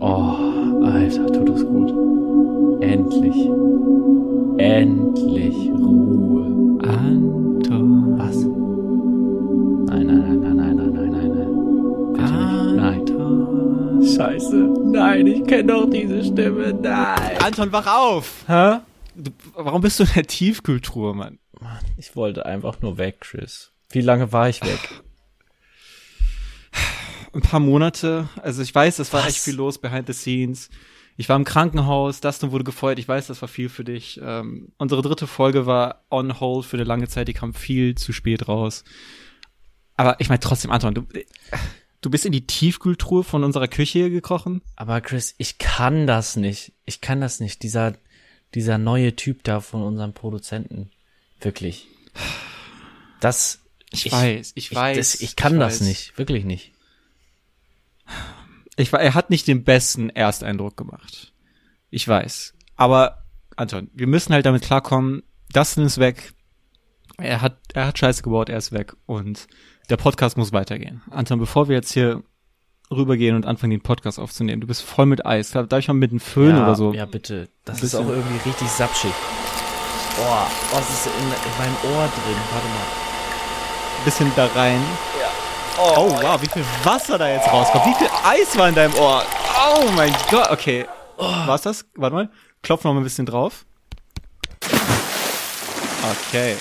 Oh, Alter, tut das gut. Endlich. Endlich Ruhe. Anton. Was? Nein, nein, nein, nein, nein, nein, nein, nein. Bitte nicht. Nein. Anton. Scheiße. Nein, ich kenne doch diese Stimme. Nein. Anton, wach auf! Hä? Du, warum bist du in der Tiefkultur, Mann? Ich wollte einfach nur weg, Chris. Wie lange war ich weg? Ein paar Monate. Also ich weiß, es war Was? echt viel los behind the scenes. Ich war im Krankenhaus, Dustin wurde gefeuert. Ich weiß, das war viel für dich. Ähm, unsere dritte Folge war on hold für eine lange Zeit. Die kam viel zu spät raus. Aber ich meine trotzdem, Anton, du, du bist in die Tiefkultur von unserer Küche gekrochen. Aber Chris, ich kann das nicht. Ich kann das nicht. Dieser, dieser neue Typ da von unserem Produzenten. Wirklich. Das. Ich weiß, ich weiß, Das, ich kann ich das weiß. nicht. Wirklich nicht. Ich war, er hat nicht den besten Ersteindruck gemacht. Ich weiß. Aber, Anton, wir müssen halt damit klarkommen, Dustin ist weg. Er hat, er hat Scheiße gebaut, er ist weg. Und der Podcast muss weitergehen. Anton, bevor wir jetzt hier rübergehen und anfangen, den Podcast aufzunehmen, du bist voll mit Eis. Darf ich mal mit einem Föhn ja, oder so? Ja, bitte. Das ist auch irgendwie richtig sapschig. Boah, was ist in, in meinem Ohr drin? Warte mal. bisschen da rein. Oh, wow, wie viel Wasser da jetzt rauskommt. Wie viel Eis war in deinem Ohr? Oh mein Gott. Okay. War's das? Warte mal. Klopf noch mal ein bisschen drauf. Okay.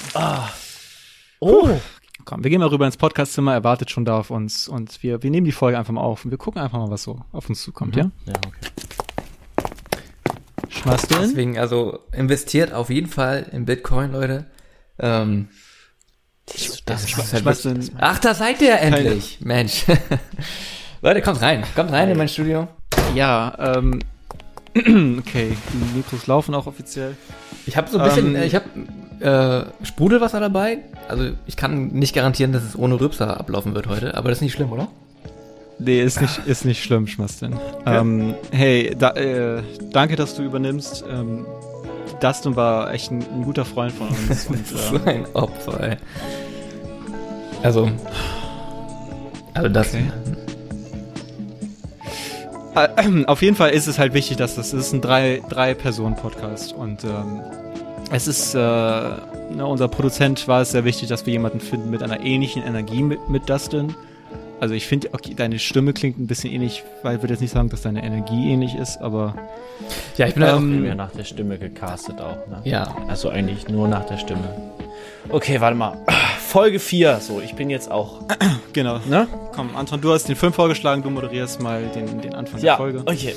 Oh, Komm, wir gehen mal rüber ins Podcastzimmer. Er wartet schon da auf uns. Und wir, wir nehmen die Folge einfach mal auf. Und wir gucken einfach mal, was so auf uns zukommt, ja? ja, okay. Schmeißt du in? Deswegen, also investiert auf jeden Fall in Bitcoin, Leute. Ähm, Das, das das, ist halt in? Ach, da seid ihr endlich. Mensch. Leute, kommt rein. Kommt rein in mein Studio. Ja, ähm. Okay, die Mikros laufen auch offiziell. Ich habe so ein bisschen, Ähm, äh, ich habe äh, Sprudelwasser dabei. Also ich kann nicht garantieren, dass es ohne Rübser ablaufen wird heute, aber das ist nicht schlimm, oder? Nee, ist nicht, ist nicht schlimm, Schmastin. Ähm, hey, da, äh, danke, dass du übernimmst. Ähm, Dustin war echt ein, ein guter Freund von uns. und, Das ist ähm, ein Opfer, ey. Also, also das. Okay. äh, auf jeden Fall ist es halt wichtig, dass das, das ist ein drei, drei und ähm, es ist, äh, ne, unser Produzent war es sehr wichtig, dass wir jemanden finden mit einer ähnlichen Energie mit, mit Dustin. Also ich finde, okay, deine Stimme klingt ein bisschen ähnlich, weil ich würde jetzt nicht sagen, dass deine Energie ähnlich ist, aber Ja, ich bin halt Ähm, haben wir nach der Stimme gecastet auch, ne? Ja. Also eigentlich nur nach der Stimme. Okay, warte mal. Folge 4. So, ich bin jetzt auch. genau. Ne? Komm, Anton, du hast den Film vorgeschlagen, du moderierst mal den, den Anfang Ja, der Folge. okay.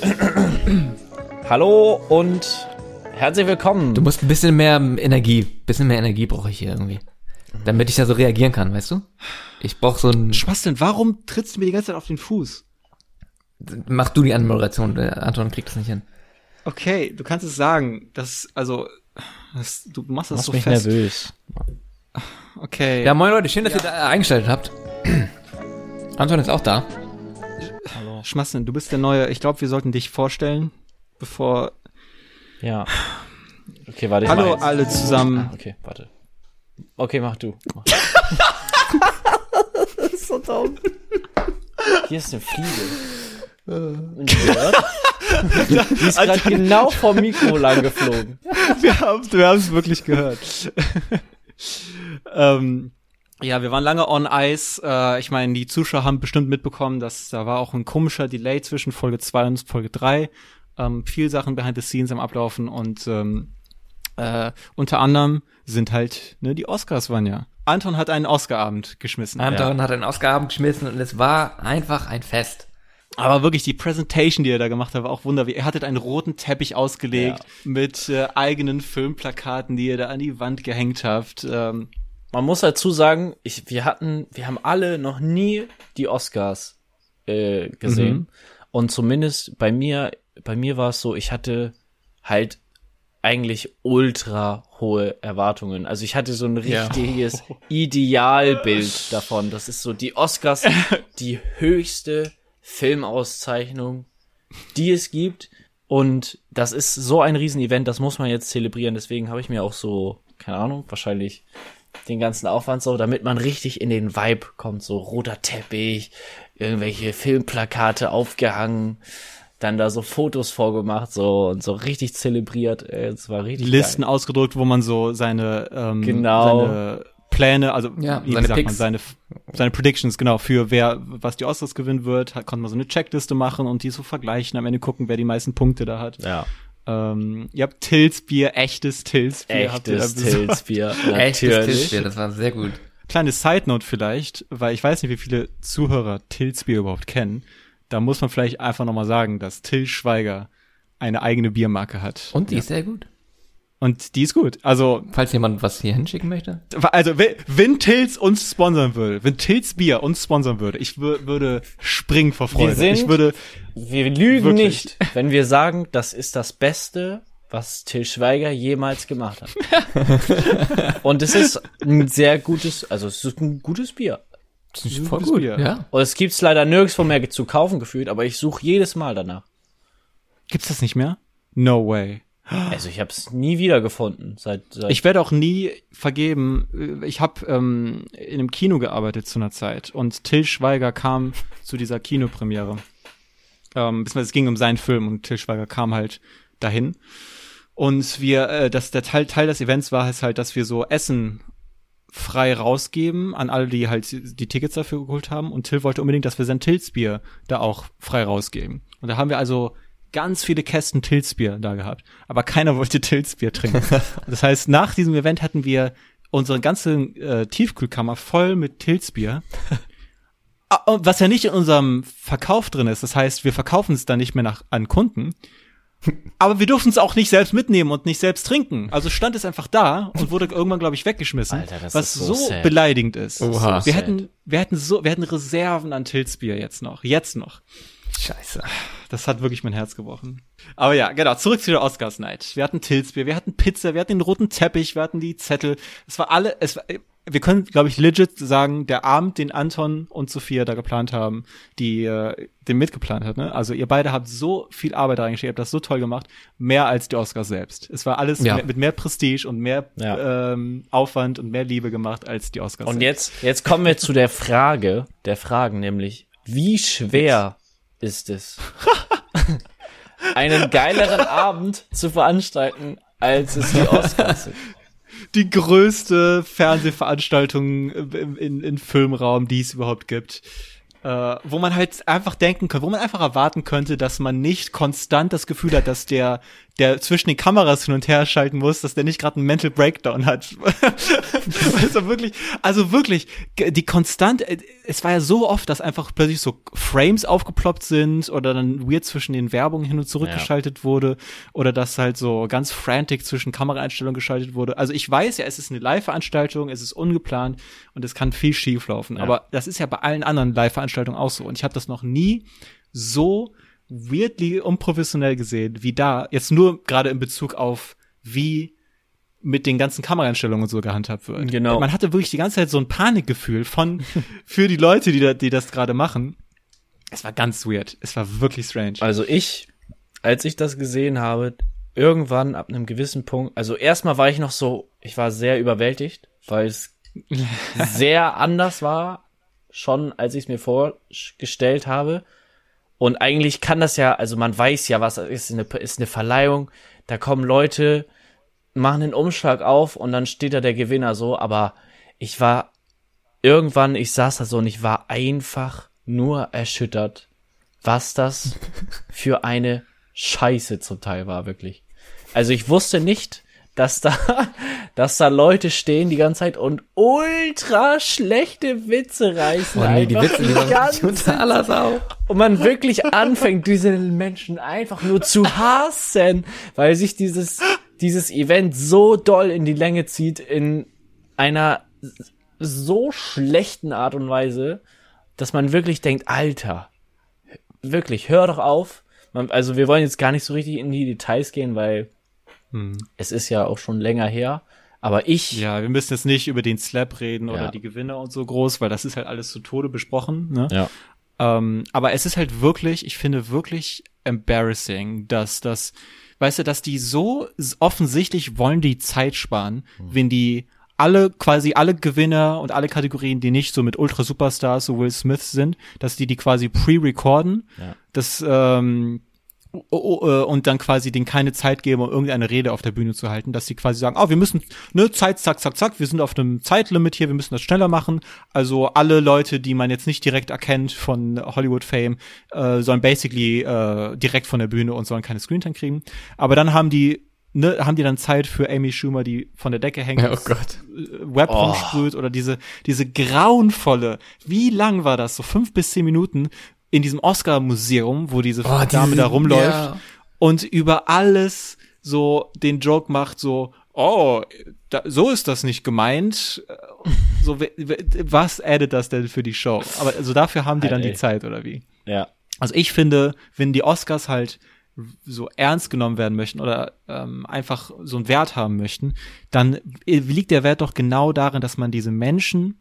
Hallo und herzlich willkommen. Du musst ein bisschen mehr Energie, bisschen mehr Energie brauche ich hier irgendwie. Damit ich da so reagieren kann, weißt du? Ich brauche so ein. Was denn? Warum trittst du mir die ganze Zeit auf den Fuß? Mach du die Anmoderation, der Anton kriegt das nicht hin. Okay, du kannst es sagen. Das, also, das, du machst das machst so mich fest. nervös. Okay. Ja, moin Leute, schön, dass ihr da eingeschaltet habt. Anton ist auch da. Hallo. Schmassen, du bist der Neue. Ich glaube, wir sollten dich vorstellen, bevor. Ja. Okay, warte. ich Hallo mach alle zusammen. Ah, okay, warte. Okay, mach du. Mach. Das ist so dumm. Hier ist eine Fliege. Und? Die ist gerade genau vom Mikro lang geflogen. Wir haben wir es wirklich gehört. ähm, ja, wir waren lange on Ice. Äh, ich meine, die Zuschauer haben bestimmt mitbekommen, dass da war auch ein komischer Delay zwischen Folge 2 und Folge 3. Ähm, viel Sachen behind the scenes am Ablaufen und ähm, äh, unter anderem sind halt, ne, die Oscars waren ja. Anton hat einen Oscarabend geschmissen. Anton hat einen Ausgaben geschmissen und es war einfach ein Fest. Aber wirklich, die Presentation, die er da gemacht hat, war auch wunderbar. Er hatte einen roten Teppich ausgelegt Ja. mit äh, eigenen Filmplakaten, die er da an die Wand gehängt hat. Ähm, Man muss dazu sagen, ich, wir hatten, wir haben alle noch nie die Oscars äh, gesehen. Mhm. Und zumindest bei mir, bei mir war es so, ich hatte halt eigentlich ultra hohe Erwartungen. Also ich hatte so ein Ja. richtiges Idealbild davon. Das ist so die Oscars, die höchste Filmauszeichnung, die es gibt. Und das ist so ein Riesenevent, das muss man jetzt zelebrieren. Deswegen habe ich mir auch so, keine Ahnung, wahrscheinlich den ganzen Aufwand so, damit man richtig in den Vibe kommt. So roter Teppich, irgendwelche Filmplakate aufgehangen, dann da so Fotos vorgemacht, so und so richtig zelebriert. Es war richtig Listen geil. ausgedruckt, wo man so seine, ähm, Genau. seine Pläne, also Ja, wie seine sagt man, seine, seine Predictions, genau, für wer, was die Oscars gewinnen wird, hat, konnte man so eine Checkliste machen und die so vergleichen, am Ende gucken, wer die meisten Punkte da hat. Ja, Ähm, ihr habt Tilsbier, echtes Tilsbier. echtes. Tilsbier. Echtes Natürlich. Tilsbier, das war sehr gut. Kleine Side Note vielleicht, weil ich weiß nicht, wie viele Zuhörer Tilsbier überhaupt kennen. Da muss man vielleicht einfach nochmal sagen, dass Till Schweiger eine eigene Biermarke hat. Und die ist sehr gut. Und die ist gut. Also, Falls jemand was hier hinschicken möchte. also wenn- Tills uns sponsern würde, wenn Tills Bier uns sponsern würde, ich wür würde springen vor Freude. sind- ich würde, Wir lügen Wirklich. nicht, wenn wir sagen, das ist das Beste, was Till Schweiger jemals gemacht hat. Und es ist ein sehr gutes, also es ist ein gutes Bier. Das ist voll gut. Bier. Ja. Und es gibt's leider nirgendwo mehr zu kaufen gefühlt, aber ich suche jedes Mal danach. gibt's das nicht mehr? No way. Also ich habe es nie wieder gefunden seit, seit Ich werde auch nie vergeben. Ich habe ähm, in einem Kino gearbeitet zu einer Zeit und Till Schweiger kam zu dieser Kinopremiere. Ähm, es ging um seinen Film und Till Schweiger kam halt dahin. Und wir, äh, das, der Teil, Teil des Events war es halt, dass wir so Essen frei rausgeben an alle, die halt die Tickets dafür geholt haben. Und Till wollte unbedingt, dass wir sein Tilsbier da auch frei rausgeben. Und da haben wir also ganz viele Kästen Tilsbier da gehabt. Aber keiner wollte Tilsbier trinken. das heißt, nach diesem Event hatten wir unsere ganze äh, Tiefkühlkammer voll mit Tilsbier. Ah, Was ja nicht in unserem Verkauf drin ist. Das heißt, wir verkaufen es dann nicht mehr nach, an Kunden. Aber wir durften es auch nicht selbst mitnehmen und nicht selbst trinken. Also stand es einfach da und wurde irgendwann, glaube ich, weggeschmissen. Alter, das was ist so so, sad. beleidigend ist. Oha. wir sad. hätten, wir hätten so, wir hätten Reserven an Tilsbier jetzt noch. Jetzt noch. Scheiße. Das hat wirklich mein Herz gebrochen. Aber ja, genau, zurück zu der Oscars Night. Wir hatten Tilsbier, wir hatten Pizza, wir hatten den roten Teppich, wir hatten die Zettel. Es war alle, es war, wir können, glaube ich, legit sagen, der Abend, den Anton und Sophia da geplant haben, die äh, den mitgeplant hat, ne? Also ihr beide habt so viel Arbeit reingesteckt, ihr habt das so toll gemacht, mehr als die Oscars selbst. Es war alles Ja. mit mehr Prestige und mehr Ja. ähm, Aufwand und mehr Liebe gemacht als die Oscars. Und selbst. jetzt, jetzt kommen wir zu der Frage, der Fragen nämlich, wie schwer ist es, einen geileren Abend zu veranstalten, als es die Oscars sind? Die größte Fernsehveranstaltung im, in, in Filmraum, die es überhaupt gibt. Äh, wo man halt einfach denken könnte, wo man einfach erwarten könnte, dass man nicht konstant das Gefühl hat, dass der, der zwischen den Kameras hin und her schalten muss, dass der nicht gerade einen Mental Breakdown hat. also wirklich, also wirklich, die konstant, äh, es war ja so oft, dass einfach plötzlich so Frames aufgeploppt sind oder dann weird zwischen den Werbungen hin und zurück Ja. geschaltet wurde oder dass halt so ganz frantic zwischen Kameraeinstellungen geschaltet wurde. Also ich weiß ja, es ist eine Live-Veranstaltung, es ist ungeplant und es kann viel schief laufen. Ja. Aber das ist ja bei allen anderen Live-Veranstaltungen auch so. Und ich habe das noch nie so weirdly unprofessionell gesehen wie da. Jetzt nur gerade in Bezug auf wie mit den ganzen Kameraeinstellungen und so gehandhabt wird. Genau. Man hatte wirklich die ganze Zeit so ein Panikgefühl von für die Leute, die, da, die das gerade machen. Es war ganz weird. Es war wirklich strange. Also ich, als ich das gesehen habe, irgendwann ab einem gewissen Punkt, also erstmal war ich noch so, ich war sehr überwältigt, weil es sehr anders war, schon als ich es mir vorgestellt habe. Und eigentlich kann das ja, also man weiß ja, was ist, eine, ist eine Verleihung, da kommen Leute, machen den Umschlag auf und dann steht da der Gewinner so, aber ich war irgendwann, ich saß da so und ich war einfach nur erschüttert, was das für eine Scheiße zum Teil war, wirklich. Also ich wusste nicht, dass da, dass da Leute stehen die ganze Zeit und ultra schlechte Witze reißen. Oh nee, die Witze, die ganze unter aller Sau. und man wirklich anfängt, diese Menschen einfach nur zu hassen, weil sich dieses, dieses Event so doll in die Länge zieht, in einer so schlechten Art und Weise, dass man wirklich denkt, Alter, wirklich, hör doch auf. Man, also wir wollen jetzt gar nicht so richtig in die Details gehen, weil es ist ja auch schon länger her. Aber ich, Ja, wir müssen jetzt nicht über den Slap reden oder Ja. die Gewinner und so groß, weil das ist halt alles zu Tode besprochen. Ne? ja, Ähm, aber es ist halt wirklich, ich finde wirklich embarrassing, dass das, weißt du, dass die so offensichtlich wollen die Zeit sparen, wenn die alle, quasi alle Gewinner und alle Kategorien, die nicht so mit Ultra-Superstars, so Will Smith sind, dass die die quasi pre-recorden. Ja. Das, ähm, oh, oh, äh, und dann quasi denen keine Zeit geben, um irgendeine Rede auf der Bühne zu halten, dass sie quasi sagen, oh, wir müssen, ne, Zeit, zack, zack, zack, wir sind auf einem Zeitlimit hier, wir müssen das schneller machen. Also alle Leute, die man jetzt nicht direkt erkennt von Hollywood-Fame, äh, sollen basically äh, direkt von der Bühne und sollen keine Screentime kriegen. Aber dann haben die Ne, haben die dann Zeit für Amy Schumer, die von der Decke hängt, oh Gott. äh, Web Oh. rumsprüht oder diese, diese grauenvolle, wie lang war das? So fünf bis zehn Minuten in diesem Oscar-Museum, wo diese Oh, Dame da rumläuft ja. und über alles so den Joke macht, so, oh, da, so ist das nicht gemeint. Äh, So, was addet das denn für die Show? Aber also dafür haben die dann die Zeit, oder wie? Ja. Also ich finde, wenn die Oscars halt so ernst genommen werden möchten oder ähm, einfach so einen Wert haben möchten, dann liegt der Wert doch genau darin, dass man diese Menschen,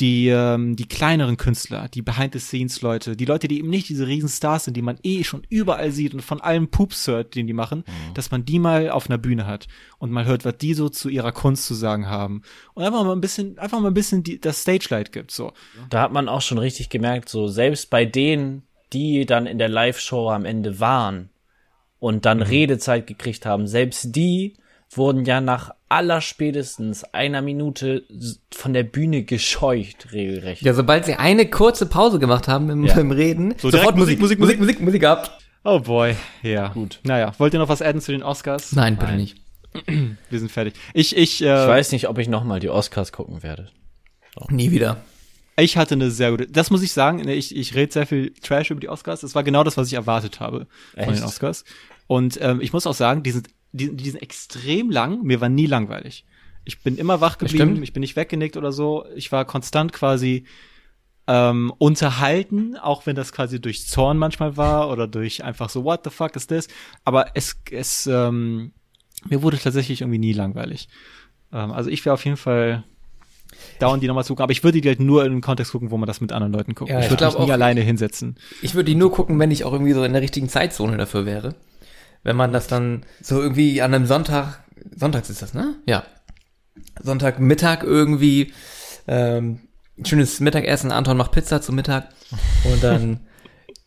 die ähm, die kleineren Künstler, die Behind-the-Scenes-Leute, die Leute, die eben nicht diese Riesenstars sind, die man eh schon überall sieht und von allem Poops hört, den die machen, dass man die mal auf einer Bühne hat und mal hört, was die so zu ihrer Kunst zu sagen haben. Und einfach mal ein bisschen, einfach mal ein bisschen die, das Stage-Light gibt, so. Da hat man auch schon richtig gemerkt, so selbst bei denen, die dann in der Live-Show am Ende waren und dann Redezeit gekriegt haben, selbst die wurden ja nach allerspätestens einer Minute von der Bühne gescheucht, regelrecht. Ja, sobald sie eine kurze Pause gemacht haben im, Ja. im Reden, So direkt Musik, Musik, Musik, Musik, Musik ab. Oh boy, ja. Gut. Naja, wollt ihr noch was adden zu den Oscars? Nein, bitte Nein. nicht. Wir sind fertig. Ich, ich, äh, Ich weiß nicht, ob ich nochmal die Oscars gucken werde. Nie wieder. ich hatte eine sehr gute, das muss ich sagen, ne, ich, ich rede sehr viel Trash über die Oscars. Das war genau das, was ich erwartet habe von Echt? den Oscars. Und ähm, ich muss auch sagen, die sind, die, die sind extrem lang. Mir war nie langweilig. Ich bin immer wach geblieben, ich bin nicht weggenickt oder so. Ich war konstant quasi ähm, unterhalten, auch wenn das quasi durch Zorn manchmal war oder durch einfach so, what the fuck is this? Aber es, es, ähm, mir wurde tatsächlich irgendwie nie langweilig. Ähm, also ich wäre auf jeden Fall dauernd die nochmal zu gucken, aber ich würde die halt nur in einem Kontext gucken, wo man das mit anderen Leuten guckt. Ja, ich würde mich nie auch- alleine hinsetzen. Ich würde die nur gucken, wenn ich auch irgendwie so in der richtigen Zeitzone dafür wäre. Wenn man das dann so irgendwie an einem Sonntag, sonntags ist das, ne? Ja. Sonntagmittag irgendwie, ähm, schönes Mittagessen, Anton macht Pizza zum Mittag und dann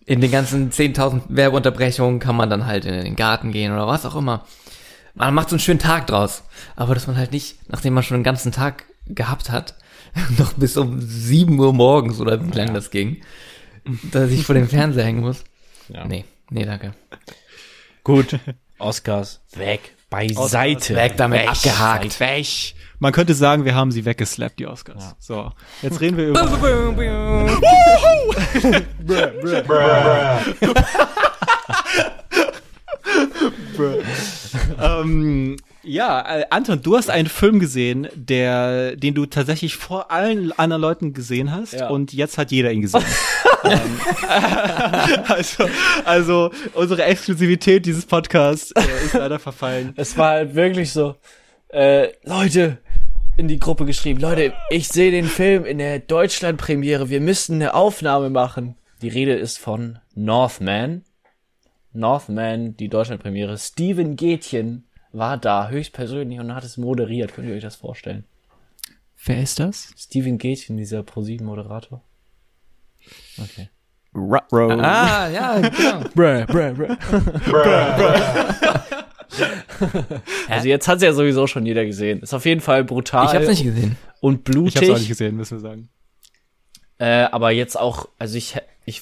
in den ganzen 10.000 Werbeunterbrechungen kann man dann halt in den Garten gehen oder was auch immer. Man macht so einen schönen Tag draus. Aber dass man halt nicht, nachdem man schon den ganzen Tag gehabt hat, noch bis um 7 Uhr morgens oder wie lange das ging, dass ich vor dem Fernseher hängen muss. Ja. Nee, nee, danke. Gut. Oscars weg. Beiseite. Weg damit, abgehakt. Weg. Man könnte sagen, wir haben sie weggeslappt, die Oscars. So, jetzt reden wir über. ähm, ja, äh, Anton, du hast einen Film gesehen, der, den du tatsächlich vor allen anderen Leuten gesehen hast Ja. und jetzt hat jeder ihn gesehen. ähm, also, also unsere Exklusivität dieses Podcasts äh, ist leider verfallen. Es war halt wirklich so, äh, Leute, in die Gruppe geschrieben, Leute, ich sehe den Film in der Deutschland-Premiere, wir müssen eine Aufnahme machen. Die Rede ist von Northman. Northman, die Deutschland-Premiere. Steven Gätchen war da höchstpersönlich und hat es moderiert. Könnt ihr euch das vorstellen? Wer ist das? Steven Gätchen, dieser ProSieben-Moderator. Okay. Ah, ja, genau. Bruh, bruh, bruh. Also jetzt hat's ja sowieso schon jeder gesehen. Ist auf jeden Fall brutal Ich hab's nicht gesehen. und Ich hab's auch nicht blutig. gesehen, müssen wir sagen. Äh, aber jetzt auch, also ich, ich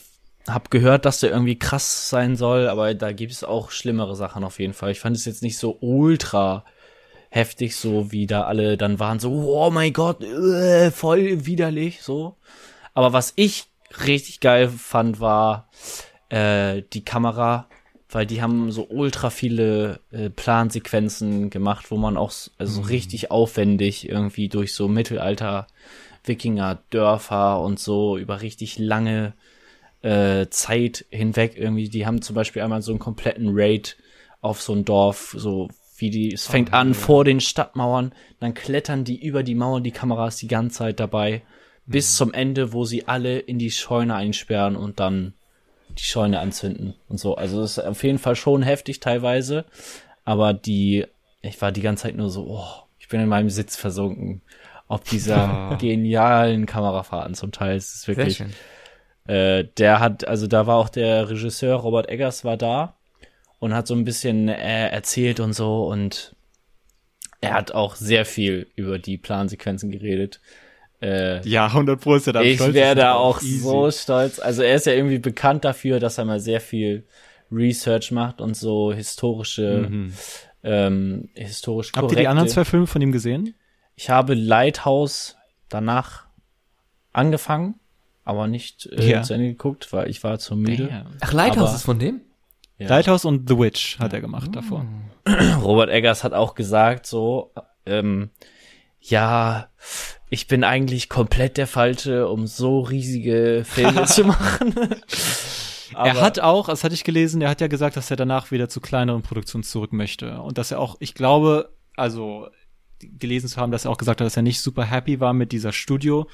habe gehört, dass der irgendwie krass sein soll, aber da gibt's auch schlimmere Sachen auf jeden Fall. Ich fand es jetzt nicht so ultra heftig, so wie da alle dann waren, so, oh mein Gott, äh, voll widerlich, so. Aber was ich richtig geil fand, war äh, die Kamera, weil die haben so ultra viele äh, Plansequenzen gemacht, wo man auch also so richtig aufwendig irgendwie durch so Mittelalter Wikinger-Dörfer und so über richtig lange äh, Zeit hinweg irgendwie. Die haben zum Beispiel einmal so einen kompletten Raid auf so ein Dorf, so wie die, es fängt an vor den Stadtmauern, dann klettern die über die Mauern, die Kamera ist die ganze Zeit dabei, bis zum Ende, wo sie alle in die Scheune einsperren und dann die Scheune anzünden und so. Also das ist auf jeden Fall schon heftig teilweise, aber die, ich war die ganze Zeit nur so, oh, ich bin in meinem Sitz versunken. Ob dieser genialen Kamerafahrten zum Teil, es ist wirklich. Äh, der hat, also da war auch der Regisseur Robert Eggers war da und hat so ein bisschen äh, erzählt und so und er hat auch sehr viel über die Plansequenzen geredet. Äh, Ja, 100 Pro ist er da ich wäre da auch Easy. so stolz. Also er ist ja irgendwie bekannt dafür, dass er mal sehr viel Research macht und so historische, ähm, historisch Mhm. Habt ihr die korrekte- anderen zwei Filme von ihm gesehen? Ich habe Lighthouse danach angefangen, aber nicht äh, Ja. zu Ende geguckt, weil ich war zu müde. Ach, Lighthouse Aber- ist von dem? Ja. Lighthouse und The Witch hat er gemacht davor. Robert Eggers hat auch gesagt so, ähm, ja, ich bin eigentlich komplett der Falsche, um so riesige Filme zu machen. er hat auch, das hatte ich gelesen, er hat ja gesagt, dass er danach wieder zu kleineren Produktionen zurück möchte. Und dass er auch, ich glaube, also gelesen zu haben, dass er auch gesagt hat, dass er nicht super happy war mit dieser Studio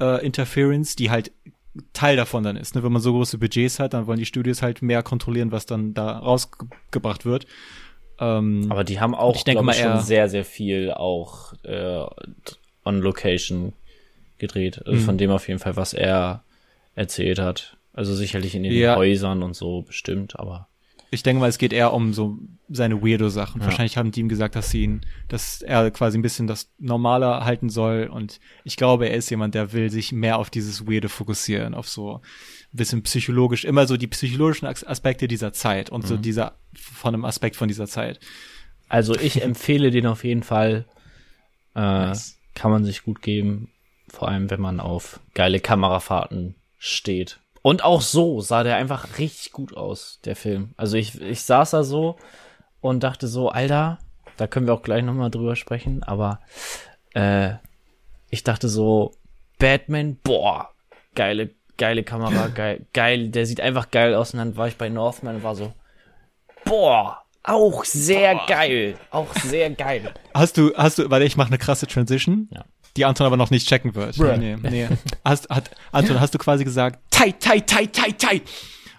äh, Interference, die halt Teil davon dann ist. Ne? Wenn man so große Budgets hat, dann wollen die Studios halt mehr kontrollieren, was dann da rausgebracht wird. Ähm, Aber die haben auch, ich denke mal, schon sehr, sehr viel auch äh, on Location gedreht. Also Mhm. von dem auf jeden Fall, was er erzählt hat. Also sicherlich in den Ja. Häusern und so bestimmt, aber ich denke mal, es geht eher um so seine Weirdo-Sachen. Ja. Wahrscheinlich haben die ihm gesagt, dass sie ihn, dass er quasi ein bisschen das Normale halten soll. Und ich glaube, er ist jemand, der will sich mehr auf dieses Weirde fokussieren, auf so ein bisschen psychologisch, immer so die psychologischen As- Aspekte dieser Zeit und Mhm. so dieser, von einem Aspekt von dieser Zeit. also ich empfehle den auf jeden Fall. Äh, Nice. Kann man sich gut geben. Vor allem, wenn man auf geile Kamerafahrten steht. Und auch so sah der einfach richtig gut aus, der Film. Also ich, ich saß da so und dachte so, Alter, da können wir auch gleich nochmal drüber sprechen, aber äh, ich dachte so, Batman, boah, geile, geile Kamera, geil, geil, der sieht einfach geil aus. Und dann war ich bei Northman und war so, boah, auch sehr geil, auch sehr geil. Hast du, hast du, weil ich mache eine krasse Transition, Ja. Die Anton aber noch nicht checken wird. Bruh. Nee, nee, nee. Hast, hat, Anton, hast du quasi gesagt, tight, tight, tight, tight, tight.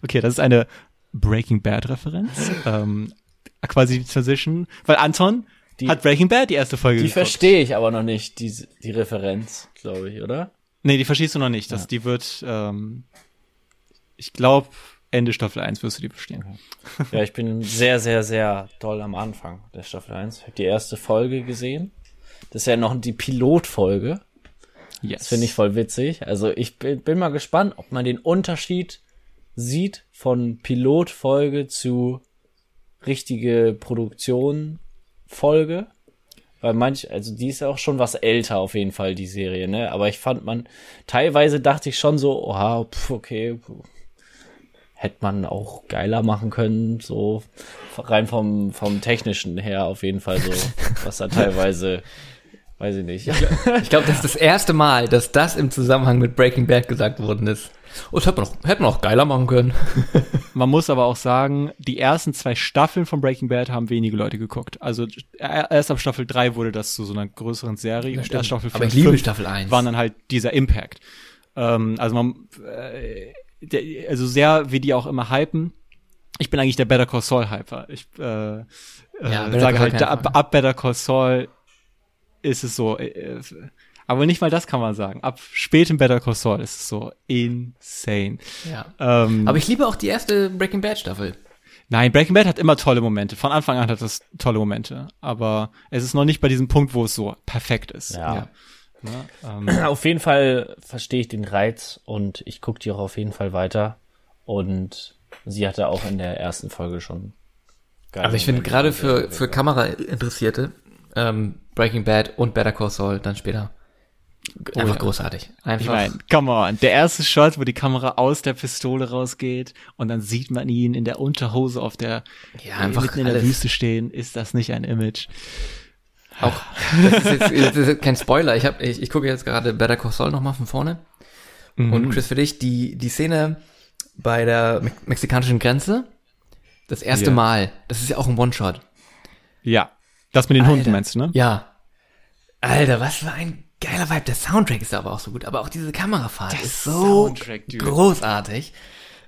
Okay, das ist eine Breaking Bad Referenz. ähm, quasi die Transition, weil Anton Die- hat Breaking Bad die erste Folge Die geguckt. verstehe ich aber noch nicht, die, die Referenz, glaube ich, oder? Nee, die verstehst du noch nicht. Das, Ja. Die wird, ähm, ich glaube, Ende Staffel 1 wirst du die verstehen. Ja, ich bin sehr, sehr, sehr doll am Anfang der Staffel 1. Ich habe die erste Folge gesehen. Das ist ja noch die Pilotfolge. Yes. Das finde ich voll witzig. Also ich bin, bin mal gespannt, ob man den Unterschied sieht von Pilotfolge zu richtige Produktion Folge. Weil manch, also die ist ja auch schon was älter auf jeden Fall, die Serie, ne? Aber ich fand man, teilweise dachte ich schon so, oha, pf, okay, pf, hätte man auch geiler machen können, so rein vom, vom technischen her auf jeden Fall so, was da teilweise, weiß ich nicht. Ich glaube, das ist das erste Mal, dass das im Zusammenhang mit Breaking Bad gesagt worden ist. Oh, das hätte man, auch, hätte man auch geiler machen können. Man muss aber auch sagen, die ersten zwei Staffeln von Breaking Bad haben wenige Leute geguckt. Also er- erst ab Staffel 3 wurde das zu so einer größeren Serie. und erst Staffel Aber 4 ich liebe fünf Staffel 1. waren dann halt dieser Impact. Ähm, also man, äh, der, also sehr, wie die auch immer hypen. Ich bin eigentlich der Better Call Saul Hyper. Ich äh, äh, Better sage Call halt, ab, ab Better Call Saul ist es so, äh, aber nicht mal das kann man sagen. Ab spätem Better Call Saul ist es so insane. Ja. Ähm, Aber ich liebe auch die erste Breaking Bad Staffel. Nein, Breaking Bad hat immer tolle Momente. Von Anfang an hat das tolle Momente. Aber es ist noch nicht bei diesem Punkt, wo es so perfekt ist. Ja. Ne? Ähm, Auf jeden Fall verstehe ich den Reiz und ich gucke die auch auf jeden Fall weiter. Und sie hatte auch in der ersten Folge schon. geile Aber ich finde gerade für, für Kamera-Interessierte, ähm, Breaking Bad und Better Call Saul dann später. Einfach ja. großartig. ich Einfach. meine, come on. Der erste Shot, wo die Kamera aus der Pistole rausgeht und dann sieht man ihn in der Unterhose auf der, Ja, einfach mitten in der alles. Wüste stehen. Ist das nicht ein Image? Auch, das ist jetzt das ist kein Spoiler. Ich, hab, ich, ich gucke jetzt gerade Better Call Saul nochmal von vorne. Mhm. Und Chris, für dich, die, die Szene bei der me mexikanischen Grenze, das erste Ja. Mal, das ist ja auch ein One-Shot. Ja. Das mit den Alter. Hunden meinst du, ne? Ja. Alter, was für ein geiler Vibe. Der Soundtrack ist aber auch so gut, aber auch diese Kamerafahrt Der ist so großartig.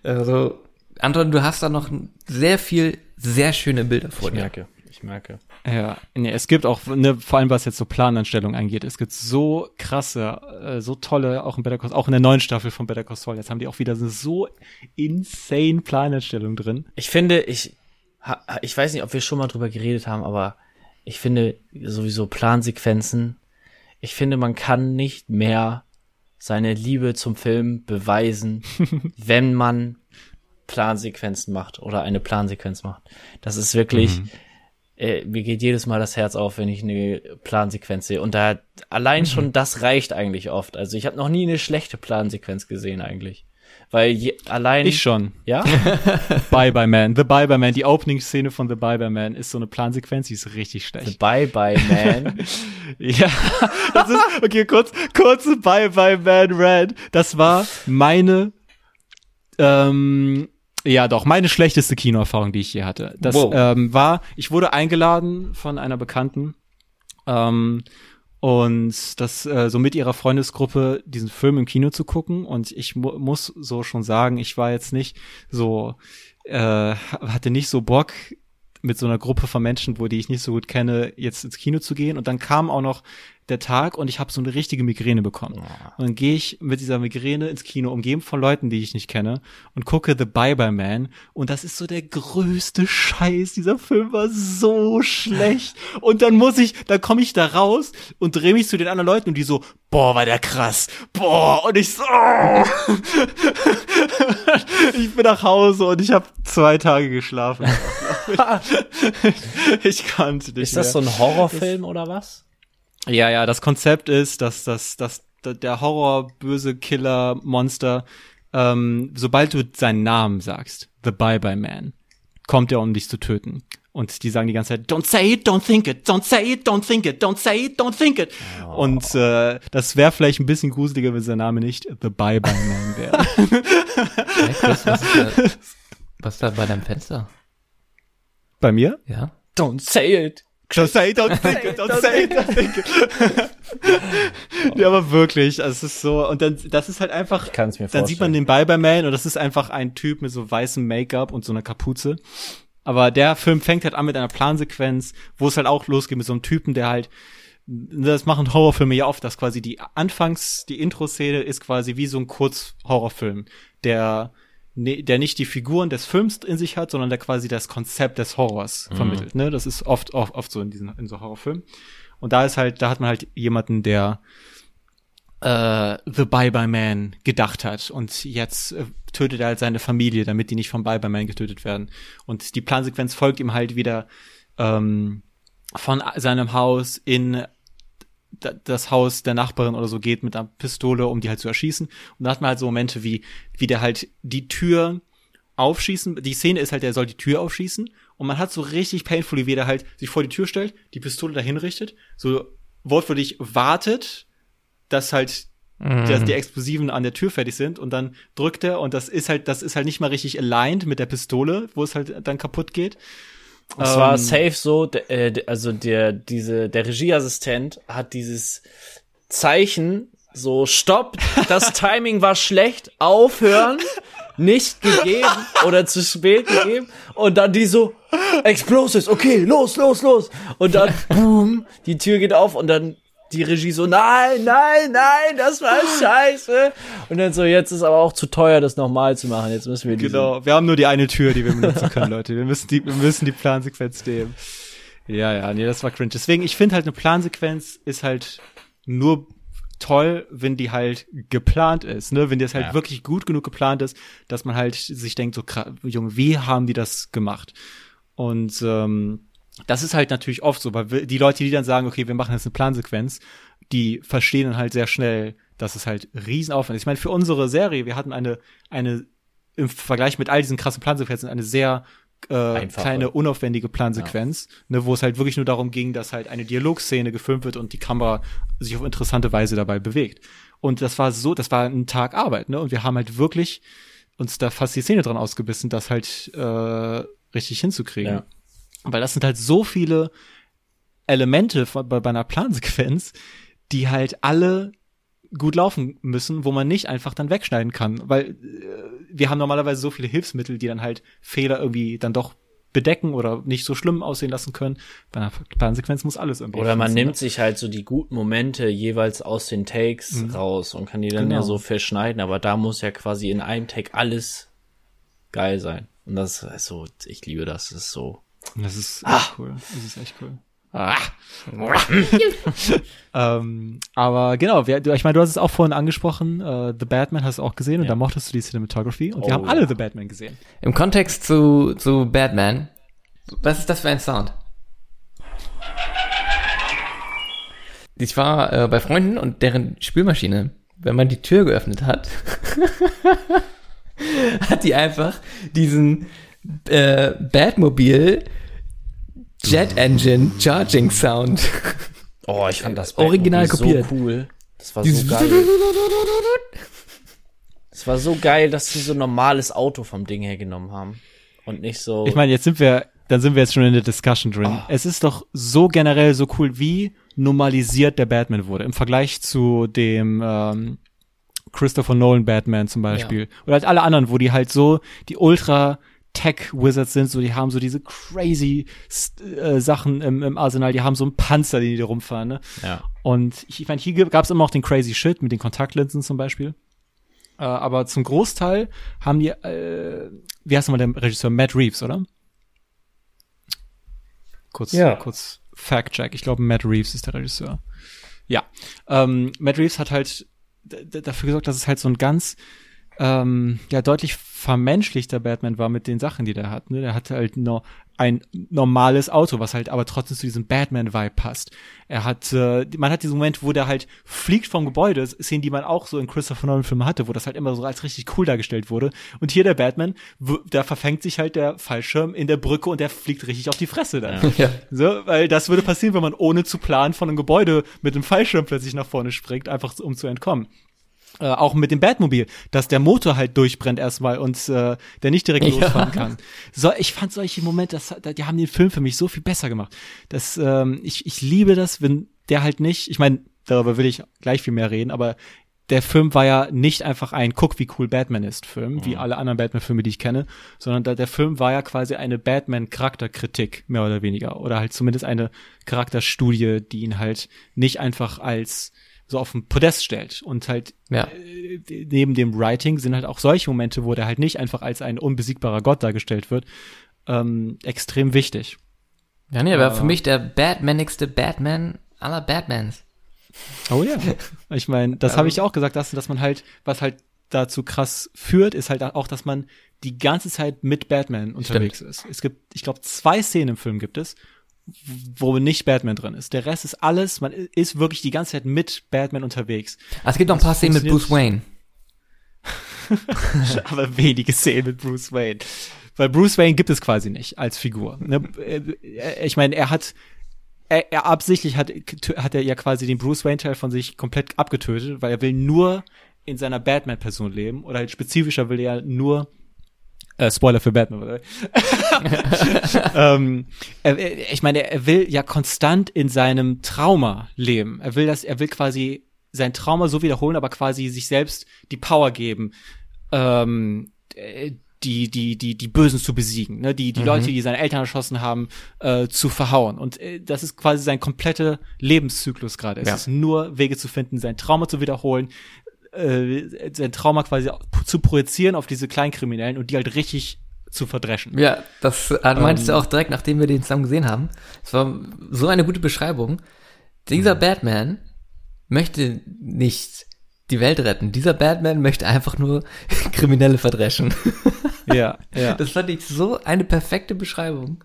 Also, Anton, du hast da noch sehr viel, sehr schöne Bilder vor Ich dir. merke, ich merke. Ja, nee, es gibt auch, ne, vor allem was jetzt so Plananstellungen angeht, es gibt so krasse, äh, so tolle, auch in Better Call, auch in der neuen Staffel von Better Call Saul, jetzt haben die auch wieder so insane Plananstellungen drin. Ich finde, ich ha- ich weiß nicht, ob wir schon mal drüber geredet haben, aber ich finde sowieso Plansequenzen, ich finde, man kann nicht mehr seine Liebe zum Film beweisen, wenn man Plansequenzen macht oder eine Plansequenz macht. Das ist wirklich, äh, mir geht jedes Mal das Herz auf, wenn ich eine Plansequenz sehe. Und da allein schon das reicht eigentlich oft. Also ich habe noch nie eine schlechte Plansequenz gesehen eigentlich. Weil je, allein. Ich schon. Ja? Bye Bye Man. The Bye Bye Man. Die Opening-Szene von The Bye Bye Man ist so eine Plansequenz, die ist richtig The schlecht. Bye Bye Man. Ja, das ist, okay, kurz, kurze Bye Bye Man Rant. Das war meine, ähm, ja doch, meine schlechteste Kinoerfahrung, die ich je hatte. Das Wow. ähm, war, ich wurde eingeladen von einer Bekannten, ähm, und das äh, so mit ihrer Freundesgruppe diesen Film im Kino zu gucken. Und ich mu muss so schon sagen, ich war jetzt nicht so äh, hatte nicht so Bock mit so einer Gruppe von Menschen, wo die ich nicht so gut kenne, jetzt ins Kino zu gehen. Und dann kam auch noch der Tag und ich habe so eine richtige Migräne bekommen. Und dann gehe ich mit dieser Migräne ins Kino, umgeben von Leuten, die ich nicht kenne und gucke The Bye Bye Man und das ist so der größte Scheiß. Dieser Film war so schlecht und dann muss ich, dann komme ich da raus und drehe mich zu den anderen Leuten und die so, boah, war der krass, boah und ich so, oh. ich bin nach Hause und ich habe zwei Tage geschlafen. ich konnte nicht Ist das so mehr. ein Horrorfilm oder was? Ja, ja, das Konzept ist, dass, dass, dass der Horror, böse Killer, Monster, ähm, sobald du seinen Namen sagst, The Bye Bye Man, kommt er, um dich zu töten. Und die sagen die ganze Zeit, don't say it, don't think it, don't say it, don't think it, don't say it, don't think it. Und äh, das wäre vielleicht ein bisschen gruseliger, wenn sein Name nicht The Bye Bye Man wäre. Hey, Chris, was ist da, was ist da bei deinem Fenster? Bei mir? Ja? Don't say it. Don't say it, don't think it, don't say it, don't think it. ja, aber wirklich, also es ist so, und dann, das ist halt einfach, kann es mir dann sieht man den Bye Bye Man und das ist einfach ein Typ mit so weißem Make-up und so einer Kapuze. Aber der Film fängt halt an mit einer Plansequenz, wo es halt auch losgeht mit so einem Typen, der halt, das machen Horrorfilme ja oft, dass quasi die Anfangs, die Intro-Szene ist quasi wie so ein Kurz-Horrorfilm, der, ne- der nicht die Figuren des Films in sich hat, sondern der quasi das Konzept des Horrors vermittelt. Ne? Das ist oft, oft, oft so in diesen, in so Horrorfilmen. Und da ist halt, da hat man halt jemanden, der äh, The Bye Bye Man gedacht hat und jetzt äh, tötet er halt seine Familie, damit die nicht vom Bye Bye Man getötet werden. Und die Plansequenz folgt ihm halt wieder ähm, von seinem Haus in das Haus der Nachbarin oder so geht mit einer Pistole, um die halt zu erschießen. Und da hat man halt so Momente wie, wie der halt die Tür aufschießen, die Szene ist halt, er soll die Tür aufschießen und man hat so richtig painfully, wie der halt sich vor die Tür stellt, die Pistole dahin richtet, so wortwörtlich wartet, dass halt dass die Explosiven an der Tür fertig sind und dann drückt er und das ist halt, das ist halt nicht mal richtig aligned mit der Pistole, wo es halt dann kaputt geht. Es war Ähm, safe so, äh, also der, diese, der Regieassistent hat dieses Zeichen so stopp, das Timing war schlecht, aufhören, nicht gegeben oder zu spät gegeben. Und dann die so Explosives, okay, los, los, los. Und dann boom, die Tür geht auf und dann die Regie so nein, nein, nein, das war scheiße und dann so jetzt ist aber auch zu teuer das nochmal zu machen, jetzt müssen wir Genau, wir haben nur die eine Tür, die wir benutzen können, Leute. Wir müssen die, wir müssen die Plansequenz nehmen. Ja, ja, nee, das war cringe. Deswegen, ich finde halt, eine Plansequenz ist halt nur toll, wenn die halt geplant ist, ne? Wenn das halt Ja. wirklich gut genug geplant ist, dass man halt sich denkt, so, Junge, wie haben die das gemacht? Und ähm, das ist halt natürlich oft so, weil die Leute, die dann sagen, okay, wir machen jetzt eine Plansequenz, die verstehen dann halt sehr schnell, dass es halt Riesenaufwand ist. Ich meine, für unsere Serie, wir hatten eine, eine im Vergleich mit all diesen krassen Plansequenzen eine sehr äh, Einfache. kleine, unaufwendige Plansequenz, ne, wo es halt wirklich nur darum ging, dass halt eine Dialogszene gefilmt wird und die Kamera sich auf interessante Weise dabei bewegt. Und das war so, das war ein Tag Arbeit, ne? Und wir haben halt wirklich uns da fast die Szene dran ausgebissen, das halt äh, richtig hinzukriegen. Ja. Weil das sind halt so viele Elemente von, bei, bei einer Plansequenz, die halt alle gut laufen müssen, wo man nicht einfach dann wegschneiden kann, weil äh, wir haben normalerweise so viele Hilfsmittel, die dann halt Fehler irgendwie dann doch bedecken oder nicht so schlimm aussehen lassen können. Bei einer Plansequenz muss alles irgendwie. Oder man nimmt sich halt so die guten Momente jeweils aus den Takes raus und kann die dann Genau. ja so verschneiden, aber da muss ja quasi in einem Take alles geil sein. Und das ist so, ich liebe das, das ist so. Das ist echt cool. Das ist echt cool. Ah. ähm, aber genau, wir, ich meine, du hast es auch vorhin angesprochen, äh, The Batman hast du auch gesehen und Ja. da mochtest du die Cinematography und wir Oh, haben alle. The Batman gesehen. Im Kontext zu, zu Batman, was ist das für ein Sound? Ich war äh, bei Freunden und deren Spülmaschine, wenn man die Tür geöffnet hat, hat die einfach diesen äh, Batmobil Jet Engine Charging Sound. Oh, ich fand das Original kopiert. so cool. Das war Dieses so geil. Es war so geil, dass sie so ein normales Auto vom Ding her genommen haben. Und nicht so. Ich meine, jetzt sind wir, dann sind wir jetzt schon in der Discussion drin. Es ist doch so generell so cool, wie normalisiert der Batman wurde im Vergleich zu dem ähm, Christopher Nolan Batman zum Beispiel. Oder halt alle anderen, wo die halt so die Ultra Tech Wizards sind, so die haben so diese crazy äh, Sachen im, im Arsenal, die haben so einen Panzer, den die da rumfahren, ne? ja. Und ich, ich meine, hier gab es immer auch den crazy Shit mit den Kontaktlinsen zum Beispiel. Äh, aber zum Großteil haben die, äh, wie heißt nochmal der Regisseur? Matt Reeves, oder? Kurz, Ja. kurz Fact-Check. Ich glaube, Matt Reeves ist der Regisseur. Ja. Ähm, Matt Reeves hat halt dafür gesorgt, dass es halt so ein ganz ähm, ja deutlich vermenschlichter Batman war mit den Sachen, die der hat. Ne? Der hatte halt nur ein normales Auto, was halt aber trotzdem zu diesem Batman-Vibe passt. Er hat, äh, man hat diesen Moment, wo der halt fliegt vom Gebäude, Szenen, die man auch so in Christopher Nolan-Filmen hatte, wo das halt immer so als richtig cool dargestellt wurde. Und hier der Batman, da verfängt sich halt der Fallschirm in der Brücke und der fliegt richtig auf die Fresse dann. ja. So, weil das würde passieren, wenn man ohne zu planen von einem Gebäude mit einem Fallschirm plötzlich nach vorne springt, einfach um zu entkommen. Äh, auch mit dem Batmobil, dass der Motor halt durchbrennt erstmal und äh, der nicht direkt Ja. losfahren kann. So, ich fand solche Momente, das, die haben den Film für mich so viel besser gemacht. Das, ähm, ich, ich liebe das, wenn der halt nicht, ich meine, darüber will ich gleich viel mehr reden, aber der Film war ja nicht einfach ein Guck, wie cool Batman ist Film, wie alle anderen Batman-Filme, die ich kenne, sondern da, der Film war ja quasi eine Batman-Charakterkritik, mehr oder weniger. Oder halt zumindest eine Charakterstudie, die ihn halt nicht einfach als so auf den Podest stellt. Und halt Ja. äh, neben dem Writing sind halt auch solche Momente, wo der halt nicht einfach als ein unbesiegbarer Gott dargestellt wird, ähm, extrem wichtig. Ja, nee, aber Äh. für mich der batmanigste Batman aller Batmans. Oh ja. Ich meine, das habe ich auch gesagt, dass, dass man halt, was halt dazu krass führt, ist halt auch, dass man die ganze Zeit mit Batman unterwegs ist. Es gibt, ich glaube, zwei Szenen im Film gibt es, wo nicht Batman drin ist. Der Rest ist alles, man ist wirklich die ganze Zeit mit Batman unterwegs. Ah, es gibt noch ein paar Szenen mit Bruce Wayne. aber wenige Szenen mit Bruce Wayne. Weil Bruce Wayne gibt es quasi nicht als Figur. Ne? Äh, Ich meine, er hat, er, er absichtlich hat, hat er ja quasi den Bruce Wayne-Teil von sich komplett abgetötet, weil er will nur in seiner Batman-Person leben. Oder halt spezifischer will er nur äh, Spoiler für Batman, oder? ähm, er, ich meine, er will ja konstant in seinem Trauma leben. Er will das, er will quasi sein Trauma so wiederholen, aber quasi sich selbst die Power geben, ähm, äh, die, die, die, die Bösen zu besiegen, ne? die, die Leute, die seine Eltern erschossen haben, äh, zu verhauen. Und äh, das ist quasi sein kompletter Lebenszyklus gerade. Es Ja. ist nur Wege zu finden, sein Trauma zu wiederholen, äh, sein Trauma quasi zu projizieren auf diese Kleinkriminellen und die halt richtig zu verdreschen. Ja, das äh, meintest du Ähm. auch direkt, nachdem wir den zusammen gesehen haben. Es war so eine gute Beschreibung. Dieser Mhm. Batman möchte nicht die Welt retten. Dieser Batman möchte einfach nur Kriminelle verdreschen. Ja, ja. Das fand ich so eine perfekte Beschreibung.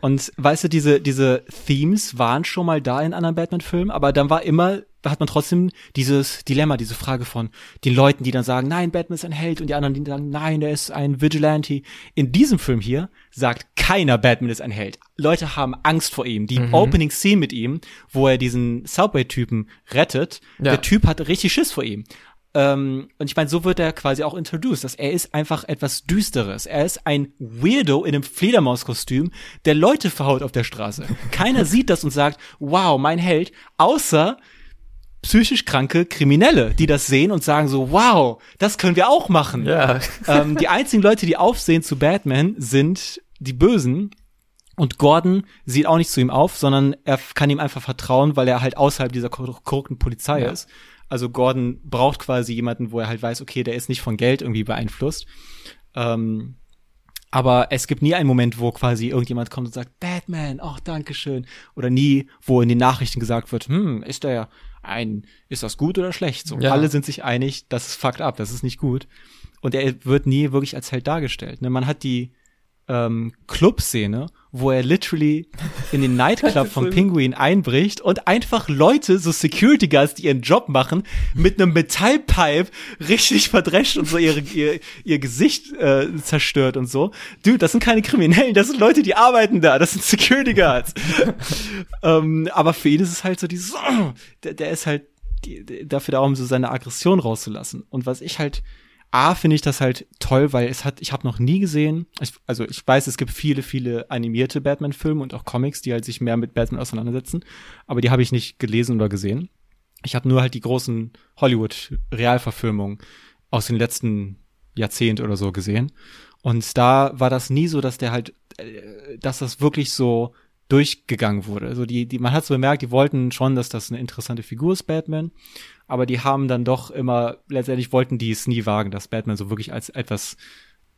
Und weißt du, diese, diese Themes waren schon mal da in anderen Batman-Filmen, aber dann war immer, hat man trotzdem dieses Dilemma, diese Frage von den Leuten, die dann sagen, nein, Batman ist ein Held und die anderen, die sagen, nein, er ist ein Vigilante. In diesem Film hier sagt keiner, Batman ist ein Held. Leute haben Angst vor ihm. Die Opening Scene mit ihm, wo er diesen Subway-Typen rettet, Ja. der Typ hat richtig Schiss vor ihm. Ähm, und ich meine, so wird er quasi auch introduced, dass er ist einfach etwas Düsteres. Er ist ein Weirdo in einem Fledermauskostüm, der Leute verhaut auf der Straße. Keiner sieht das und sagt, wow, mein Held, außer psychisch kranke Kriminelle, die das sehen und sagen so, wow, das können wir auch machen. Ja. Ähm, die einzigen Leute, die aufsehen zu Batman, sind die Bösen. Und Gordon sieht auch nicht zu ihm auf, sondern er kann ihm einfach vertrauen, weil er halt außerhalb dieser korru- korrupten Polizei Ja. ist. Also Gordon braucht quasi jemanden, wo er halt weiß, okay, der ist nicht von Geld irgendwie beeinflusst. Ähm, Aber es gibt nie einen Moment, wo quasi irgendjemand kommt und sagt, Batman, ach, danke schön. Oder nie, wo in den Nachrichten gesagt wird, hm, ist der ein, ist das gut oder schlecht? So, Ja. alle sind sich einig, das ist fucked up, das ist nicht gut. Und er wird nie wirklich als Held dargestellt. Ne? Man hat die ähm, Club-Szene, wo er literally in den Nightclub von Penguin einbricht und einfach Leute, so Security Guards, die ihren Job machen, mit einem Metallpipe richtig verdrescht und so ihre, ihr, ihr Gesicht äh, zerstört und so. Dude, das sind keine Kriminellen, das sind Leute, die arbeiten da, das sind Security Guards. ähm, aber für ihn ist es halt so dieses, oh, der, der ist halt die, dafür da, um so seine Aggression rauszulassen. Und was ich halt A finde ich das halt toll, weil es hat, ich habe noch nie gesehen, ich, also ich weiß, es gibt viele, viele animierte Batman-Filme und auch Comics, die halt sich mehr mit Batman auseinandersetzen, aber die habe ich nicht gelesen oder gesehen. Ich habe nur halt die großen Hollywood-Realverfilmungen aus den letzten Jahrzehnt oder so gesehen. Und da war das nie so, dass der halt, äh, dass das wirklich so durchgegangen wurde. Also die, die, man hat so bemerkt, die wollten schon, dass das eine interessante Figur ist, Batman, aber die haben dann doch immer, letztendlich wollten die es nie wagen, dass Batman so wirklich als etwas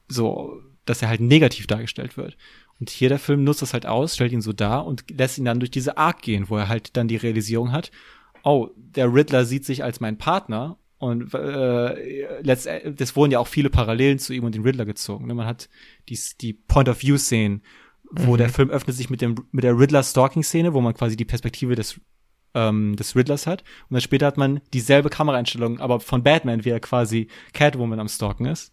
so, dass er halt negativ dargestellt wird. Und hier der Film nutzt das halt aus, stellt ihn so dar und lässt ihn dann durch diese Arc gehen, wo er halt dann die Realisierung hat, oh, der Riddler sieht sich als mein Partner und äh, letzt, das wurden ja auch viele Parallelen zu ihm und den Riddler gezogen. Ne? Man hat die, die Point-of-View-Szenen, wo der Film öffnet sich mit dem mit der Riddler-Stalking-Szene, wo man quasi die Perspektive des ähm, des Riddlers hat. Und dann später hat man dieselbe Kameraeinstellung, aber von Batman, wie er quasi Catwoman am Stalken ist.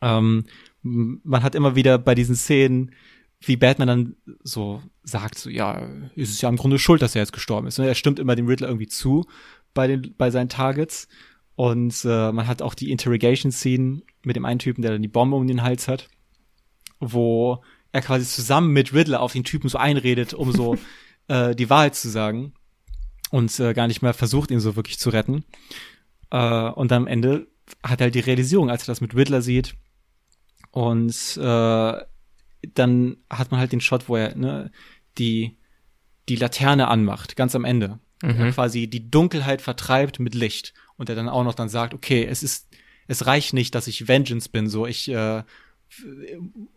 Ähm, man hat immer wieder bei diesen Szenen, wie Batman dann so sagt, so, ja, ist es ja im Grunde schuld, dass er jetzt gestorben ist. Und er stimmt immer dem Riddler irgendwie zu bei den, bei seinen Targets. Und äh, man hat auch die Interrogation-Szenen mit dem einen Typen, der dann die Bombe um den Hals hat, wo er quasi zusammen mit Riddler auf den Typen so einredet, um so äh, die Wahrheit zu sagen und äh, gar nicht mehr versucht, ihn so wirklich zu retten. Äh, und am Ende hat er halt die Realisierung, als er das mit Riddler sieht. Und äh, dann hat man halt den Shot, wo er ne, die, die Laterne anmacht, ganz am Ende. Er quasi die Dunkelheit vertreibt mit Licht. Und er dann auch noch dann sagt, okay, es ist, es reicht nicht, dass ich Vengeance bin, so ich äh,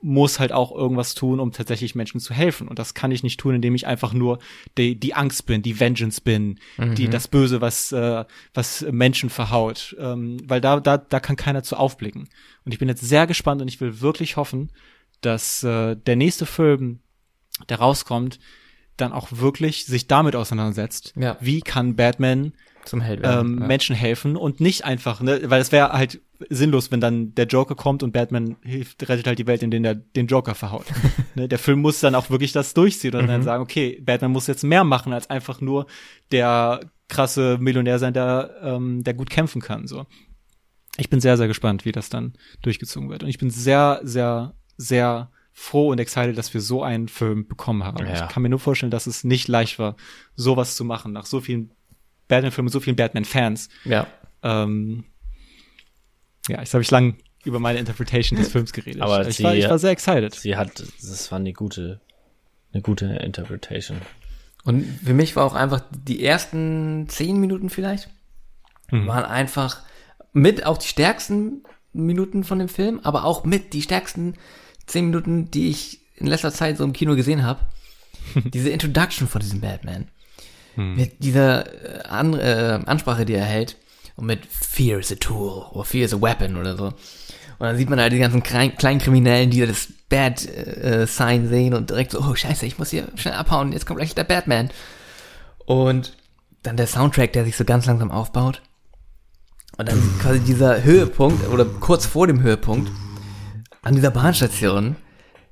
muss halt auch irgendwas tun, um tatsächlich Menschen zu helfen. Und das kann ich nicht tun, indem ich einfach nur die, die Angst bin, die Vengeance bin, die das Böse, was äh, was Menschen verhaut, ähm, weil da da da kann keiner zu aufblicken. Und ich bin jetzt sehr gespannt und ich will wirklich hoffen, dass äh, der nächste Film, der rauskommt, dann auch wirklich sich damit auseinandersetzt. Ja. Wie kann Batman Zum Held ähm, ja. Menschen helfen und nicht einfach, ne, weil es wäre halt sinnlos, wenn dann der Joker kommt und Batman hilft, rettet halt die Welt, indem er den Joker verhaut. ne, der Film muss dann auch wirklich das durchziehen und dann sagen, okay, Batman muss jetzt mehr machen als einfach nur der krasse Millionär sein, der, ähm, der gut kämpfen kann. So, ich bin sehr, sehr gespannt, wie das dann durchgezogen wird und ich bin sehr, sehr, sehr froh und excited, dass wir so einen Film bekommen haben. Ja. Ich kann mir nur vorstellen, dass es nicht leicht war, sowas zu machen nach so vielen Batman-Filmen, so vielen Batman-Fans. Ja. Ähm, ja, jetzt habe ich lang über meine Interpretation des Films geredet. Aber ich, sie- war, ich war sehr excited. Sie hat, das war eine gute, eine gute Interpretation. Und für mich war auch einfach die ersten zehn Minuten vielleicht, waren einfach mit auch die stärksten Minuten von dem Film, aber auch mit die stärksten zehn Minuten, die ich in letzter Zeit so im Kino gesehen habe. Diese Introduction von diesem Batman. Mit dieser äh, An äh, Ansprache, die er hält. Und mit Fear is a tool oder Fear is a weapon oder so. Und dann sieht man halt die ganzen kleinen, kleinen Kriminellen, die das Bad äh, Sign sehen und direkt so, oh scheiße, ich muss hier schnell abhauen, jetzt kommt gleich der Batman. Und dann der Soundtrack, der sich so ganz langsam aufbaut. Und dann quasi dieser Höhepunkt, oder kurz vor dem Höhepunkt, an dieser Bahnstation,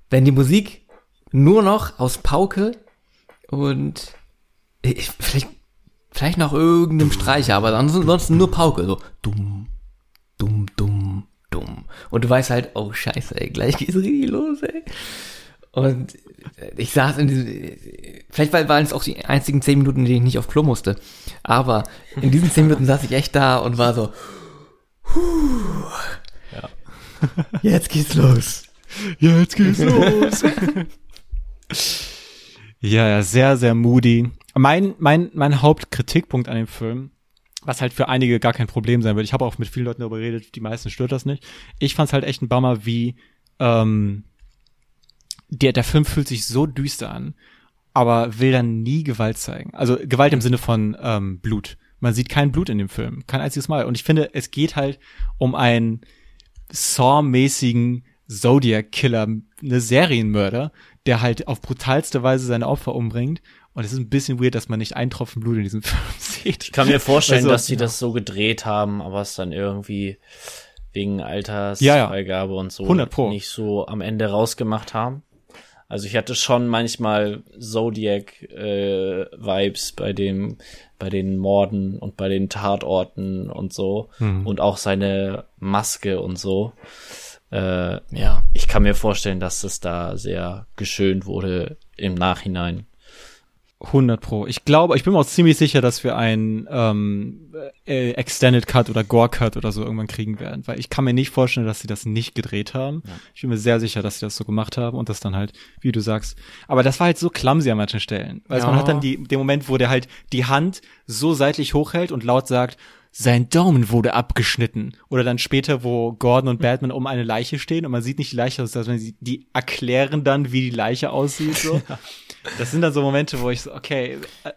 wenn die Musik nur noch aus Pauke und ich, vielleicht, vielleicht noch irgendeinem Streicher, aber ansonsten nur Pauke, so dumm, dumm, dumm, dumm. Und du weißt halt, oh scheiße, ey, gleich geht's richtig los, ey. Und ich saß in diesem, vielleicht war- waren es auch die einzigen zehn Minuten, in denen ich nicht auf Klo musste. Aber in diesen zehn Minuten saß ich echt da und war so, Ja. jetzt geht's los. Jetzt geht's los. ja, ja, sehr, sehr moody. Mein, mein, mein Hauptkritikpunkt an dem Film, was halt für einige gar kein Problem sein wird, ich habe auch mit vielen Leuten darüber geredet, die meisten stört das nicht. Ich fand's halt echt ein Bummer, wie, ähm, der, der Film fühlt sich so düster an, aber will dann nie Gewalt zeigen. Also Gewalt im Sinne von ähm, Blut. Man sieht kein Blut in dem Film, kein einziges Mal. Und ich finde, es geht halt um einen Saw-mäßigen Zodiac-Killer, eine Serienmörder, der halt auf brutalste Weise seine Opfer umbringt. Und es ist ein bisschen weird, dass man nicht einen Tropfen Blut in diesem Film sieht. Ich kann mir vorstellen, Also, dass sie ja. das so gedreht haben, aber es dann irgendwie wegen Ja, ja. Altersfreigabe und so 100 Pro. nicht so am Ende rausgemacht haben. Also ich hatte schon manchmal Zodiac-Vibes bei dem, bei den Morden und bei den Tatorten und so Mhm. und auch seine Maske und so. Äh, Ja. ich kann mir vorstellen, dass es da sehr geschönt wurde im Nachhinein. 100 Pro. Ich glaube, ich bin mir auch ziemlich sicher, dass wir einen ähm, äh, Extended Cut oder Gore Cut oder so irgendwann kriegen werden, weil ich kann mir nicht vorstellen, dass sie das nicht gedreht haben. Ich bin mir sehr sicher, dass sie das so gemacht haben und das dann halt, wie du sagst. Aber das war halt so clumsy an manchen Stellen. Man Ja. hat dann die, den Moment, wo der halt die Hand so seitlich hochhält und laut sagt, sein Daumen wurde abgeschnitten. Oder dann später, wo Gordon und Batman um eine Leiche stehen und man sieht nicht die Leiche, sondern sie, die erklären dann, wie die Leiche aussieht. So. Das sind dann so Momente, wo ich so, okay, äh,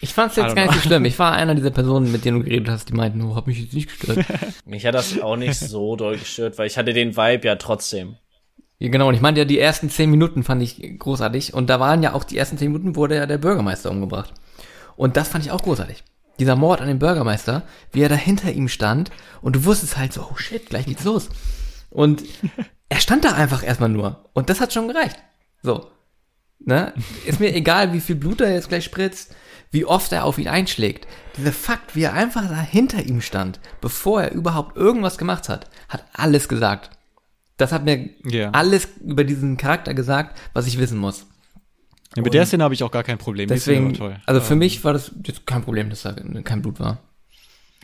Ich fand's jetzt gar nicht so schlimm. Ich war einer dieser Personen, mit denen du geredet hast, die meinten, oh, hab mich jetzt nicht gestört. Mich hat das auch nicht so doll gestört, weil ich hatte den Vibe ja trotzdem. ja, genau, und ich meinte ja, die ersten zehn Minuten fand ich großartig. Und da waren ja auch die ersten zehn Minuten, wurde ja der Bürgermeister umgebracht. Und das fand ich auch großartig. Dieser Mord an den Bürgermeister, wie er da hinter ihm stand und du wusstest halt so, oh shit, gleich geht's los. Und er stand da einfach erstmal nur. Und das hat schon gereicht. So. Ne? Ist mir egal, wie viel Blut er jetzt gleich spritzt, wie oft er auf ihn einschlägt. Dieser Fakt, wie er einfach da hinter ihm stand, bevor er überhaupt irgendwas gemacht hat, hat alles gesagt. Das hat mir Ja. alles über diesen Charakter gesagt, was ich wissen muss. Ja, mit der Szene habe ich auch gar kein Problem. Deswegen, also für Ähm, mich war das kein Problem, dass da kein Blut war.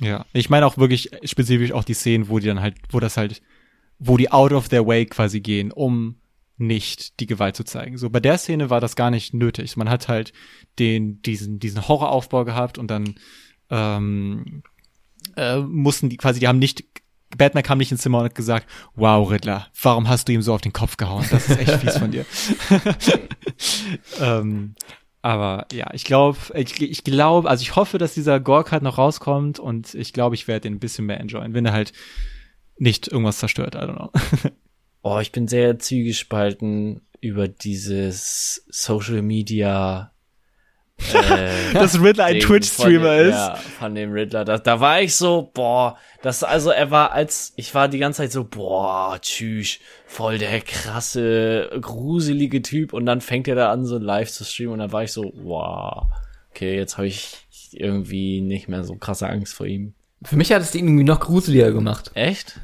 Ja, ich meine auch wirklich spezifisch auch die Szenen, wo die dann halt, wo das halt, wo die out of their way quasi gehen, um nicht die Gewalt zu zeigen. So bei der Szene war das gar nicht nötig. Man hat halt den diesen diesen Horroraufbau gehabt und dann ähm, äh, mussten die quasi, die haben nicht Batman kam nicht ins Zimmer und hat gesagt, wow, Riddler, warum hast du ihm so auf den Kopf gehauen? Das ist echt fies von dir. ähm, aber ja, ich glaube, ich, ich glaube, also ich hoffe, dass dieser Gore-Cut noch rauskommt und ich glaube, ich werde den ein bisschen mehr enjoyen, wenn er halt nicht irgendwas zerstört, I don't know. Oh, ich bin sehr zwiegespalten über dieses Social Media. Äh, Dass Riddler ein Twitch-Streamer ist. Ja, von dem Riddler. Da, da war ich so, boah, das, also er war als, ich war die ganze Zeit so, boah, tschüss, voll der krasse, gruselige Typ und dann fängt er da an, so live zu streamen und dann war ich so, wow, okay, jetzt habe ich irgendwie nicht mehr so krasse Angst vor ihm. Für mich hat es ihn irgendwie noch gruseliger gemacht. Echt?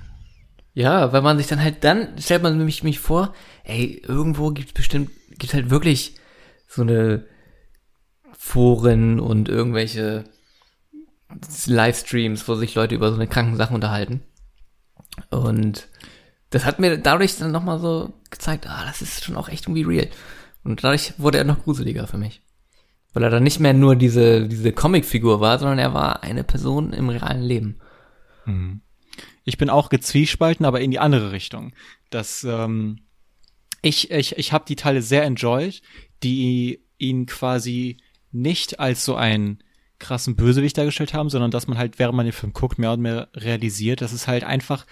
Ja, weil man sich dann halt, dann stellt man nämlich mich vor, ey, irgendwo gibt's bestimmt, gibt's halt wirklich so eine Foren und irgendwelche Livestreams, wo sich Leute über so eine kranken Sachen unterhalten. Und das hat mir dadurch dann nochmal so gezeigt, ah, das ist schon auch echt irgendwie real. Und dadurch wurde er noch gruseliger für mich. Weil er dann nicht mehr nur diese, diese Comicfigur war, sondern er war eine Person im realen Leben. Ich bin auch gezwiespalten, aber in die andere Richtung. Das, ähm, ich, ich, ich habe die Teile sehr enjoyed, die ihn quasi nicht als so einen krassen Bösewicht dargestellt haben, sondern dass man halt, während man den Film guckt, mehr und mehr realisiert, dass es halt einfach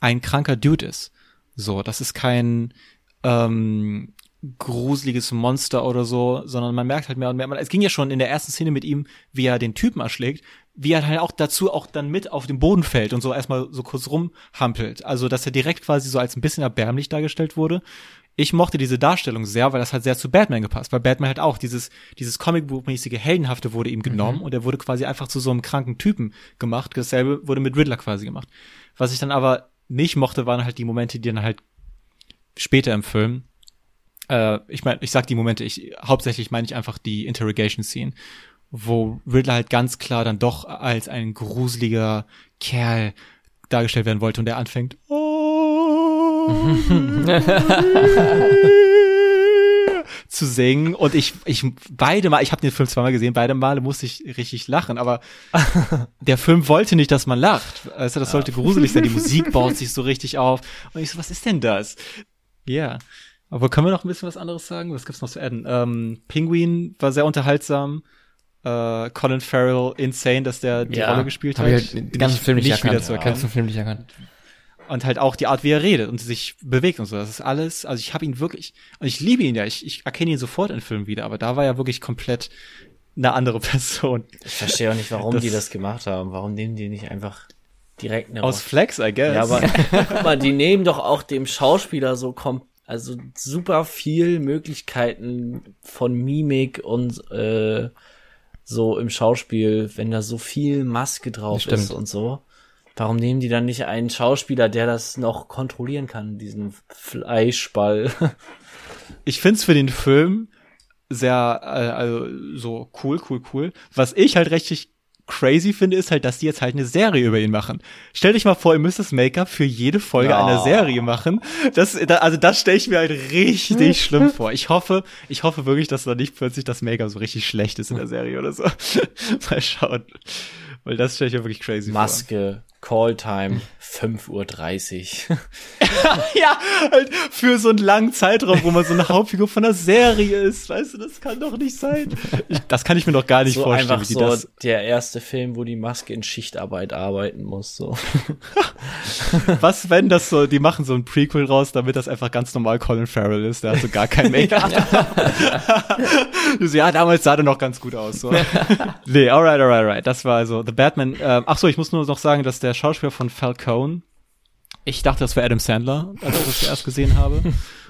ein kranker Dude ist. So, das ist kein ähm, gruseliges Monster oder so, sondern man merkt halt mehr und mehr. Es ging ja schon in der ersten Szene mit ihm, wie er den Typen erschlägt, wie er halt auch dazu auch dann mit auf den Boden fällt und so erstmal so kurz rumhampelt. Also, dass er direkt quasi so als ein bisschen erbärmlich dargestellt wurde. Ich mochte diese Darstellung sehr, weil das hat sehr zu Batman gepasst, weil Batman halt auch dieses, dieses Comicbuchmäßige Heldenhafte wurde ihm genommen und er wurde quasi einfach zu so einem kranken Typen gemacht. Dasselbe wurde mit Riddler quasi gemacht. Was ich dann aber nicht mochte, waren halt die Momente, die dann halt später im Film, äh, ich meine, ich sag die Momente, ich hauptsächlich meine ich einfach die Interrogation Scene, wo Riddler halt ganz klar dann doch als ein gruseliger Kerl dargestellt werden wollte und er anfängt zu singen und ich ich beide mal ich habe den Film zweimal gesehen beide Male musste ich richtig lachen aber der Film wollte nicht dass man lacht also das sollte gruselig sein die Musik baut sich so richtig auf und ich so was ist denn das ja Aber können wir noch ein bisschen was anderes sagen? Was gibt's noch zu adden? Ähm, Penguin war sehr unterhaltsam. Äh, Colin Farrell, insane, dass der die Ja, Rolle gespielt hat. ich halt den ganzen Film nicht, erkannt. wieder zu erkennen. Ganzen Film nicht erkannt. Und halt auch die Art, wie er redet und sich bewegt und so. Das ist alles, also ich habe ihn wirklich, und ich liebe ihn ja, ich, ich erkenne ihn sofort in Filmen wieder, aber da war er wirklich komplett eine andere Person. Ich verstehe auch nicht, warum Das- die das gemacht haben. Warum nehmen die nicht einfach direkt eine Aus Flex, I guess. Ja, aber guck mal, die nehmen doch auch dem Schauspieler so kom also super viel Möglichkeiten von Mimik und äh, so im Schauspiel, wenn da so viel Maske drauf ist und so. Warum nehmen die dann nicht einen Schauspieler, der das noch kontrollieren kann, diesen Fleischball? ich find's für den Film sehr, äh, also so cool, cool, cool. Was ich halt richtig crazy finde, ist halt, dass die jetzt halt eine Serie über ihn machen. Stell dich mal vor, ihr müsst das Make-up für jede Folge Ja. einer Serie machen. Das, da, also das stelle ich mir halt richtig schlimm vor. Ich hoffe, ich hoffe wirklich, dass da nicht plötzlich das Make-up so richtig schlecht ist in der Serie oder so. mal schauen. Weil das stelle ich mir wirklich crazy Maske, Call Time. 5.30 Uhr. Ja, halt für so einen langen Zeitraum, wo man so eine Hauptfigur von einer Serie ist. Weißt du, das kann doch nicht sein. Ich, das kann ich mir doch gar nicht so vorstellen, einfach so das der erste Film, wo die Maske in Schichtarbeit arbeiten muss. So. Was, wenn das so, die machen so ein Prequel raus, damit das einfach ganz normal Colin Farrell ist, der hat so gar kein Make-up. Ja, damals sah der noch ganz gut aus. So. nee, alright, alright, alright. Das war also The Batman. Ähm, ach so, ich muss nur noch sagen, dass der Schauspieler von Falcone, ich dachte, das wäre Adam Sandler, als ich das zuerst gesehen habe.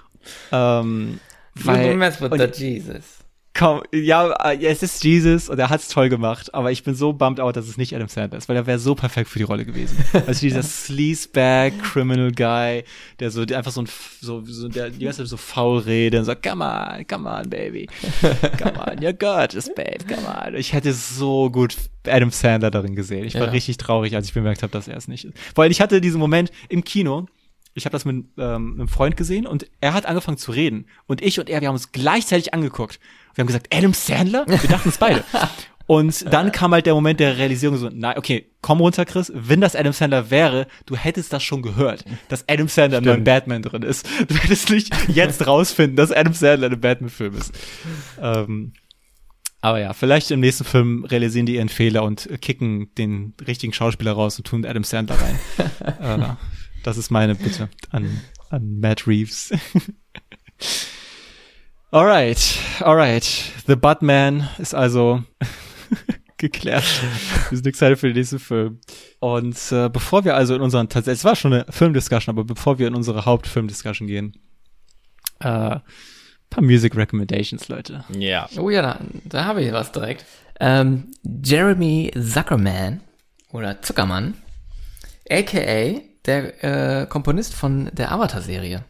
ähm, You weil, mess with the Jesus. Komm, ja, äh, es ist Jesus und er hat's toll gemacht, aber ich bin so bummed out, dass es nicht Adam Sandler ist, weil er wäre so perfekt für die Rolle gewesen. Also dieser Sleazebag Criminal Guy, der so der einfach so ein so so der die ganze Zeit so faul redet und so come on, come on baby. Come on, you're gorgeous babe, come on. Ich hätte so gut Adam Sandler darin gesehen. Ich war Ja. richtig traurig, als ich bemerkt habe, dass er es nicht ist. Weil ich hatte diesen Moment im Kino, ich habe das mit ähm, einem Freund gesehen und er hat angefangen zu reden. Und ich und er, wir haben uns gleichzeitig angeguckt. Wir haben gesagt, Adam Sandler? Wir dachten es beide. Und dann kam halt der Moment der Realisierung so, nein, okay, komm runter, Chris. Wenn das Adam Sandler wäre, du hättest das schon gehört, dass Adam Sandler in einem Batman drin ist. Du hättest nicht jetzt rausfinden, dass Adam Sandler in Batman-Film ist. Ähm, aber ja, vielleicht im nächsten Film realisieren die ihren Fehler und kicken den richtigen Schauspieler raus und tun Adam Sandler rein. äh, das ist meine Bitte an, an Matt Reeves. Alright, alright. The Batman ist also geklärt. Wir sind excited für den nächsten Film. Und äh, bevor wir also in unseren, tatsächlich, es war schon eine Filmdiscussion, aber bevor wir in unsere Hauptfilmdiscussion gehen, äh, paar Music Recommendations, Leute. Ja. Oh ja, da, da habe ich was direkt. Ähm, Jeremy Zuckerman oder Zuckermann, aka der äh, Komponist von der Avatar-Serie.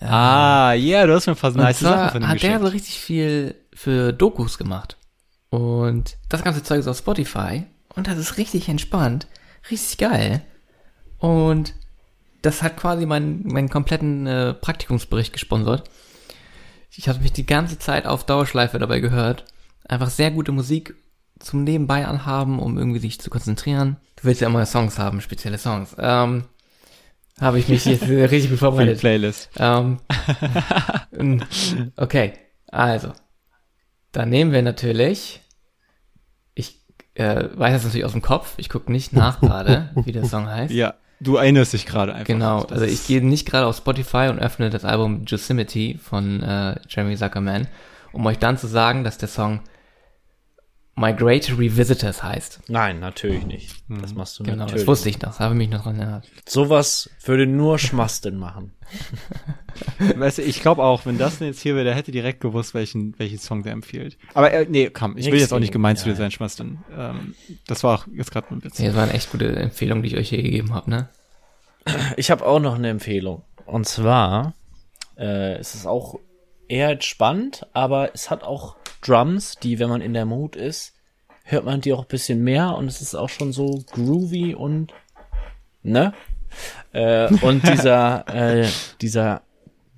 Ah, ja, yeah, du hast mir fast Und nice Sachen von ihm hat der so geschickt. richtig viel für Dokus gemacht. Und das ganze Zeug ist auf Spotify. Und das ist richtig entspannt. Richtig geil. Und das hat quasi meinen, meinen kompletten äh, Praktikumsbericht gesponsert. Ich habe mich die ganze Zeit auf Dauerschleife dabei gehört. Einfach sehr gute Musik zum Nebenbei anhaben, um irgendwie sich zu konzentrieren. Du willst ja immer Songs haben, spezielle Songs. Ähm, habe ich mich jetzt richtig gut vorbereitet. Playlist. Ähm, okay, also. Dann nehmen wir natürlich. Ich äh, weiß das natürlich aus dem Kopf. Ich gucke nicht nach gerade, wie der Song heißt. Ja, du erinnerst dich gerade einfach. Genau, also ich gehe nicht gerade auf Spotify und öffne das Album Yosemite von äh, Jeremy Zuckerman, um euch dann zu sagen, dass der Song My Great Revisitors heißt. Nein, natürlich nicht. Das machst du Genau, natürlich. das wusste ich noch, das habe ich mich noch dran erinnert. Sowas würde nur Schmasten machen. Weißt du, ich glaube auch, wenn das jetzt hier wäre, der hätte direkt gewusst, welchen, welchen Song der empfiehlt. Aber äh, nee, komm, ich will Nix jetzt auch nicht gemein zu dir sein, Schmaß, denn ähm, das war auch jetzt gerade ein Witz. Nee, das war eine echt gute Empfehlung, die ich euch hier gegeben habe, ne? Ich habe auch noch eine Empfehlung. Und zwar äh, es ist auch eher entspannt, aber es hat auch Drums, die, wenn man in der Mood ist, hört man die auch ein bisschen mehr und es ist auch schon so groovy und ne? Äh, und dieser äh, dieser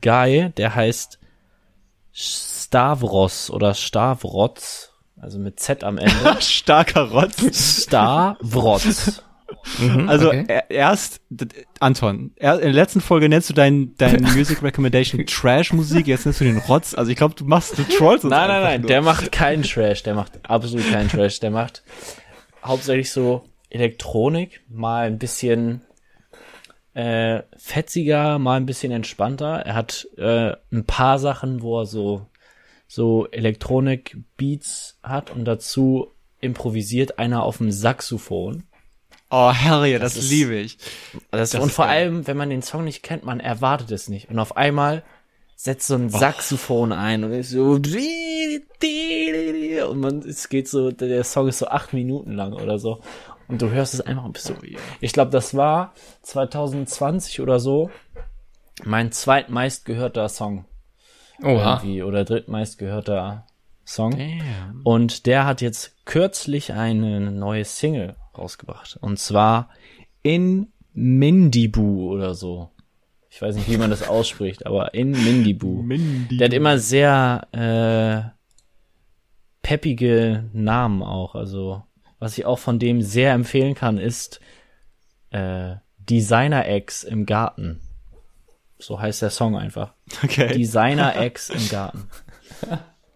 Guy, der heißt Stavros oder Stavrots, also mit Z am Ende. Starker Rotz. Stavrots. Mhm, Also okay. er, erst, Anton, er, in der letzten Folge nennst du dein, dein Music Recommendation Trash-Musik, jetzt nennst du den Rotz. Also ich glaube, du machst, du trollst uns Nein, nein, nein, nur. der macht keinen Trash, der macht absolut keinen Trash, der macht hauptsächlich so Elektronik, mal ein bisschen äh, fetziger, mal ein bisschen entspannter. Er hat äh, ein paar Sachen, wo er so so Elektronik-Beats hat und dazu improvisiert einer auf dem Saxophon. Oh, hell yeah, das, Das ist- liebe ich. Das, Das und vor geil. allem, wenn man den Song nicht kennt, man erwartet es nicht. Und auf einmal setzt so ein Saxophon ein und ist so und man es geht so der Song ist so acht Minuten lang oder so und du hörst es einfach und bist so ich glaube das war 2020 oder so mein zweitmeist gehörter Song Oha. irgendwie oder drittmeist gehörter Song Damn. und der hat jetzt kürzlich eine neue Single rausgebracht. Und zwar in Mindibu oder so. Ich weiß nicht, wie man das ausspricht, aber in Mindibu. Mindy. Der hat immer sehr äh, peppige Namen auch. Also, was ich auch von dem sehr empfehlen kann, ist äh, Designer X im Garten. So heißt der Song einfach. Okay, Designer X im Garten.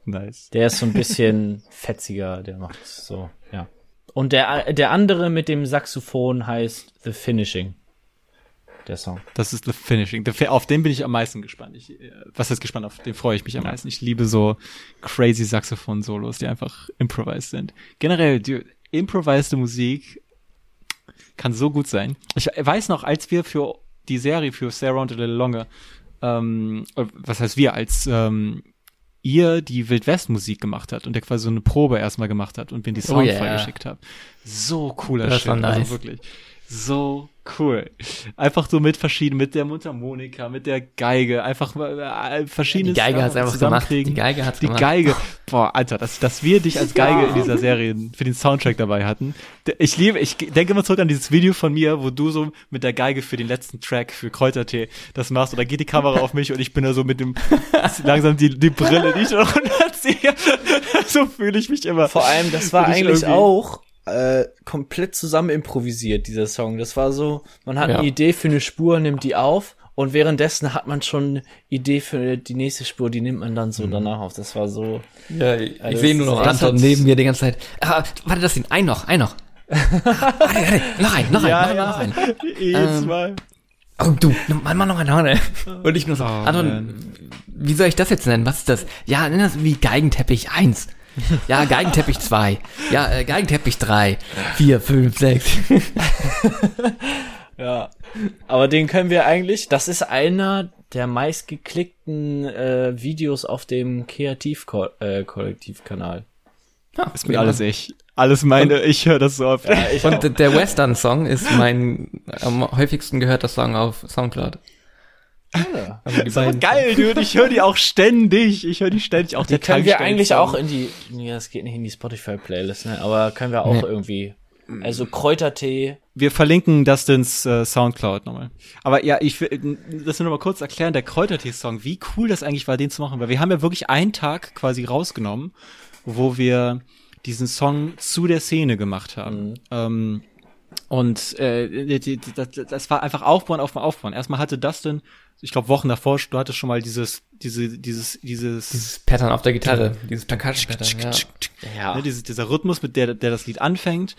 nice. Der ist so ein bisschen fetziger, der macht so, ja. Und der, der andere mit dem Saxophon heißt The Finishing. Der Song. Das ist The Finishing. The, auf den bin ich am meisten gespannt. Ich, äh, was heißt gespannt? Auf den freue ich mich am meisten. Ich liebe so crazy Saxophon-Solos, die einfach improvised sind. Generell, die improvised Musik kann so gut sein. Ich weiß noch, als wir für die Serie für Stay Around a Little Longer, ähm, äh, was heißt wir, als ähm, ihr die Wildwest-Musik gemacht hat und der quasi so eine Probe erstmal gemacht hat und wir die Oh, Soundfile yeah. geschickt habt. So cooler Das Shit. war nice. Also wirklich. So cool. Einfach so mit verschiedenen, mit der Mundharmonika, mit der Geige, einfach äh, verschiedene Die Geige hat's Sachen einfach gemacht. zusammenkriegen. Die Geige hat's Die gemacht. Geige. Boah, Alter, dass, dass wir dich als Geige in dieser Serie für den Soundtrack dabei hatten. Ich liebe, ich denke immer zurück an dieses Video von mir, wo du so mit der Geige für den letzten Track für Kräutertee das machst. Und da geht die Kamera auf mich und ich bin da so mit dem, langsam die, die Brille, die ich noch runterziehe. so fühle ich mich immer. Vor allem, das war eigentlich auch äh, komplett zusammen improvisiert, dieser Song. Das war so, man hat Ja. eine Idee für eine Spur, nimmt die auf und währenddessen hat man schon eine Idee für die nächste Spur, die nimmt man dann so danach auf. Das war so, Ja, ich Also sehe nur noch Anton neben mir die ganze Zeit. Ah, warte, das sind ein noch, ein noch. Ah, warte, warte, noch ein, noch ein, Ja, noch ein, ja. noch ein. Jedes Ähm, Mal. Oh, du, mach mal noch ein, noch ein. Und ich nur so, Oh, Anton, man. wie soll ich das jetzt nennen? Was ist das? Ja, nenn das wie Geigenteppich 1. Ja, Geigenteppich 2. Ja, äh, Geigenteppich 3, 4, 5, 6. Ja. Aber den können wir eigentlich, das ist einer der meistgeklickten äh, Videos auf dem Kreativ-Kollektiv-Kanal. Ist mir alles ich. Alles meine, ich höre das so oft. ich Und d- der Western-Song ist mein am häufigsten gehörter Song auf Soundcloud. Ja. Also geil, dude. Ich höre die auch ständig. Ich höre die ständig. Auch Die die können wir eigentlich auch in die, nee, das geht nicht in die Spotify-Playlist, ne? aber können wir auch Nee. irgendwie, also Kräutertee, Wir verlinken Dustins äh, Soundcloud nochmal. Aber ja, ich will das nur noch mal kurz erklären, der Kräutertee-Song, wie cool das eigentlich war, den zu machen, weil wir haben ja wirklich einen Tag quasi rausgenommen, wo wir diesen Song zu der Szene gemacht haben. Ähm, und äh, die, die, die, das, das war einfach Aufbauen, Aufbauen, Aufbauen. Erstmal hatte Dustin, ich glaube Wochen davor, du hattest schon mal dieses, diese, dieses, dieses, Dieses Pattern auf der Gitarre, dieses Percussion-Pattern, ja. ja, ne, diese, dieser Rhythmus, mit der, der das Lied anfängt.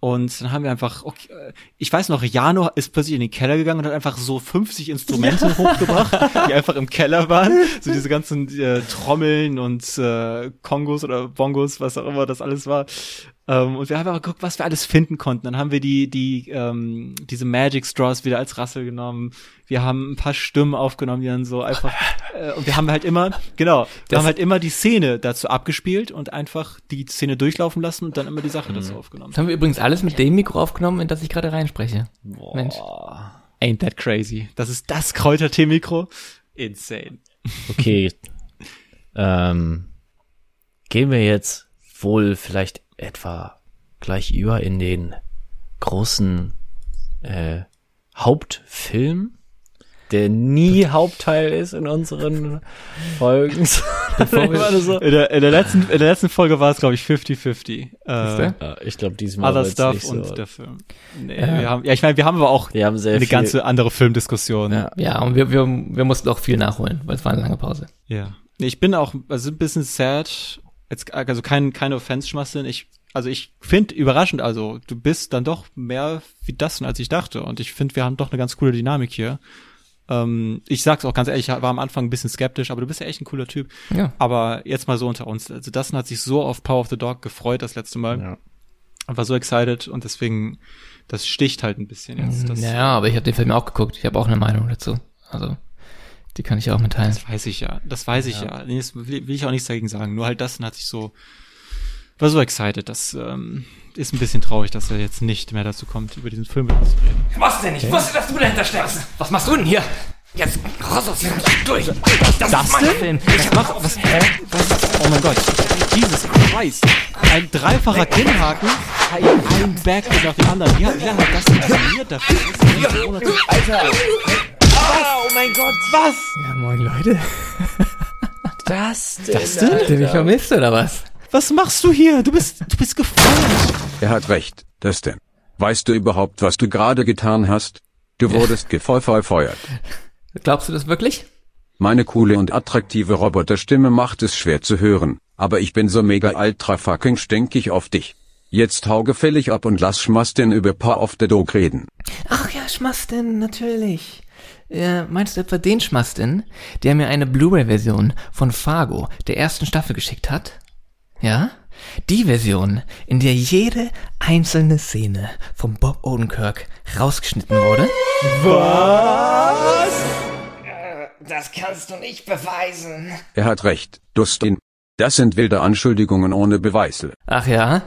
Und dann haben wir einfach, okay, äh, ich weiß noch, Jano ist plötzlich in den Keller gegangen und hat einfach so 50 Instrumente hochgebracht, die einfach im Keller waren. So diese ganzen äh, Trommeln und äh, Kongos oder Bongos, was auch immer das alles war. Ähm, und wir haben einfach geguckt, was wir alles finden konnten. Dann haben wir die, die, ähm, diese Magic Straws wieder als Rassel genommen. Wir haben ein paar Stimmen aufgenommen, die dann so einfach, äh, und wir haben halt immer, genau, wir Das- haben halt immer die Szene dazu abgespielt und einfach die Szene durchlaufen lassen und dann immer die Sache dazu aufgenommen. Das haben wir übrigens alles mit dem Mikro aufgenommen, in das ich gerade reinspreche. Boah. Mensch. Ain't that crazy. Das ist das Kräutertee-Mikro. Insane. Okay. ähm, gehen wir jetzt wohl vielleicht etwa gleich über in den großen äh, Hauptfilm. der nie Hauptteil ist in unseren Folgen. Immer so. In der, in der letzten, in der letzten Folge war es, glaube ich, 50-50. Äh, ich glaube, diesmal Other Stuff nicht und so. der Film. Nee, Ja. wir haben, ja, ich meine, wir haben aber auch Wir haben sehr eine viel. ganze andere Filmdiskussion. Ja. Ja, und wir, wir, wir mussten auch viel nachholen, weil es war eine lange Pause. Ja. Ich bin auch also ein bisschen sad. Jetzt, also kein, keine Offense, Schmasseln. Ich, also ich finde überraschend, also du bist dann doch mehr wie das, als ich dachte. Und ich finde, wir haben doch eine ganz coole Dynamik hier. Ähm, ich sag's auch ganz ehrlich, ich war am Anfang ein bisschen skeptisch, aber du bist ja echt ein cooler Typ. Ja. Aber jetzt mal so unter uns. Also Dustin hat sich so auf Power of the Dog gefreut das letzte Mal. Ja. Und war so excited und deswegen, das sticht halt ein bisschen jetzt. Das, ja, aber ich habe den Film auch geguckt. Ich habe auch eine Meinung dazu. Also, die kann ich auch mitteilen. Das weiß ich ja. Das weiß ich ja. Nee, das will, will ich auch nichts dagegen sagen. Nur halt Dustin hat sich so, war so excited. Das ähm, ist ein bisschen traurig, dass er jetzt nicht mehr dazu kommt, über diesen Film mit uns zu reden. Was denn? Ich wusste, dass du dahinter steckst. Was machst du denn hier? Jetzt raus aus hier durch. Das, ist mein Film. Ich mach was. Hä? Oh mein Gott. Jesus Christ. Ein dreifacher Kinnhaken, ein, Backflip nach dem anderen. Wie, wie lange hat das denn trainiert dafür? Alter. Oh mein Gott, was? Ja, moin Leute. Das denn? Das denn? Habt ihr mich vermisst oder was? Was machst du hier? Du bist, du bist gefeuert. Er hat recht, Dustin. Weißt du überhaupt, was du gerade getan hast? Du wurdest gefeuert. Glaubst du das wirklich? Meine coole und attraktive Roboterstimme macht es schwer zu hören, aber ich bin so mega ultra fucking stinkig auf dich. Jetzt hau gefällig ab und lass Schmastin über Power of the Dog reden. Ach ja, Schmastin, natürlich. Äh, meinst du etwa den Schmastin, der mir eine Blu-ray-Version von Fargo der ersten Staffel geschickt hat? Ja? Die Version, in der jede einzelne Szene von Bob Odenkirk rausgeschnitten wurde? Das kannst du nicht beweisen. Er hat recht, Dustin. Das sind wilde Anschuldigungen ohne Beweise. Ach ja?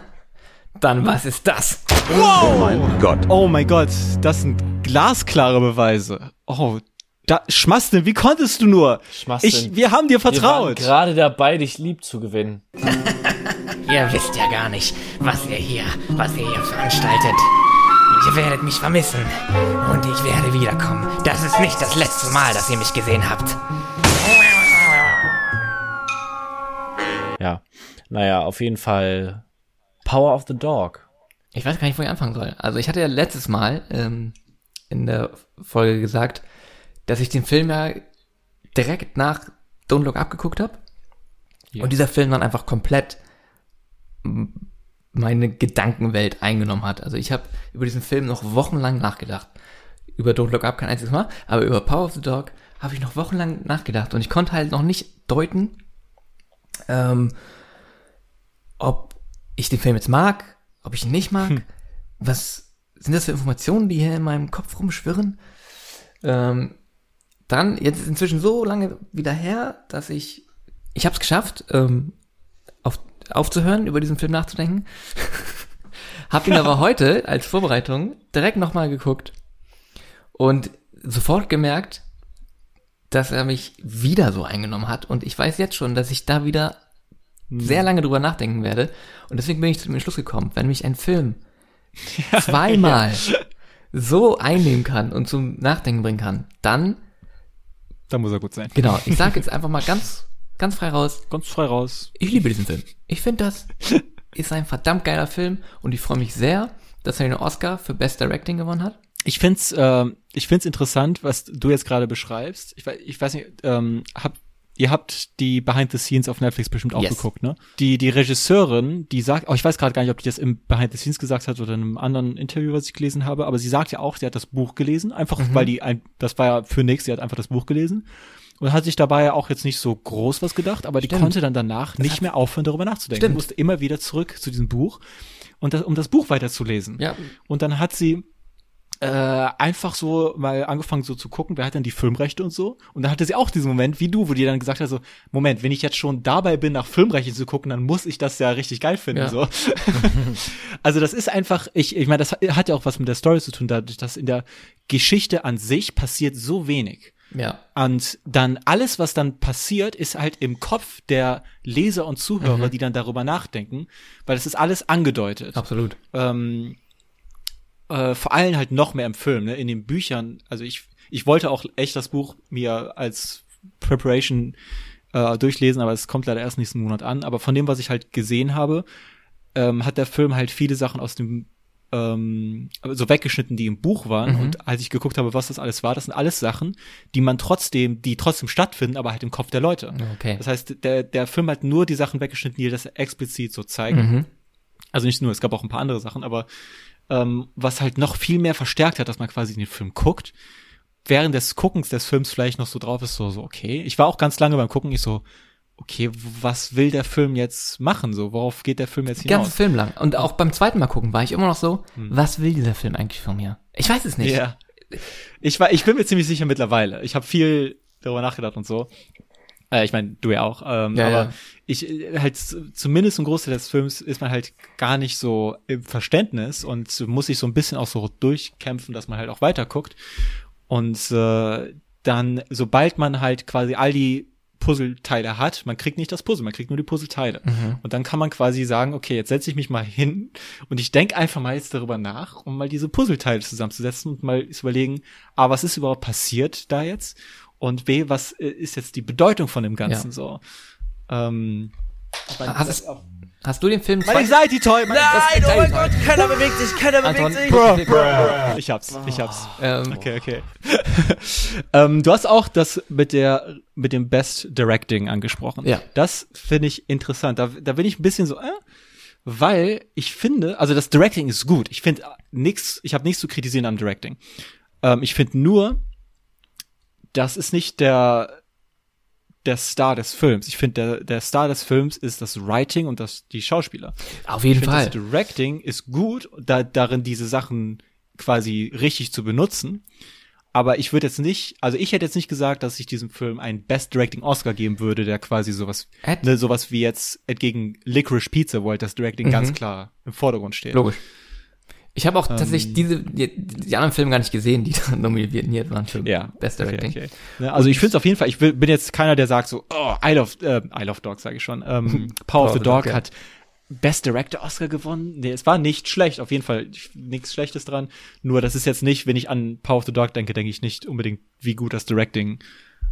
Dann was ist das? Oh mein Gott. Oh mein Gott, das sind glasklare Beweise. Oh, da, Schmastin, wie konntest du nur? Schmastin. Ich, wir haben dir Wir waren vertraut. gerade dabei, dich lieb zu gewinnen. Ihr wisst ja gar nicht, was ihr hier, was ihr hier veranstaltet. Ihr werdet mich vermissen. Und ich werde wiederkommen. Das ist nicht das letzte Mal, dass ihr mich gesehen habt. Ja. Naja, auf jeden Fall Power of the Dog. Ich weiß gar nicht, wo ich anfangen soll. Also ich hatte ja letztes Mal ähm, in der Folge gesagt, dass ich den Film ja direkt nach Don't Look Up geguckt habe. Und dieser Film dann einfach komplett meine Gedankenwelt eingenommen hat. Also ich habe über diesen Film noch wochenlang nachgedacht. Über Don't Look Up kein einziges Mal, aber über Power of the Dog habe ich noch wochenlang nachgedacht und ich konnte halt noch nicht deuten, ähm, ob ich den Film jetzt mag, ob ich ihn nicht mag. Was sind das für Informationen, die hier in meinem Kopf rumschwirren? Ähm, dann, jetzt ist inzwischen so lange wieder her, dass ich, ich habe es geschafft, ähm, auf, aufzuhören, über diesen Film nachzudenken. hab ihn aber heute als Vorbereitung direkt nochmal geguckt und sofort gemerkt, dass er mich wieder so eingenommen hat und ich weiß jetzt schon, dass ich da wieder sehr lange drüber nachdenken werde und deswegen bin ich zu dem Entschluss gekommen, wenn mich ein Film zweimal so einnehmen kann und zum Nachdenken bringen kann, dann, Da muss er gut sein. genau, ich sage jetzt einfach mal ganz, ganz frei raus, Ganz frei raus. ich liebe diesen Film. Ich finde, das ist ein verdammt geiler Film und ich freue mich sehr, dass er den Oscar für Best Directing gewonnen hat. Ich find's, äh, ich find's interessant, was du jetzt gerade beschreibst. Ich weiß, ich weiß nicht, ähm, hab, ihr habt die Behind the Scenes auf Netflix bestimmt auch Yes. geguckt, ne? Die, die Regisseurin, die sagt, oh, ich weiß gerade gar nicht, ob die das im Behind the Scenes gesagt hat oder in einem anderen Interview, was ich gelesen habe, aber sie sagt ja auch, sie hat das Buch gelesen, einfach weil die ein, das war ja für nix, sie hat einfach das Buch gelesen. Und hat sich dabei ja auch jetzt nicht so groß was gedacht, aber die Stimmt. konnte dann danach nicht mehr aufhören, darüber nachzudenken. Stimmt. Sie musste immer wieder zurück zu diesem Buch und das, um das Buch weiterzulesen. Ja. Und dann hat sie äh, einfach so mal angefangen so zu gucken, wer hat denn die Filmrechte und so. Und dann hatte sie auch diesen Moment wie du, wo die dann gesagt hat so, Moment, wenn ich jetzt schon dabei bin, nach Filmrechte zu gucken, dann muss ich das ja richtig geil finden. Ja. So. also das ist einfach, ich, ich meine, das hat ja auch was mit der Story zu tun, dadurch, dass in der Geschichte an sich passiert so wenig. Ja. Und dann alles, was dann passiert, ist halt im Kopf der Leser und Zuhörer, die dann darüber nachdenken, weil es ist alles angedeutet Absolut. ähm, äh, vor allem halt noch mehr im Film, ne? In den Büchern, also ich, ich wollte auch echt das Buch mir als Preparation äh, durchlesen, aber es kommt leider erst nächsten Monat an. Aber von dem, was ich halt gesehen habe, ähm, hat der Film halt viele Sachen aus dem ähm, so weggeschnitten, die im Buch waren. Mhm. Und als ich geguckt habe, was das alles war, das sind alles Sachen, die man trotzdem, die trotzdem stattfinden, aber halt im Kopf der Leute. Okay. Das heißt, der, der Film hat nur die Sachen weggeschnitten, die das explizit so zeigen. Mhm. Also nicht nur, es gab auch ein paar andere Sachen, aber ähm, was halt noch viel mehr verstärkt hat, dass man quasi den Film guckt, während des Guckens des Films vielleicht noch so drauf ist, so, so, okay. Ich war auch ganz lange beim Gucken, ich so, okay, was will der Film jetzt machen? So, worauf geht der Film jetzt Den ganzen hinaus? Film lang. Und auch beim zweiten Mal gucken war ich immer noch so, was will dieser Film eigentlich von mir? Ich weiß es nicht. Hm. Ja. Ich war, ich bin mir ziemlich sicher mittlerweile. Ich habe viel darüber nachgedacht und so. Äh, ich meine, du ja auch. Ähm, Ja, aber ja. Ich äh, halt zumindest ein Großteil des Films ist man halt gar nicht so im Verständnis und muss sich so ein bisschen auch so durchkämpfen, dass man halt auch weiter guckt. Und äh, dann, sobald man halt quasi all die Puzzleteile hat, man kriegt nicht das Puzzle, man kriegt nur die Puzzleteile. Und dann kann man quasi sagen, okay, jetzt setze ich mich mal hin und ich denke einfach mal jetzt darüber nach, um mal diese Puzzleteile zusammenzusetzen und mal zu überlegen, A, was ist überhaupt passiert da jetzt? Und B, was äh, ist jetzt die Bedeutung von dem Ganzen Ja. so? Ähm, meine, Hast, das- es, hast du den Film meine Anxiety Toy, meine Nein, oh mein Gott, keiner bewegt sich, keiner Anton, bewegt sich. Ich hab's, ich hab's. ähm, Okay, okay. ähm, du hast auch das mit der mit dem Best Directing angesprochen. Ja. Das finde ich interessant. Da, da bin ich ein bisschen so, äh, weil ich finde, also das Directing ist gut. Ich finde nichts, ich habe nichts zu kritisieren am Directing. Ähm, ich finde nur, das ist nicht der der Star des Films. Ich finde, der, der Star des Films ist das Writing und das, die Schauspieler. auf jeden Ich finde, Fall. das Directing ist gut, da, darin diese Sachen quasi richtig zu benutzen. Aber ich würde jetzt nicht, also ich hätte jetzt nicht gesagt, dass ich diesem Film einen Best Directing Oscar geben würde, der quasi sowas, ne, sowas wie jetzt entgegen Licorice Pizza, wo halt das Directing ganz klar im Vordergrund steht. Logisch. Ich habe auch Ähm. tatsächlich diese, die, die anderen Filme gar nicht gesehen, die da nominiert waren für Ja. Best Directing. Okay, okay. Ne, also ich finde es auf jeden Fall, ich will, bin jetzt keiner, der sagt so, oh, I love, äh, I love Dog, sage ich schon. Ähm, Power of the Dog ja. hat Best Director Oscar gewonnen. Nee, es war nicht schlecht, auf jeden Fall nichts Schlechtes dran. Nur das ist jetzt nicht, wenn ich an Power of the Dog denke, denke ich nicht unbedingt, wie gut das Directing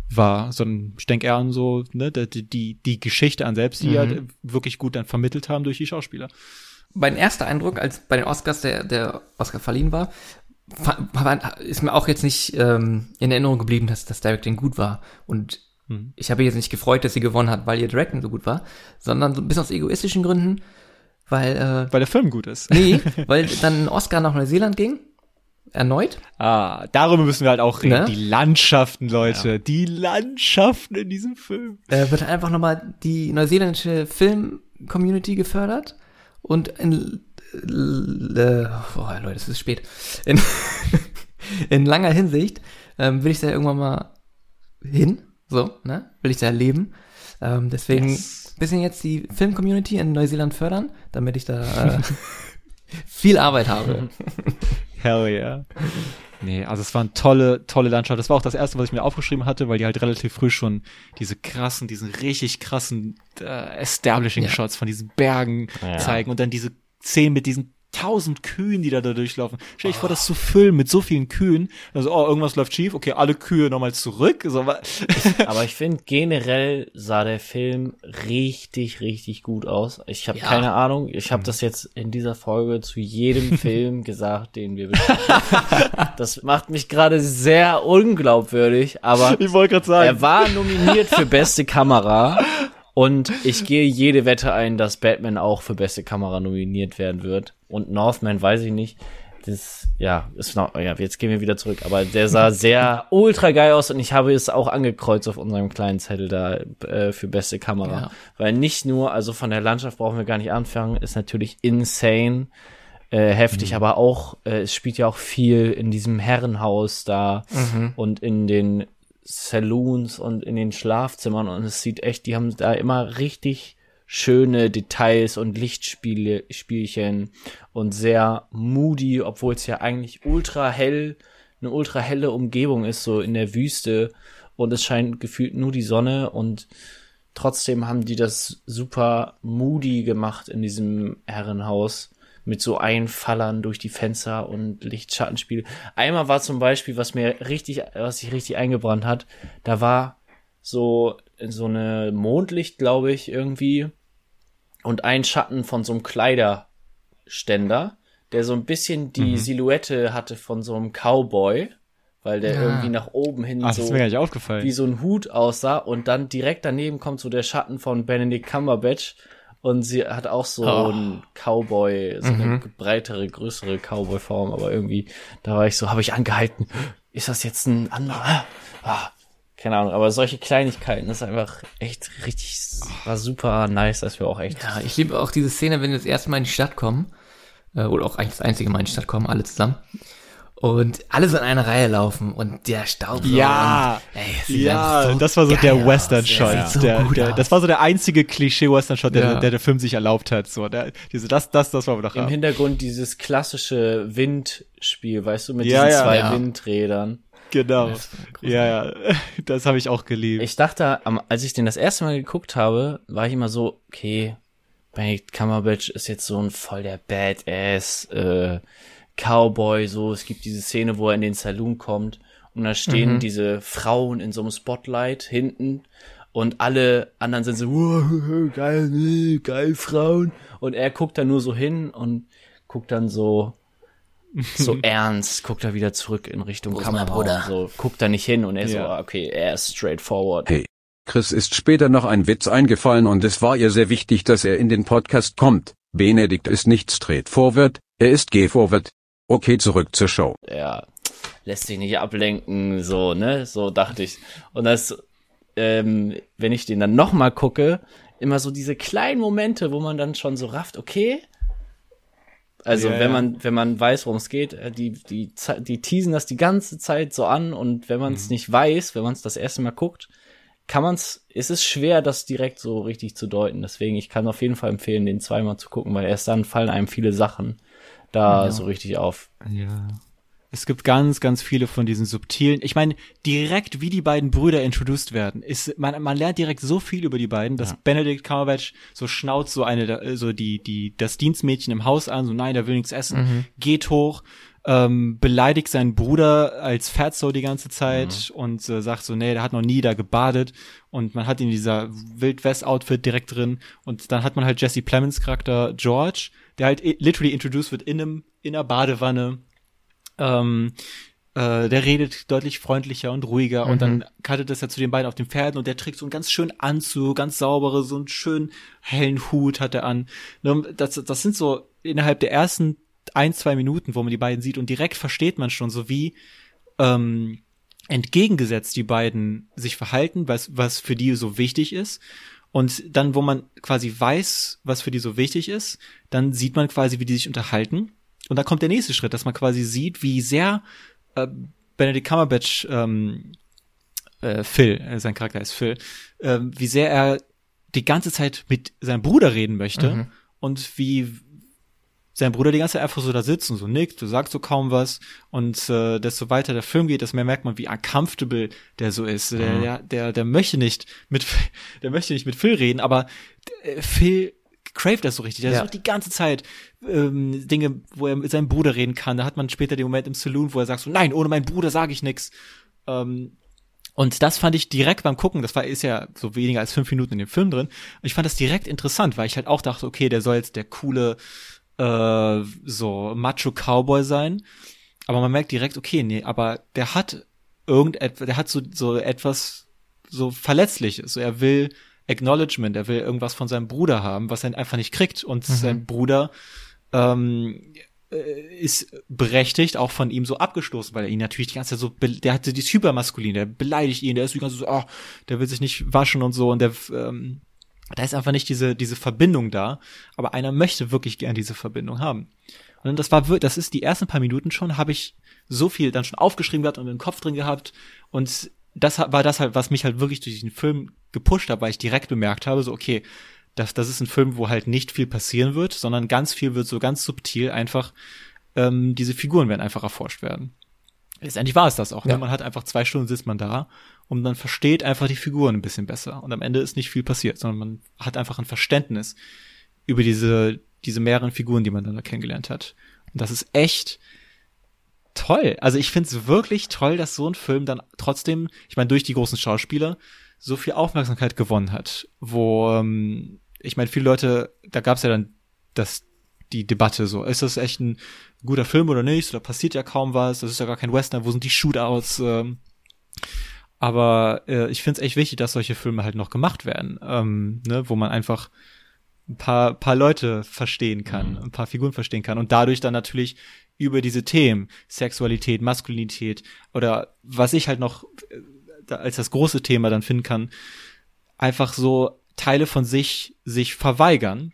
war, sondern ich denke eher an so, ne, die, die, die Geschichte an selbst, die Mhm. ja wirklich gut dann vermittelt haben durch die Schauspieler. Mein erster Eindruck, als bei den Oscars der, der Oscar verliehen war, ist mir auch jetzt nicht ähm, in Erinnerung geblieben, dass das Directing gut war. Und Mhm. ich habe jetzt nicht gefreut, dass sie gewonnen hat, weil ihr Directing so gut war, sondern so ein bisschen aus egoistischen Gründen, weil, äh, Weil der Film gut ist. nee, weil dann ein Oscar nach Neuseeland ging, erneut. Ah, darüber müssen wir halt auch reden. Ne? Die Landschaften, Leute. Die Landschaften in diesem Film. äh, wird einfach nochmal die neuseeländische Film-Community gefördert und in, äh, oh, Leute, es ist spät. In, in langer Hinsicht ähm, will ich da irgendwann mal hin, so, ne? Will ich da erleben. Ähm, deswegen Yes. bisschen jetzt die Film-Community in Neuseeland fördern, damit ich da äh, viel Arbeit habe. Hell yeah. Nee, also es war eine tolle, tolle Landschaft. Das war auch das erste, was ich mir aufgeschrieben hatte, weil die halt relativ früh schon diese krassen, diesen richtig krassen äh, Establishing Ja. Shots von diesen Bergen Ja. zeigen und dann diese Szenen mit diesen tausend Kühen, die da, da durchlaufen. Stell dich vor, das zu füllen mit so vielen Kühen. Also, oh, irgendwas läuft schief. Okay, alle Kühe nochmal zurück. So, Aber ich finde, generell sah der Film richtig, richtig gut aus. Ich habe Ja. keine Ahnung. Ich habe das jetzt in dieser Folge zu jedem Film gesagt, den wir besprechen. Das macht mich gerade sehr unglaubwürdig, aber ich wollte gerade sagen. er war nominiert für beste Kamera. Und ich gehe jede Wette ein, dass Batman auch für beste Kamera nominiert werden wird. Und Northman weiß ich nicht. Das, ja, ist noch, ja, jetzt gehen wir wieder zurück. Aber der sah sehr ultra geil aus und ich habe es auch angekreuzt auf unserem kleinen Zettel da äh, für beste Kamera. Ja. Weil nicht nur, also von der Landschaft brauchen wir gar nicht anfangen, ist natürlich insane. Äh, heftig, aber auch, äh, es spielt ja auch viel in diesem Herrenhaus da und in den Saloons und in den Schlafzimmern und es sieht echt, die haben da immer richtig schöne Details und Lichtspiele, Spielchen und sehr moody, obwohl es ja eigentlich ultra hell, eine ultra helle Umgebung ist, so in der Wüste. Und es scheint gefühlt nur die Sonne. Und trotzdem haben die das super moody gemacht in diesem Herrenhaus mit so Einfallern durch die Fenster und Lichtschattenspiel. Einmal war zum Beispiel, was mir richtig, was sich richtig eingebrannt hat, da war so, so eine Mondlicht, glaube ich, irgendwie. Und ein Schatten von so einem Kleiderständer, der so ein bisschen die Silhouette hatte von so einem Cowboy, weil der Ja. irgendwie nach oben hin Ach, so ist mir gar nicht aufgefallen. wie so ein Hut aussah und dann direkt daneben kommt so der Schatten von Benedict Cumberbatch und sie hat auch so Oh. einen Cowboy, so eine breitere, größere Cowboy-Form, aber irgendwie, da war ich so, habe ich angehalten, ist das jetzt ein anderer? Ah, keine Ahnung, aber solche Kleinigkeiten, das ist einfach echt richtig, war super nice, dass wir auch echt, Ja, ich liebe auch diese Szene, wenn wir das erste Mal in die Stadt kommen, äh, oder auch eigentlich das einzige Mal in die Stadt kommen, alle zusammen. Und alle so in einer Reihe laufen und der Staub. so Ja, und, ey, ja, so das war so der. Western-Shot. So der, der, das war so der einzige Klischee-Western-Shot, der, Ja. der der Film sich erlaubt hat. So, der, diese, das, das, das war doch im haben. Hintergrund dieses klassische Windspiel, weißt du, mit Ja, diesen ja. zwei Ja. Windrädern. Genau. Ja, ja, das habe ich auch geliebt. Ich dachte, als ich den das erste Mal geguckt habe, war ich immer so, okay, Benedict Cumberbatch ist jetzt so ein voll der Badass äh, Cowboy, so. Es gibt diese Szene, wo er in den Saloon kommt und da stehen diese Frauen in so einem Spotlight hinten und alle anderen sind so, wow, geil, nee, geil Frauen und er guckt dann nur so hin und guckt dann so so ernst, guckt er wieder zurück in Richtung Kamera so, guckt da nicht hin und er so, Ja. ah, okay, er ist straightforward. Hey. Chris ist später noch ein Witz eingefallen und es war ihr sehr wichtig, dass er in den Podcast kommt. Benedikt ist nicht straightforward, er ist gay-forward. Okay, zurück zur Show. er lässt sich nicht ablenken, so, ne? So dachte ich. Und das, ähm, wenn ich den dann nochmal gucke, immer so diese kleinen Momente, wo man dann schon so rafft, okay. Also Ja, wenn ja. man, wenn man weiß, worum es geht, äh, die, die, die teasen das die ganze Zeit so an und wenn man es Mhm. nicht weiß, wenn man es das erste Mal guckt, kann man's, ist es schwer, das direkt so richtig zu deuten. Deswegen, ich kann auf jeden Fall empfehlen, den zweimal zu gucken, weil erst dann fallen einem viele Sachen da so richtig auf. Ja. Es gibt ganz, ganz viele von diesen subtilen. Ich meine, direkt wie die beiden Brüder introduced werden, ist man, man lernt direkt so viel über die beiden, dass Benedict Cumberbatch so schnauzt so eine, so die, die, das Dienstmädchen im Haus an, so nein, der will nichts essen, geht hoch, ähm, beleidigt seinen Bruder als Fatso die ganze Zeit und äh, sagt so, nee, der hat noch nie da gebadet. Und man hat ihn in dieser Wildwest-Outfit direkt drin. Und dann hat man halt Jesse Plemons Charakter George, der halt literally introduced wird in einem, in einer Badewanne, ähm, äh, der redet deutlich freundlicher und ruhiger. Und dann cuttet das ja zu den beiden auf den Pferden. Und der trägt so einen ganz schönen Anzug, ganz saubere, so einen schönen hellen Hut hat er an. Ne, Das, das sind so innerhalb der ersten ein, zwei Minuten, wo man die beiden sieht und direkt versteht man schon so wie ähm, entgegengesetzt die beiden sich verhalten, was, was für die so wichtig ist. Und dann, wo man quasi weiß, was für die so wichtig ist, dann sieht man quasi, wie die sich unterhalten. Und da kommt der nächste Schritt, dass man quasi sieht, wie sehr äh, Benedict Cumberbatch, ähm, äh, Phil, äh, sein Charakter ist Phil, ähm, wie sehr er die ganze Zeit mit seinem Bruder reden möchte und wie sein Bruder die ganze Zeit einfach so da sitzt und so nickt, du sagst so kaum was und äh, desto weiter der Film geht, desto mehr merkt man, wie uncomfortable der so ist. Der, der, der, der möchte nicht mit der möchte nicht mit Phil reden, aber äh, Phil craved das so richtig. Der Ja. sucht die ganze Zeit ähm, Dinge, wo er mit seinem Bruder reden kann. Da hat man später den Moment im Saloon, wo er sagt so, nein, ohne meinen Bruder sage ich nix. Ähm, und das fand ich direkt beim Gucken, das war ist ja so weniger als fünf Minuten in dem Film drin. Und ich fand das direkt interessant, weil ich halt auch dachte, okay, der soll jetzt der coole äh, so Macho Cowboy sein. Aber man merkt direkt, okay, nee, aber der hat irgendetwas, der hat so, so etwas so Verletzliches. So, er will Acknowledgement, er will irgendwas von seinem Bruder haben, was er einfach nicht kriegt. Und sein Bruder ähm, äh, ist berechtigt, auch von ihm so abgestoßen, weil er ihn natürlich die ganze Zeit so, der hatte dieses Hypermaskulin, der beleidigt ihn, der ist die ganze Zeit so, oh, der will sich nicht waschen und so und der, ähm, da ist einfach nicht diese, diese Verbindung da, aber einer möchte wirklich gern diese Verbindung haben. Und das war, das ist die ersten paar Minuten schon, habe ich so viel dann schon aufgeschrieben gehabt und im Kopf drin gehabt und das war das halt, was mich halt wirklich durch den Film gepusht hat, weil ich direkt bemerkt habe, so okay, das, das ist ein Film, wo halt nicht viel passieren wird, sondern ganz viel wird so ganz subtil einfach, ähm, diese Figuren werden einfach erforscht werden. Letztendlich war es das auch. Ne? Ja. Man hat einfach zwei Stunden sitzt man da und man versteht einfach die Figuren ein bisschen besser. Und am Ende ist nicht viel passiert, sondern man hat einfach ein Verständnis über diese diese mehreren Figuren, die man dann da kennengelernt hat. Und das ist echt toll. Also ich finde es wirklich toll, dass so ein Film dann trotzdem, ich meine, durch die großen Schauspieler so viel Aufmerksamkeit gewonnen hat. Wo, ähm, ich meine, viele Leute, da gab es ja dann das, die Debatte so, ist das echt ein guter Film oder nicht? Da passiert ja kaum was, das ist ja gar kein Western, wo sind die Shootouts? Ähm, aber äh, ich finde es echt wichtig, dass solche Filme halt noch gemacht werden, ähm, ne, wo man einfach ein paar, paar Leute verstehen kann, ein paar Figuren verstehen kann und dadurch dann natürlich über diese Themen, Sexualität, Maskulinität oder was ich halt noch äh, als das große Thema dann finden kann, einfach so Teile von sich sich verweigern,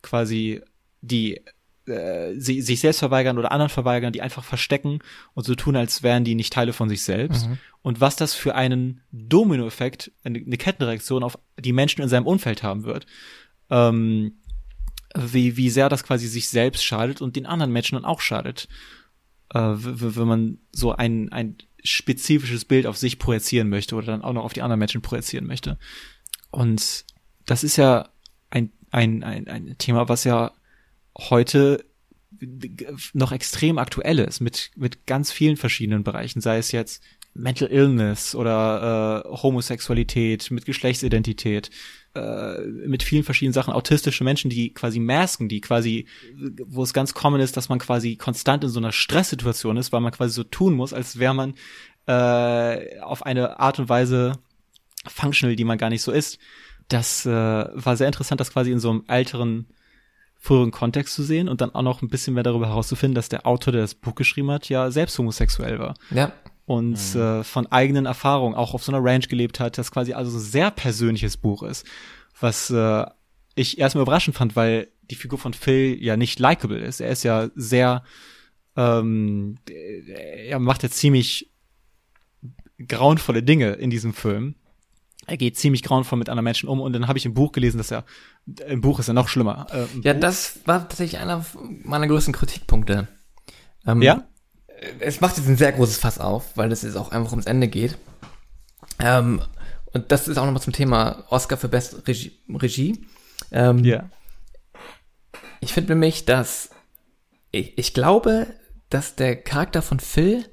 quasi die äh, sie, sich selbst verweigern oder anderen verweigern, die einfach verstecken und so tun, als wären die nicht Teile von sich selbst. Mhm. Und was das für einen Dominoeffekt, eine, eine Kettenreaktion auf die Menschen in seinem Umfeld haben wird. Ähm, wie, wie sehr das quasi sich selbst schadet und den anderen Menschen dann auch schadet. Äh, wenn man so ein, ein spezifisches Bild auf sich projizieren möchte oder dann auch noch auf die anderen Menschen projizieren möchte. Und das ist ja ein, ein, ein, ein Thema, was ja heute noch extrem aktuell ist mit, mit ganz vielen verschiedenen Bereichen, sei es jetzt Mental Illness oder äh, Homosexualität, mit Geschlechtsidentität, äh, mit vielen verschiedenen Sachen, autistische Menschen, die quasi masken, die quasi, wo es ganz common ist, dass man quasi konstant in so einer Stresssituation ist, weil man quasi so tun muss, als wäre man äh, auf eine Art und Weise functional, die man gar nicht so ist. Das äh, war sehr interessant, das quasi in so einem älteren früheren Kontext zu sehen und dann auch noch ein bisschen mehr darüber herauszufinden, dass der Autor, der das Buch geschrieben hat, ja selbst homosexuell war. Ja. Und mhm. äh, von eigenen Erfahrungen auch auf so einer Ranch gelebt hat, das quasi also ein sehr persönliches Buch ist. Was äh, ich erstmal überraschend fand, weil die Figur von Phil ja nicht likable ist. Er ist ja sehr, ähm, er macht ja ziemlich grauenvolle Dinge in diesem Film er geht ziemlich grauenvoll mit anderen Menschen um und dann habe ich im Buch gelesen, dass er im Buch ist er noch schlimmer. Äh, ja, Buch. das war tatsächlich einer meiner größten Kritikpunkte. Ähm, ja? Es macht jetzt ein sehr großes Fass auf, weil es jetzt auch einfach ums Ende geht. Ähm, und das ist auch nochmal zum Thema Oscar für Best Regie. Regie. Ähm, ja. Ich finde nämlich, dass ich, ich glaube, dass der Charakter von Phil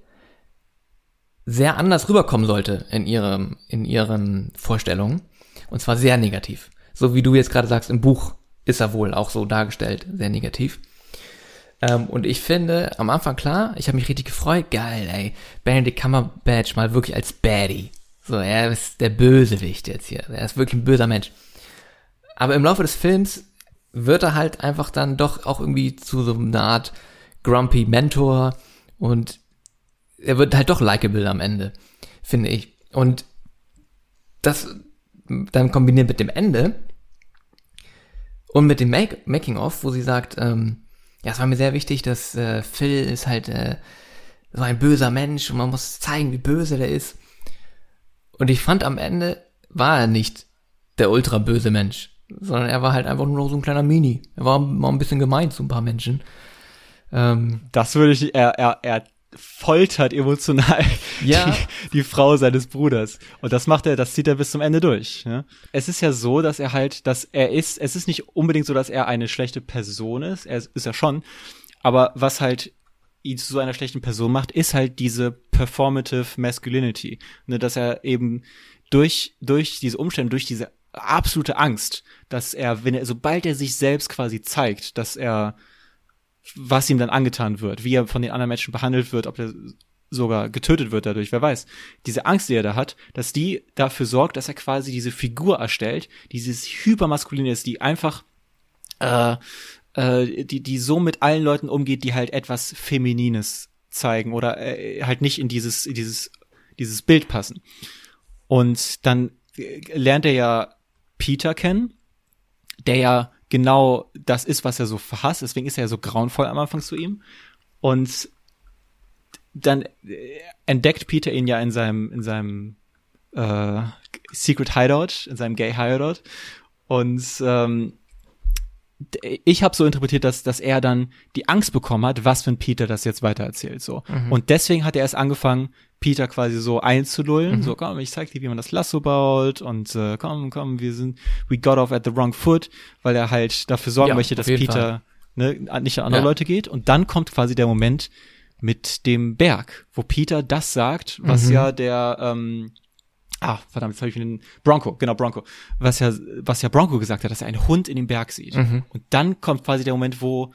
sehr anders rüberkommen sollte in ihrem, in ihren Vorstellungen. Und zwar sehr negativ. So wie du jetzt gerade sagst, im Buch ist er wohl auch so dargestellt, sehr negativ. Ähm, und ich finde, am Anfang klar, ich habe mich richtig gefreut, geil, ey, Benedict Cumberbatch mal wirklich als Baddie. So, er ist der Bösewicht jetzt hier. Er ist wirklich ein böser Mensch. Aber im Laufe des Films wird er halt einfach dann doch auch irgendwie zu so einer Art grumpy Mentor und er wird halt doch likable am Ende, finde ich. Und das dann kombiniert mit dem Ende und mit dem Make Making-of, wo sie sagt, ähm, ja, es war mir sehr wichtig, dass äh, Phil ist halt äh, so ein böser Mensch und man muss zeigen, wie böse der ist. Und ich fand am Ende war er nicht der ultra böse Mensch, sondern er war halt einfach nur noch so ein kleiner Mini. Er war mal ein bisschen gemein zu ein paar Menschen. Ähm, das würde ich, er, er, er foltert emotional ja. die, die, Frau seines Bruders. Und das macht er, das zieht er bis zum Ende durch. Ja? Es ist ja so, dass er halt, dass er ist, es ist nicht unbedingt so, dass er eine schlechte Person ist, er ist, ist ja schon, aber was halt ihn zu so einer schlechten Person macht, ist halt diese performative Masculinity. Ne, dass er eben durch, durch diese Umstände, durch diese absolute Angst, dass er, wenn er, sobald er sich selbst quasi zeigt, dass er was ihm dann angetan wird, wie er von den anderen Menschen behandelt wird, ob er sogar getötet wird dadurch, wer weiß. Diese Angst, die er da hat, dass die dafür sorgt, dass er quasi diese Figur erstellt, dieses hypermaskuline ist, die einfach äh, äh, die die so mit allen Leuten umgeht, die halt etwas Feminines zeigen oder äh, halt nicht in dieses in dieses dieses Bild passen. Und dann lernt er ja Peter kennen, der ja genau das ist, was er so verhasst. Deswegen ist er ja so grauenvoll am Anfang zu ihm. Und dann äh, entdeckt Peter ihn ja in seinem, in seinem äh, Secret Hideout, in seinem Gay Hideout. Und ähm, ich habe so interpretiert, dass, dass er dann die Angst bekommen hat, was wenn Peter das jetzt weitererzählt. So. Mhm. Und deswegen hat er erst angefangen, Peter quasi so einzulullen, mhm. so komm, ich zeig dir, wie man das Lasso baut und äh, komm, komm, wir sind, we got off at the wrong foot, weil er halt dafür sorgen ja, möchte, dass Peter, Fall. ne, nicht an andere Ja. Leute geht. Und dann kommt quasi der Moment mit dem Berg, wo Peter das sagt, was Mhm. ja der, ähm, ah, verdammt, jetzt habe ich den Bronco, genau, Bronco, was ja, was ja Bronco gesagt hat, dass er einen Hund in dem Berg sieht. Mhm. Und dann kommt quasi der Moment, wo,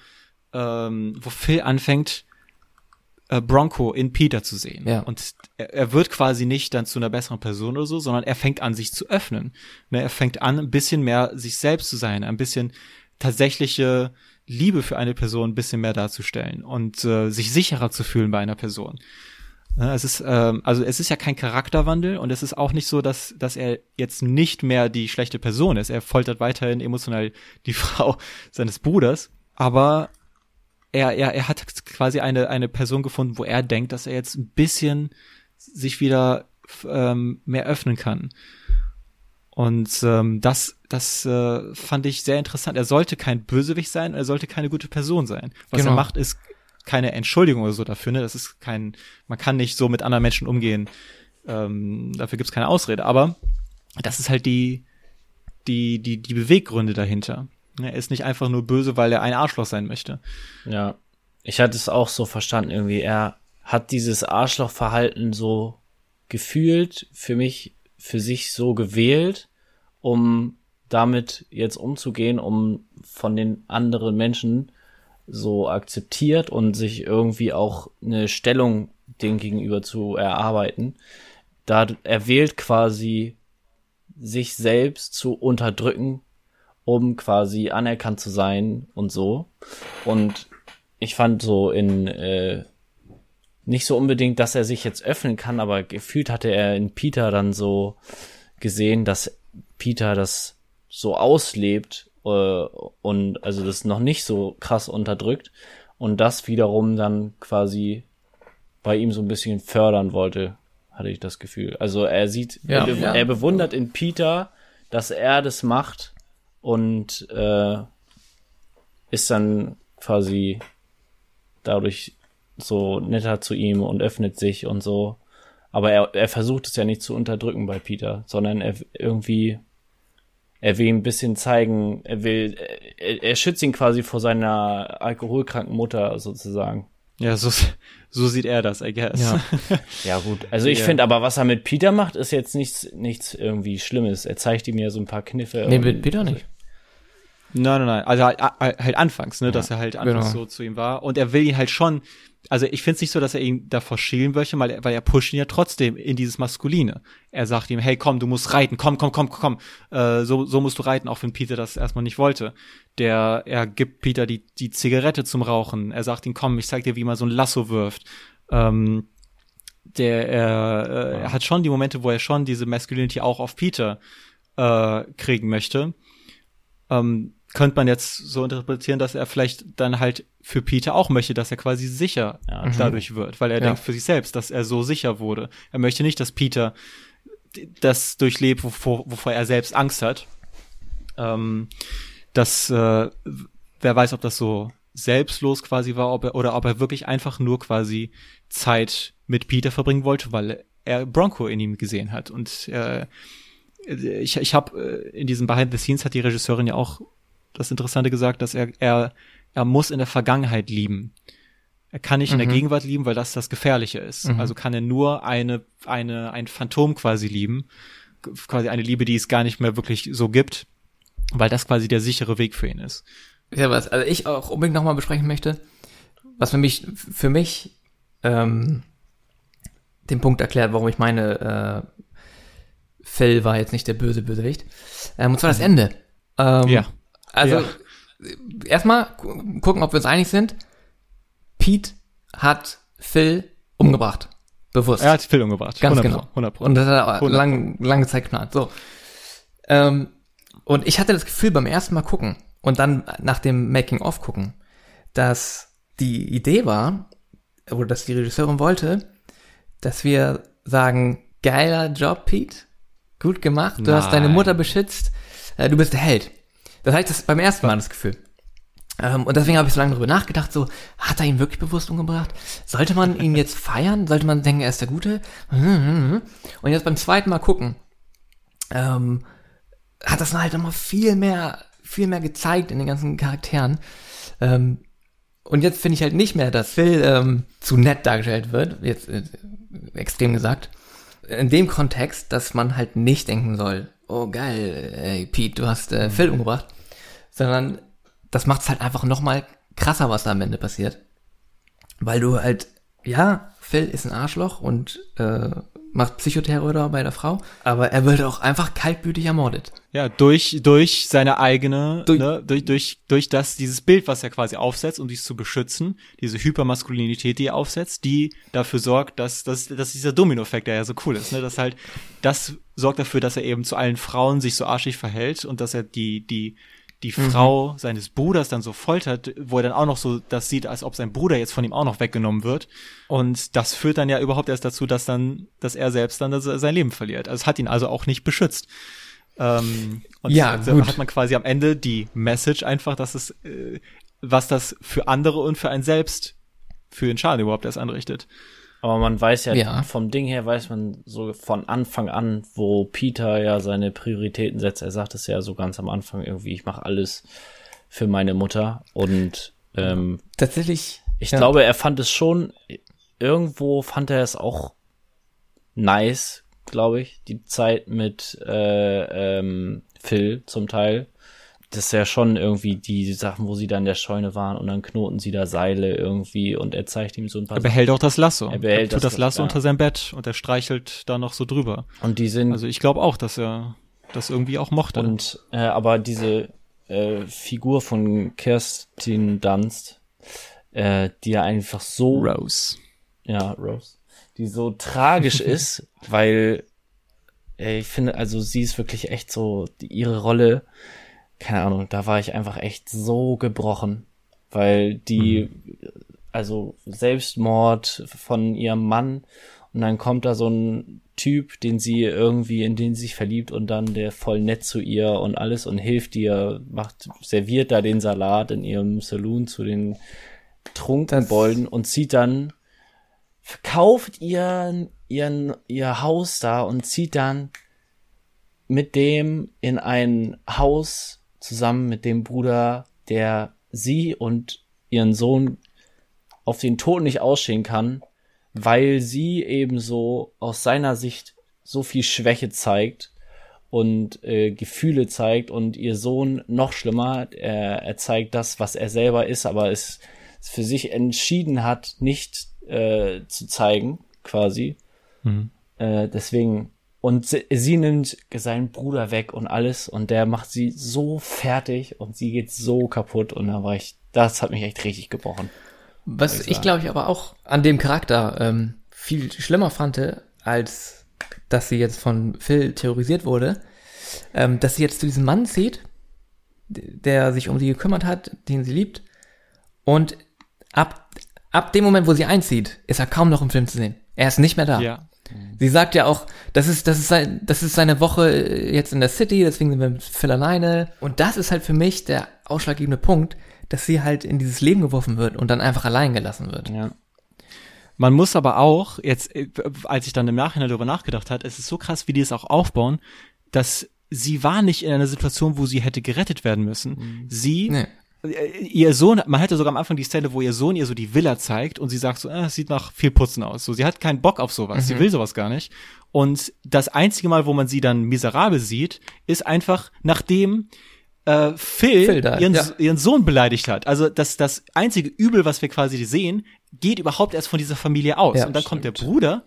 ähm, wo Phil anfängt, äh, Bronco in Peter zu sehen. Ja. Und er, er wird quasi nicht dann zu einer besseren Person oder so, sondern er fängt an, sich zu öffnen. Ne, er fängt an, ein bisschen mehr sich selbst zu sein, ein bisschen tatsächliche Liebe für eine Person ein bisschen mehr darzustellen und äh, sich sicherer zu fühlen bei einer Person. Ne, es ist, ähm, also es ist ja kein Charakterwandel und es ist auch nicht so, dass, dass er jetzt nicht mehr die schlechte Person ist. Er foltert weiterhin emotional die Frau seines Bruders, aber er, er, er hat quasi eine, eine Person gefunden, wo er denkt, dass er jetzt ein bisschen sich wieder ähm, mehr öffnen kann. Und ähm, das, das äh, fand ich sehr interessant. Er sollte kein Bösewicht sein, er sollte keine gute Person sein. Was Genau. er macht, ist keine Entschuldigung oder so dafür. Ne? Das ist kein, man kann nicht so mit anderen Menschen umgehen. Ähm, dafür gibt's keine Ausrede. Aber das ist halt die, die, die, die Beweggründe dahinter. Ne, Er ist nicht einfach nur böse, weil er ein Arschloch sein möchte. Ja. Ich hatte es auch so verstanden irgendwie. Er hat dieses Arschlochverhalten so gefühlt für mich, für sich so gewählt, um damit jetzt umzugehen, um von den anderen Menschen so akzeptiert und sich irgendwie auch eine Stellung dem gegenüber zu erarbeiten. Da er wählt quasi sich selbst zu unterdrücken, um quasi anerkannt zu sein und so. Und ich fand so in äh, nicht so unbedingt, dass er sich jetzt öffnen kann, aber gefühlt hatte er in Peter dann so gesehen, dass Peter das so auslebt äh, und also das noch nicht so krass unterdrückt und das wiederum dann quasi bei ihm so ein bisschen fördern wollte, hatte ich das Gefühl. Also er sieht, Ja, er, ja. er bewundert in Peter, dass er das macht und äh, ist dann quasi dadurch so netter zu ihm und öffnet sich und so. Aber er, er versucht es ja nicht zu unterdrücken bei Peter, sondern er irgendwie, er will ihm ein bisschen zeigen, er will, er, er schützt ihn quasi vor seiner alkoholkranken Mutter sozusagen. Ja, so, so sieht er das, I guess. Ja. Ja, gut. Also ich Ja. finde aber, was er mit Peter macht, ist jetzt nichts, nichts irgendwie Schlimmes. Er zeigt ihm ja so ein paar Kniffe. Nee, mit Peter nicht. Nein, nein, nein. Also halt, halt anfangs, ne, dass er halt anfangs genau. so zu ihm war. Und er will ihn halt schon, also ich finde es nicht so, dass er ihn davor schälen möchte, weil er, weil er pusht ihn ja trotzdem in dieses Maskuline. Er sagt ihm, hey, komm, du musst reiten, komm, komm, komm, komm, äh, so, so musst du reiten, auch wenn Peter das erstmal nicht wollte. Der, er gibt Peter die, die Zigarette zum Rauchen. Er sagt ihm, komm, ich zeig dir, wie man so ein Lasso wirft. Ähm, der, er, äh, er hat schon die Momente, wo er schon diese Masculinity auch auf Peter äh, kriegen möchte ähm, könnte man jetzt so interpretieren, dass er vielleicht dann halt für Peter auch möchte, dass er quasi sicher Ja. dadurch wird, weil er Ja. denkt für sich selbst, dass er so sicher wurde. Er möchte nicht, dass Peter das durchlebt, wovor, wovor er selbst Angst hat. Ähm, das, äh, wer weiß, ob das so selbstlos quasi war, ob er, oder ob er wirklich einfach nur quasi Zeit mit Peter verbringen wollte, weil er Bronco in ihm gesehen hat. Und äh, ich, ich habe in diesem Behind the Scenes hat die Regisseurin ja auch das Interessante gesagt, dass er, er, er muss in der Vergangenheit lieben. Er kann nicht in der Gegenwart lieben, weil das das Gefährliche ist. Also kann er nur eine, eine, ein Phantom quasi lieben. Quasi eine Liebe, die es gar nicht mehr wirklich so gibt, weil das quasi der sichere Weg für ihn ist. Ja, was also ich auch unbedingt nochmal besprechen möchte, was für mich, für mich ähm, den Punkt erklärt, warum ich meine, äh, Phil war jetzt nicht der böse Bösewicht. Ähm, und zwar das Ende. Ähm, Ja. Also Ja. äh, erstmal gu- gucken, ob wir uns einig sind. Pete hat Phil umgebracht. Bewusst. Er hat Phil umgebracht. Ganz 100 genau. 100 Und das hat er 100 lang, lange Zeit geplant. So. Ähm, und ich hatte das Gefühl beim ersten Mal gucken und dann nach dem Making-of gucken, dass die Idee war, oder dass die Regisseurin wollte, dass wir sagen, geiler Job, Pete, gut gemacht, du hast deine Nein. Mutter beschützt, äh, du bist der Held. Das hatte ich das beim ersten Mal das Gefühl. Ähm, und deswegen habe ich so lange darüber nachgedacht, so, hat er ihn wirklich bewusst umgebracht? Sollte man ihn jetzt feiern? Sollte man denken, er ist der Gute? Und jetzt beim zweiten Mal gucken, ähm, hat das halt nochmal viel mehr, viel mehr gezeigt in den ganzen Charakteren. Ähm, und jetzt finde ich halt nicht mehr, dass Phil ähm, zu nett dargestellt wird, jetzt äh, extrem gesagt. In dem Kontext, dass man halt nicht denken soll, oh geil, ey Pete, du hast äh, Phil umgebracht, sondern das macht es halt einfach noch mal krasser, was da am Ende passiert. Weil du halt, ja, Phil ist ein Arschloch und äh, macht Psychoterror bei der Frau, aber er wird auch einfach kaltblütig ermordet. Ja, durch, durch seine eigene, Durch- ne, durch, durch, durch das, dieses Bild, was er quasi aufsetzt, um dies zu beschützen, diese Hypermaskulinität, die er aufsetzt, die dafür sorgt, dass, dass, dass dieser Domino-Effekt, der ja so cool ist, ne, dass halt, das sorgt dafür, dass er eben zu allen Frauen sich so arschig verhält und dass er die, die, die Frau seines Bruders dann so foltert, wo er dann auch noch so das sieht, als ob sein Bruder jetzt von ihm auch noch weggenommen wird. Und das führt dann ja überhaupt erst dazu, dass dann, dass er selbst dann sein Leben verliert. Also es hat ihn also auch nicht beschützt. Ähm, und Ja, so gut. hat man quasi am Ende die Message einfach, dass es, äh, was das für andere und für einen selbst für den Schaden überhaupt erst anrichtet. Aber man weiß ja, Ja. vom Ding her weiß man so von Anfang an, wo Peter ja seine Prioritäten setzt. Er sagt es ja so ganz am Anfang irgendwie, ich mache alles für meine Mutter. Und ähm, Tatsächlich. ich ja. glaube, er fand es schon, irgendwo fand er es auch nice, glaube ich, die Zeit mit äh, ähm, Phil zum Teil. Das ist ja schon irgendwie die Sachen, wo sie da in der Scheune waren und dann knoten sie da Seile irgendwie und er zeigt ihm so ein paar Er behält auch das Lasso. Er behält tut das- das Lasso ja. unter sein Bett und er streichelt da noch so drüber. Und die sind Also ich glaube auch, dass er das irgendwie auch mochte. Und äh, aber diese äh, Figur von Kerstin Dunst, äh, die ja einfach so Rose. ja Rose, die so tragisch ist, weil ich finde, also sie ist wirklich echt so ihre Rolle, keine Ahnung, da war ich einfach echt so gebrochen, weil die also Selbstmord von ihrem Mann und dann kommt da so ein Typ, den sie irgendwie, in den sie sich verliebt und dann der voll nett zu ihr und alles und hilft ihr, macht, serviert da den Salat in ihrem Saloon zu den Trunkenbolden und zieht dann, verkauft ihren, ihren, ihr Haus da und zieht dann mit dem in ein Haus zusammen mit dem Bruder, der sie und ihren Sohn auf den Tod nicht ausstehen kann, weil sie ebenso aus seiner Sicht so viel Schwäche zeigt und äh, Gefühle zeigt und ihr Sohn noch schlimmer, er, er zeigt das, was er selber ist, aber es, für sich entschieden hat, nicht äh, zu zeigen, quasi. Äh, deswegen, und sie, sie nimmt seinen Bruder weg und alles und der macht sie so fertig und sie geht so kaputt und da war ich, das hat mich echt richtig gebrochen. Was ich ich glaube ich aber auch an dem Charakter ähm, viel schlimmer fand, als dass sie jetzt von Phil terrorisiert wurde, ähm, dass sie jetzt zu diesem Mann zieht, der sich um sie gekümmert hat, den sie liebt, und ab, ab dem Moment, wo sie einzieht, ist er kaum noch im Film zu sehen. Er ist nicht mehr da. Ja. Sie sagt ja auch, das ist, das ist sein, das ist seine Woche äh, jetzt in der City, deswegen sind wir mit Phil alleine. Und das ist halt für mich der ausschlaggebende Punkt, dass sie halt in dieses Leben geworfen wird und dann einfach allein gelassen wird. Ja. Man muss aber auch, jetzt, äh, als ich dann im Nachhinein darüber nachgedacht hat, es ist so krass, wie die es auch aufbauen, dass sie war nicht in einer Situation, wo sie hätte gerettet werden müssen. Sie, Nee. Äh, ihr Sohn, man hätte sogar am Anfang die Stelle, wo ihr Sohn ihr so die Villa zeigt und sie sagt so, es sieht nach viel Putzen aus. So, sie hat keinen Bock auf sowas, sie will sowas gar nicht. Und das einzige Mal, wo man sie dann miserabel sieht, ist einfach nachdem äh, Phil, Phil da, ihren, ja. ihren Sohn beleidigt hat. Also das, das einzige Übel, was wir quasi sehen, geht überhaupt erst von dieser Familie aus. Ja, und dann kommt der Bruder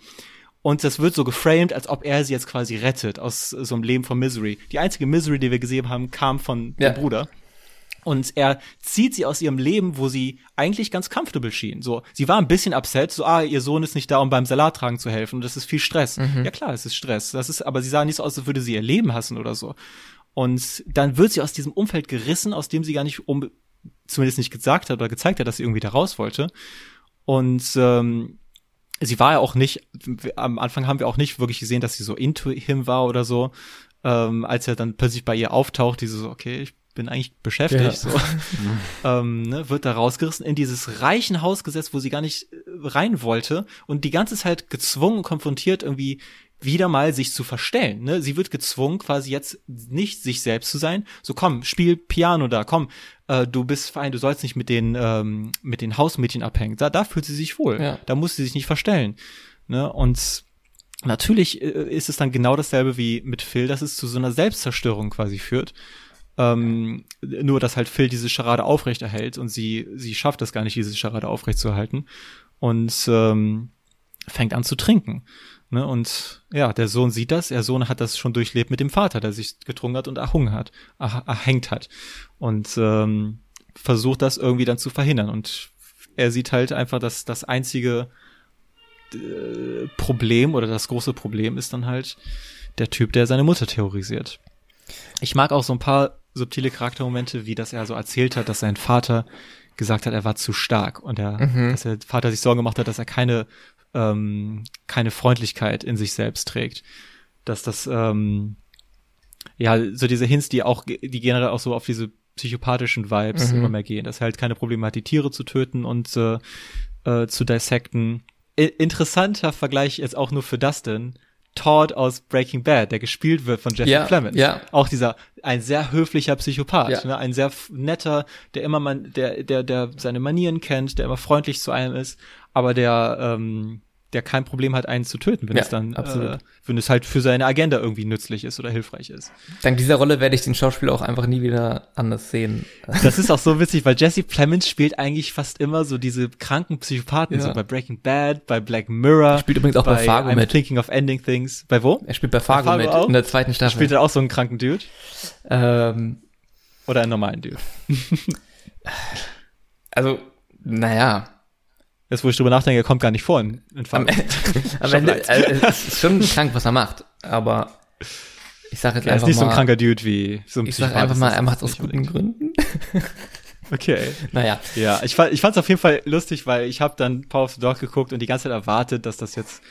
und das wird so geframed, als ob er sie jetzt quasi rettet aus so einem Leben von Misery. Die einzige Misery, die wir gesehen haben, kam von Ja. dem Bruder. Und er zieht sie aus ihrem Leben, wo sie eigentlich ganz comfortable schien. So, sie war ein bisschen upset, so, ah, ihr Sohn ist nicht da, um beim Salattragen zu helfen. Und das ist viel Stress. Ja klar, es ist Stress. Das ist, aber sie sah nicht so aus, als würde sie ihr Leben hassen oder so. Und dann wird sie aus diesem Umfeld gerissen, aus dem sie gar nicht um, zumindest nicht gesagt hat oder gezeigt hat, dass sie irgendwie da raus wollte. Und ähm, sie war ja auch nicht, am Anfang haben wir auch nicht wirklich gesehen, dass sie so into him war oder so. Ähm, als er dann plötzlich bei ihr auftaucht, diese so, okay, ich bin eigentlich beschäftigt, Ja. so, ähm, ne, wird da rausgerissen, in dieses reichen Haus gesetzt, wo sie gar nicht äh, rein wollte und die ganze Zeit gezwungen, konfrontiert, irgendwie wieder mal sich zu verstellen. Ne? Sie wird gezwungen, quasi jetzt nicht sich selbst zu sein. So komm, spiel Piano da, komm, äh, du bist fein, du sollst nicht mit den, ähm, mit den Hausmädchen abhängen. Da, da fühlt sie sich wohl. Ja. Da muss sie sich nicht verstellen. Ne? Und natürlich äh, ist es dann genau dasselbe wie mit Phil, dass es zu so einer Selbstzerstörung quasi führt. Ähm, nur, dass halt Phil diese Scharade aufrechterhält und sie, sie schafft es gar nicht, diese Scharade aufrechtzuerhalten und ähm, fängt an zu trinken. Ne? Und ja, der Sohn sieht das, der Sohn hat das schon durchlebt mit dem Vater, der sich getrunken hat und erhungen hat, er, erhängt hat. Und ähm, versucht das irgendwie dann zu verhindern. Und er sieht halt einfach, dass das einzige äh, Problem oder das große Problem ist dann halt der Typ, der seine Mutter terrorisiert. Ich mag auch so ein paar subtile Charaktermomente, wie dass er so erzählt hat, dass sein Vater gesagt hat, er war zu stark und er, Mhm. dass der Vater sich Sorgen gemacht hat, dass er keine ähm, keine Freundlichkeit in sich selbst trägt, dass das ähm, ja so diese Hints, die auch die generell auch so auf diese psychopathischen Vibes Mhm. immer mehr gehen, dass er halt keine Probleme hat, die Tiere zu töten und äh, äh, zu dissekten. I interessanter Vergleich jetzt auch nur für Dustin. Todd aus Breaking Bad, der gespielt wird von Jesse Ja, Clemens. ja. Auch dieser, ein sehr höflicher Psychopath, Ja. ne? ein sehr netter, der immer man, der, der, der seine Manieren kennt, der immer freundlich zu einem ist, aber der, ähm, der kein Problem hat, einen zu töten, wenn Ja, es dann. Äh, wenn es halt für seine Agenda irgendwie nützlich ist oder hilfreich ist. Dank dieser Rolle werde ich den Schauspieler auch einfach nie wieder anders sehen. Das ist auch so witzig, weil Jesse Plemons spielt eigentlich fast immer so diese kranken Psychopathen, Ja. so bei Breaking Bad, bei Black Mirror. Spielt übrigens auch bei Fargo I'm mit. Thinking of Ending Things. Bei wo? Er spielt bei Fargo, Fargo mit auch? in der zweiten Staffel. Spielt er auch so einen kranken Dude? ähm, Oder einen normalen Dude? also, naja, Jetzt, wo ich drüber nachdenke, er kommt gar nicht vor in, in am. Ende, am Ende also, es ist schon krank, was er macht, aber ich sage jetzt Er ist einfach nicht so ein mal, kranker Dude wie so ein ich sage einfach ist mal, er macht es aus guten. Gründen. Okay. Naja, Ja, ich fand ich fand's auf jeden Fall lustig, weil ich habe dann Power of the Dog geguckt und die ganze Zeit erwartet, dass das jetzt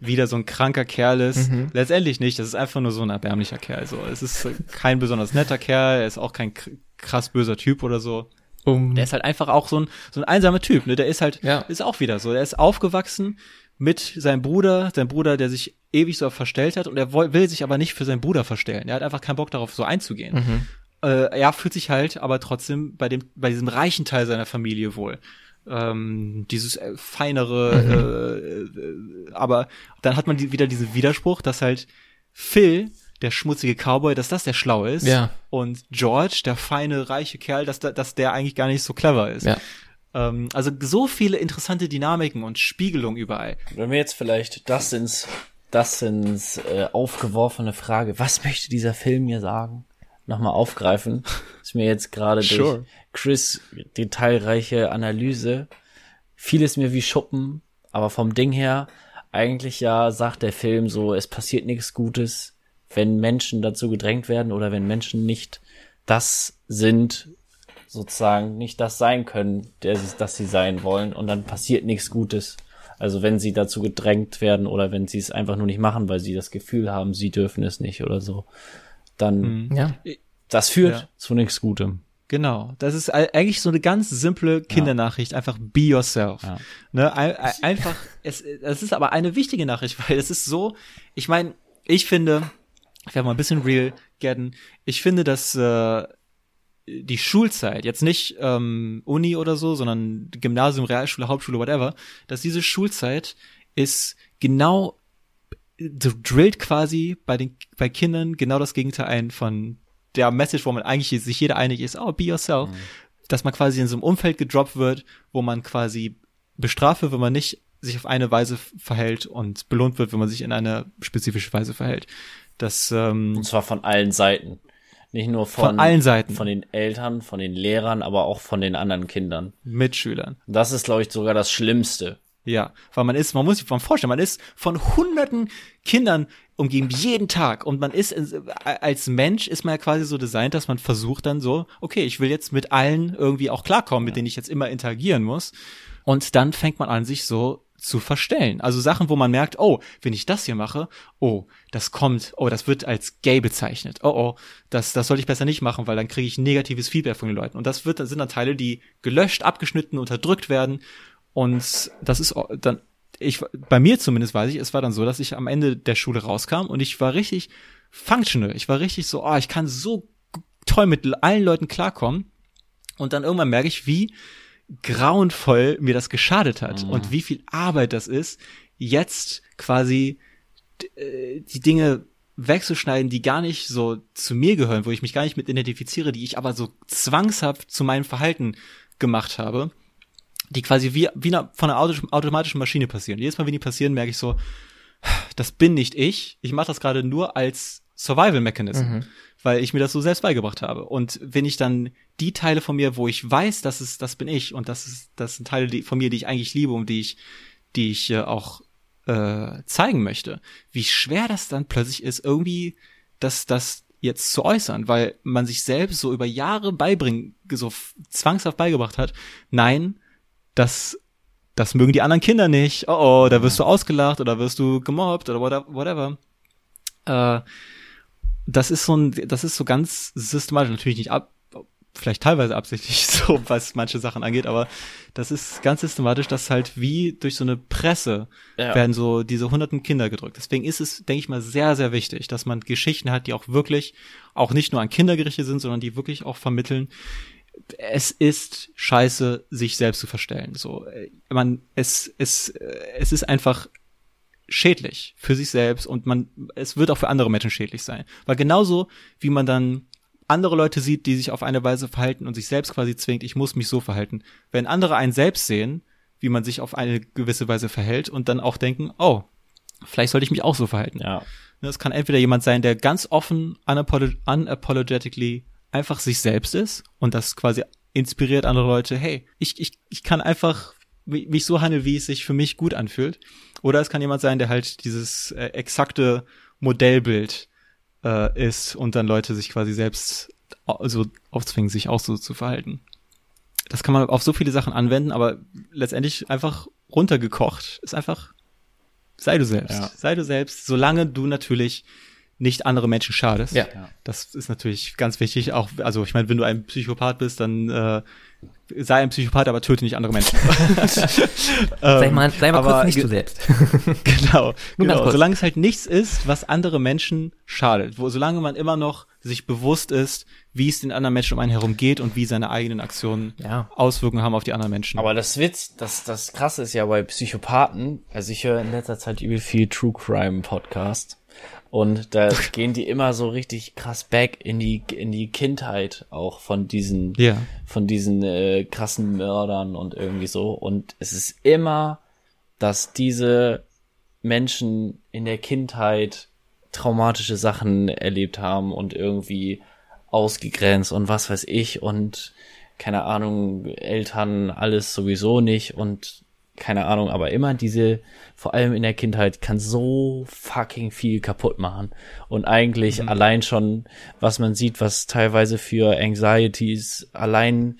wieder so ein kranker Kerl ist. Mhm. Letztendlich nicht, das ist einfach nur so ein erbärmlicher Kerl. So, es ist kein besonders netter Kerl, er ist auch kein krass böser Typ oder so. Um, Der ist halt einfach auch so ein so ein einsamer Typ, ne? Der ist halt Ja. ist auch wieder so, er ist aufgewachsen mit seinem Bruder, sein Bruder, der sich ewig so verstellt hat und er will sich aber nicht für seinen Bruder verstellen. Er hat einfach keinen Bock darauf so einzugehen mhm. äh, er fühlt sich halt aber trotzdem bei dem bei diesem reichen Teil seiner Familie wohl. Ähm, dieses äh, feinere, äh, äh, aber dann hat man die, wieder diesen Widerspruch, dass halt Phil, der schmutzige Cowboy, dass das der Schlaue ist Ja. und George, der feine, reiche Kerl, dass, da- dass der eigentlich gar nicht so clever ist. ja. Ähm, also so viele interessante Dynamiken und Spiegelung überall. Wenn wir jetzt vielleicht das ins, das ins äh, aufgeworfene Frage, was möchte dieser Film mir sagen, nochmal aufgreifen, ist mir jetzt gerade Sure. durch Chris detailreiche Analyse vieles mir wie Schuppen, aber vom Ding her eigentlich ja sagt der Film so, es passiert nichts Gutes, wenn Menschen dazu gedrängt werden oder wenn Menschen nicht das sind, sozusagen nicht das sein können, der sie, das sie sein wollen und dann passiert nichts Gutes. Also wenn sie dazu gedrängt werden oder wenn sie es einfach nur nicht machen, weil sie das Gefühl haben, sie dürfen es nicht oder so, dann Ja. das führt Ja. zu nichts Gutem. Genau. Das ist ei- eigentlich so eine ganz simple Kindernachricht. Einfach be yourself. Ja. Ne? Ein, ein, einfach, es, es ist aber eine wichtige Nachricht, weil es ist so, ich meine, ich finde, ich werde mal ein bisschen real werden, ich finde, dass äh, die Schulzeit, jetzt nicht ähm, Uni oder so, sondern Gymnasium, Realschule, Hauptschule, whatever, dass diese Schulzeit ist genau drillt quasi bei den bei Kindern genau das Gegenteil ein von der Message, wo man eigentlich sich jeder einig ist, oh, be yourself, dass man quasi in so einem Umfeld gedroppt wird, wo man quasi bestraft wird, wenn man nicht sich auf eine Weise verhält und belohnt wird, wenn man sich in eine spezifische Weise verhält. Das ähm, Und zwar von allen Seiten. Nicht nur von, von allen Seiten, von den Eltern, von den Lehrern, aber auch von den anderen Kindern. Mitschülern. Das ist, glaube ich, sogar das Schlimmste. Ja, weil man ist, man muss sich mal vorstellen, man ist von hunderten Kindern umgeben jeden Tag und man ist in, als Mensch ist man ja quasi so designt, dass man versucht dann so, okay, ich will jetzt mit allen irgendwie auch klarkommen, mit denen ich jetzt immer interagieren muss und dann fängt man an sich so zu verstellen. Also Sachen, wo man merkt, oh, wenn ich das hier mache, oh, das kommt, oh, das wird als gay bezeichnet. Oh, oh, das, das sollte ich besser nicht machen, weil dann kriege ich negatives Feedback von den Leuten. Und das wird, das sind dann Teile, die gelöscht, abgeschnitten, unterdrückt werden. Und das ist dann, ich, bei mir zumindest weiß ich, es war dann so, dass ich am Ende der Schule rauskam und ich war richtig functional. Ich war richtig so, oh, ich kann so toll mit allen Leuten klarkommen. Und dann irgendwann merke ich, wie grauenvoll mir das geschadet hat Mhm. und wie viel Arbeit das ist, jetzt quasi äh, die Dinge wegzuschneiden, die gar nicht so zu mir gehören, wo ich mich gar nicht mit identifiziere, die ich aber so zwangshaft zu meinem Verhalten gemacht habe, die quasi wie, wie eine, von einer auto- automatischen Maschine passieren. Jedes Mal, wenn die passieren, merke ich so, das bin nicht ich. Ich mache das gerade nur als Survival Mechanism, weil ich mir das so selbst beigebracht habe. Und wenn ich dann die Teile von mir, wo ich weiß, dass es, das bin ich und das ist, das sind Teile die, von mir, die ich eigentlich liebe und die ich, die ich äh, auch äh, zeigen möchte, wie schwer das dann plötzlich ist, irgendwie das, das jetzt zu äußern, weil man sich selbst so über Jahre beibringen, so zwangshaft beigebracht hat, nein, das, das mögen die anderen Kinder nicht, oh oh, da wirst du ausgelacht oder wirst du gemobbt oder whate- whatever. Äh, das ist so ein, das ist so ganz systematisch, natürlich nicht ab, vielleicht teilweise absichtlich so, was manche Sachen angeht, aber das ist ganz systematisch, dass halt wie durch so eine Presse Ja. werden so diese hunderten Kinder gedrückt. Deswegen ist es, denke ich mal, sehr, sehr wichtig, dass man Geschichten hat, die auch wirklich auch nicht nur an Kinder gerichtet sind, sondern die wirklich auch vermitteln, es ist scheiße, sich selbst zu verstellen. So, äh, man, es, es, äh, es ist einfach schädlich für sich selbst und man, es wird auch für andere Menschen schädlich sein. Weil genauso wie man dann andere Leute sieht, die sich auf eine Weise verhalten und sich selbst quasi zwingt, ich muss mich so verhalten. Wenn andere einen selbst sehen, wie man sich auf eine gewisse Weise verhält und dann auch denken, oh, vielleicht sollte ich mich auch so verhalten. Ja. Das kann entweder jemand sein, der ganz offen, unapolo unapologetically einfach sich selbst ist und das quasi inspiriert andere Leute, hey, ich, ich, ich kann einfach mi- mich so handeln, wie es sich für mich gut anfühlt. Oder es kann jemand sein, der halt dieses äh, exakte Modellbild äh, ist und dann Leute sich quasi selbst au- so aufzwingen, sich auch so zu verhalten. Das kann man auf so viele Sachen anwenden, aber letztendlich einfach runtergekocht ist einfach sei du selbst. Ja. Sei du selbst, solange du natürlich nicht andere Menschen schadest. Ja. Das ist natürlich ganz wichtig. Auch, also ich meine, wenn du ein Psychopath bist, dann äh, sei ein Psychopath, aber töte nicht andere Menschen. Sei mal, sei mal Ähm, aber kurz nicht du selbst. genau. Nur genau. Solange es halt nichts ist, was andere Menschen schadet. Wo, solange man immer noch sich bewusst ist, wie es den anderen Menschen um einen herum geht und wie seine eigenen Aktionen Ja. Auswirkungen haben auf die anderen Menschen. Aber das Witz, das, das krasse ist ja bei Psychopathen, also ich höre in letzter Zeit übel viel True Crime Podcast und da gehen die immer so richtig krass back in die, in die Kindheit auch von diesen, Ja. von diesen äh, krassen Mördern und irgendwie so und es ist immer, dass diese Menschen in der Kindheit traumatische Sachen erlebt haben und irgendwie ausgegrenzt und was weiß ich und keine Ahnung, Eltern alles sowieso nicht und keine Ahnung, aber immer diese, vor allem in der Kindheit, kann so fucking viel kaputt machen. Und eigentlich allein schon, was man sieht, was teilweise für Anxieties allein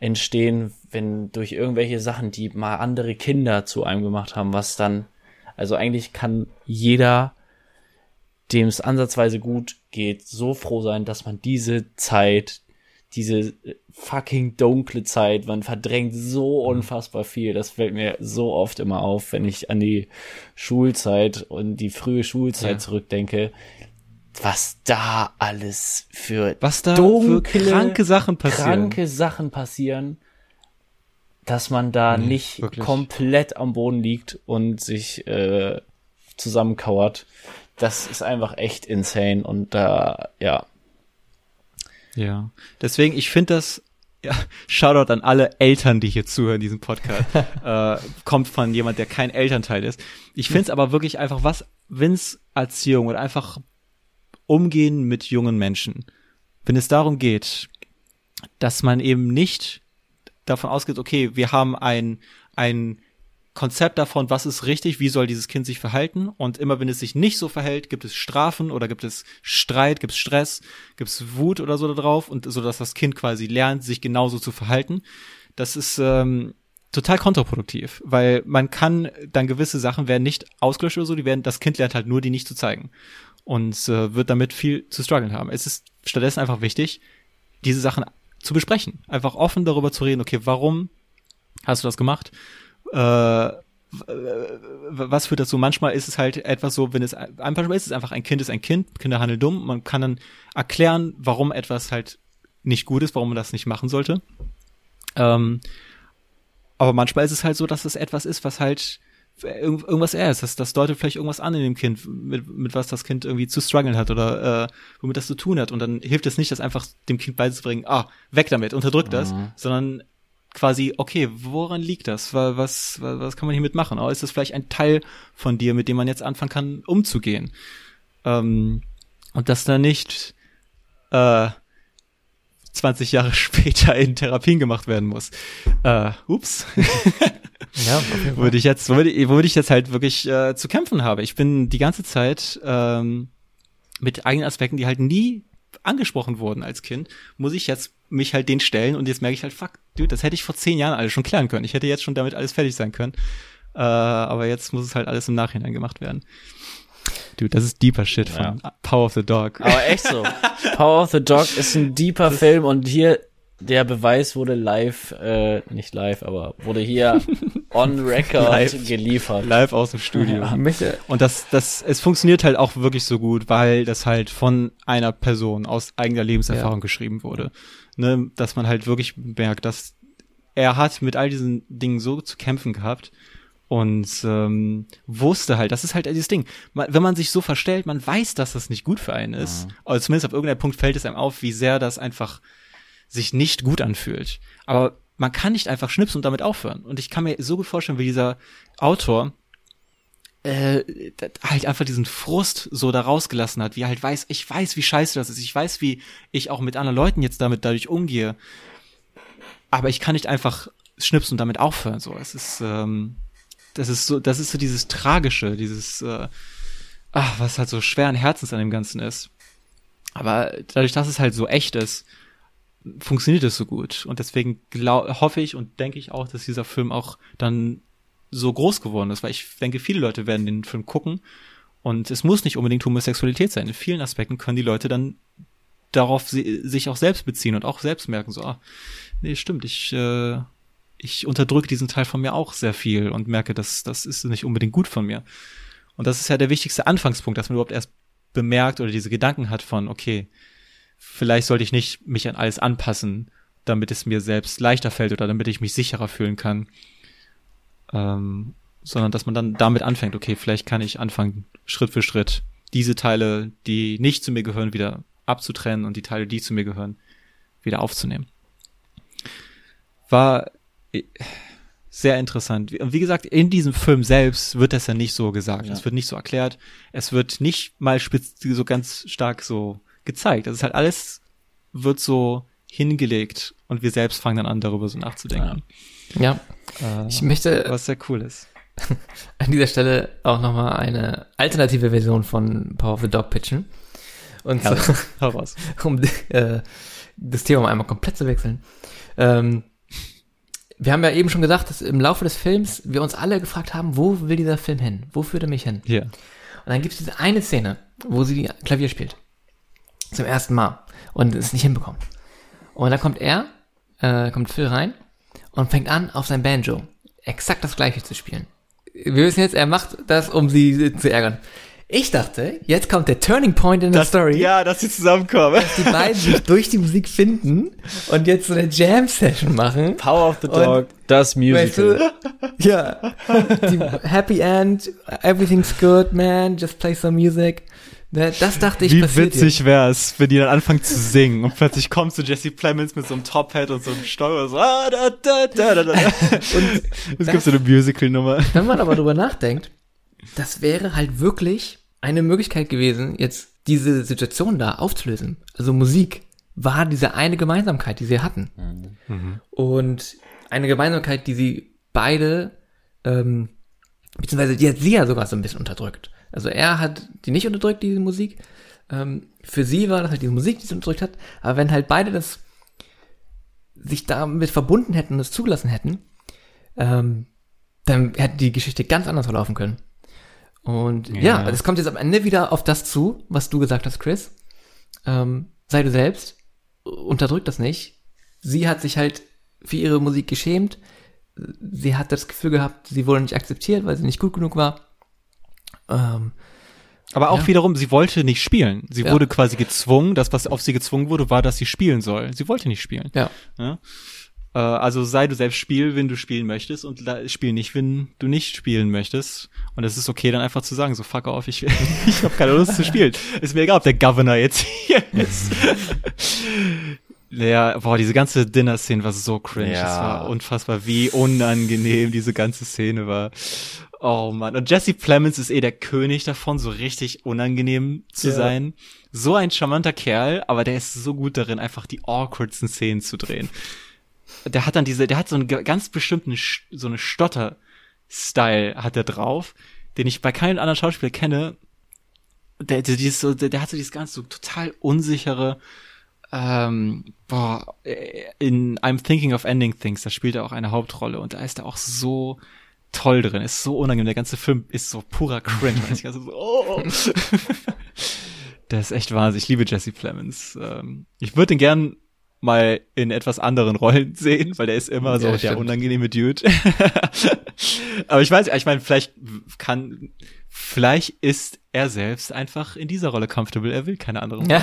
entstehen, wenn durch irgendwelche Sachen, die mal andere Kinder zu einem gemacht haben, was dann, also eigentlich kann jeder, dem es ansatzweise gut geht, so froh sein, dass man diese Zeit, diese fucking dunkle Zeit, man verdrängt so unfassbar viel. Das fällt mir so oft immer auf, wenn ich an die Schulzeit und die frühe Schulzeit Ja. zurückdenke, was da alles für Was da dunkle, für kranke Sachen passieren. kranke Sachen passieren, dass man da Nee, nicht wirklich. komplett am Boden liegt und sich äh, zusammenkauert. Das ist einfach echt insane und da, ja, Ja. Deswegen, ich finde das, ja, Shoutout an alle Eltern, die hier zuhören, diesen Podcast. äh, kommt von jemand, der kein Elternteil ist. Ich finde es aber wirklich einfach, was, wenn's Erziehung oder einfach Umgehen mit jungen Menschen, wenn es darum geht, dass man eben nicht davon ausgeht, okay, wir haben ein, ein Konzept davon, was ist richtig, wie soll dieses Kind sich verhalten und immer wenn es sich nicht so verhält, gibt es Strafen oder gibt es Streit, gibt es Stress, gibt es Wut oder so darauf und so, dass das Kind quasi lernt, sich genauso zu verhalten. Das ist ähm, total kontraproduktiv, weil man kann dann gewisse Sachen werden nicht ausgelöscht oder so, die werden, das Kind lernt halt nur, die nicht zu zeigen und äh, wird damit viel zu strugglen haben. Es ist stattdessen einfach wichtig, diese Sachen zu besprechen, einfach offen darüber zu reden, okay, warum hast du das gemacht? Äh, was führt dazu? Manchmal ist es halt etwas so, wenn es manchmal ist es einfach ein Kind ist ein Kind, Kinder handeln dumm. Man kann dann erklären, warum etwas halt nicht gut ist, warum man das nicht machen sollte. Ähm, aber manchmal ist es halt so, dass es etwas ist, was halt irg irgendwas er ist. Das, das deutet vielleicht irgendwas an in dem Kind, mit, mit was das Kind irgendwie zu strugglen hat oder äh, womit das zu tun hat. Und dann hilft es nicht, das einfach dem Kind beizubringen, ah, weg damit, unterdrück das, sondern quasi, okay, woran liegt das? Was, was, was kann man hiermit machen? Oder ist das vielleicht ein Teil von dir, mit dem man jetzt anfangen kann, umzugehen? Ähm, und dass da nicht äh, 20 Jahre später in Therapien gemacht werden muss. Äh, ups. Ja, würde ich jetzt, würde, ich- womit ich jetzt halt wirklich äh, zu kämpfen habe. Ich bin die ganze Zeit ähm, mit eigenen Aspekten, die halt nie angesprochen wurden als Kind, muss ich jetzt mich halt den stellen und jetzt merke ich halt, fuck, dude, das hätte ich vor zehn Jahren alles schon klären können. Ich hätte jetzt schon damit alles fertig sein können. Äh, aber jetzt muss es halt alles im Nachhinein gemacht werden. Dude, das ist deeper Shit von Power of the Dog. Aber echt so. Power of the Dog ist ein deeper Film und hier der Beweis wurde live, äh, nicht live, aber wurde hier on record Live. geliefert. Live aus dem Studio. Möchte, Und das, das, es funktioniert halt auch wirklich so gut, weil das halt von einer Person aus eigener Lebenserfahrung Ja. geschrieben wurde. Ne, dass man halt wirklich merkt, dass er hat mit all diesen Dingen so zu kämpfen gehabt und ähm, wusste halt, das ist halt dieses Ding. Man, wenn man sich so verstellt, man weiß, dass das nicht gut für einen ist. Oder zumindest auf irgendeinem Punkt fällt es einem auf, wie sehr das einfach sich nicht gut anfühlt. Aber man kann nicht einfach schnipsen und damit aufhören. Und ich kann mir so gut vorstellen, wie dieser Autor äh, halt einfach diesen Frust so da rausgelassen hat, wie er halt weiß, ich weiß, wie scheiße das ist, ich weiß, wie ich auch mit anderen Leuten jetzt damit dadurch umgehe, aber ich kann nicht einfach schnipsen und damit aufhören, so, es ist, ähm, das ist so, das ist so dieses Tragische, dieses, äh, ach, was halt so schweren Herzens an dem Ganzen ist. Aber dadurch, dass es halt so echt ist, funktioniert es so gut. Und deswegen glaub, hoffe ich und denke ich auch, dass dieser Film auch dann so groß geworden ist, weil ich denke, viele Leute werden den Film gucken und es muss nicht unbedingt Homosexualität sein. In vielen Aspekten können die Leute dann darauf si sich auch selbst beziehen und auch selbst merken, so, ah, nee, stimmt, ich, äh, ich unterdrücke diesen Teil von mir auch sehr viel und merke, dass das ist nicht unbedingt gut von mir. Und das ist ja der wichtigste Anfangspunkt, dass man überhaupt erst bemerkt oder diese Gedanken hat von, okay, vielleicht sollte ich nicht mich an alles anpassen, damit es mir selbst leichter fällt oder damit ich mich sicherer fühlen kann. Ähm, sondern dass man dann damit anfängt, okay, vielleicht kann ich anfangen, Schritt für Schritt diese Teile, die nicht zu mir gehören, wieder abzutrennen und die Teile, die zu mir gehören, wieder aufzunehmen. War äh, sehr interessant. Und wie gesagt, in diesem Film selbst wird das ja nicht so gesagt. Ja. Es wird nicht so erklärt. Es wird nicht mal spitz, so ganz stark so gezeigt. Das ist halt alles wird so hingelegt und wir selbst fangen dann an, darüber so nachzudenken. ja, Äh, ich möchte was sehr cool ist. an dieser Stelle auch nochmal eine alternative Version von Power of the Dog pitchen. Und Ja, hau raus. um äh, das Thema mal einmal komplett zu wechseln. Ähm, wir haben ja eben schon gesagt, dass im Laufe des Films wir uns alle gefragt haben, wo will dieser Film hin? Wo führt er mich hin? Hier. Und dann gibt es diese eine Szene, wo sie Klavier spielt. Zum ersten Mal. Und es nicht hinbekommt. Und dann kommt er, äh, kommt Phil rein und fängt an, auf sein Banjo exakt das gleiche zu spielen. Wir wissen jetzt, er macht das, um sie zu ärgern. Ich dachte, jetzt kommt der Turning Point in der Story Ja, dass sie zusammenkommen. die beiden sich durch die Musik finden und jetzt so eine Jam-Session machen. Power of the Dog, das Weißt Musical. du? Ja. Die Happy End, everything's good, man, just play some music. Ne, Das dachte ich Wie witzig wär's, wenn die dann anfangen zu singen und plötzlich kommt so Jesse Plemons mit so einem Top-Hat und so einem Steuer so ah, da, da, da, da, da. Und es gibt so eine Musical-Nummer. Wenn man aber drüber nachdenkt, das wäre halt wirklich eine Möglichkeit gewesen, jetzt diese Situation da aufzulösen. Also Musik war diese eine Gemeinsamkeit, die sie hatten. Und eine Gemeinsamkeit, die sie beide, ähm, beziehungsweise die hat sie ja sogar so ein bisschen unterdrückt. Also er hat die nicht unterdrückt, diese Musik. Ähm, für sie war das halt diese Musik, die sie unterdrückt hat. Aber wenn halt beide das sich damit verbunden hätten und es zugelassen hätten, ähm, dann hätte die Geschichte ganz anders verlaufen können. Und ja, Ja. es kommt jetzt am Ende wieder auf das zu, was du gesagt hast, Chris. Ähm, sei du selbst, unterdrück das nicht. Sie hat sich halt für ihre Musik geschämt. Sie hat das Gefühl gehabt, sie wurde nicht akzeptiert, weil sie nicht gut genug war. Ähm, Aber auch Ja. wiederum, sie wollte nicht spielen. Sie Ja. wurde quasi gezwungen. Das, was auf sie gezwungen wurde, war, dass sie spielen soll. Sie wollte nicht spielen. ja. Ja? Äh, also sei du selbst Spiel, wenn du spielen möchtest und spiel nicht, wenn du nicht spielen möchtest. Und es ist okay, dann einfach zu sagen, so fuck off, ich, ich habe keine Lust zu spielen. Ist mir egal, ob der Governor jetzt hier ist. Ja, boah, diese ganze Dinner-Szene war so cringe. Ja. Es war unfassbar, wie unangenehm diese ganze Szene war. Oh man. Und Jesse Plemons ist eh der König davon, so richtig unangenehm zu Ja. sein. So ein charmanter Kerl, aber der ist so gut darin, einfach die awkwardsten Szenen zu drehen. Der hat dann diese, der hat so einen ganz bestimmten, so eine Stotter-Style hat er drauf, den ich bei keinem anderen Schauspieler kenne. Der, der, der, der hat so dieses ganz so total unsichere, ähm, boah, äh, in I'm Thinking of Ending Things, da spielt er auch eine Hauptrolle und da ist er auch so toll drin, ist so unangenehm. Der ganze Film ist so purer Cringe. Ganze Zeit so, oh. Der ist echt wahnsinnig. Ich liebe Jesse Plemons. Ähm, ich würde ihn gern mal in etwas anderen Rollen sehen, weil der ist immer so Ja, der stimmt. unangenehme Dude. Aber ich weiß, ich meine, vielleicht kann, vielleicht ist er selbst einfach in dieser Rolle comfortable. Er will keine andere. Rolle.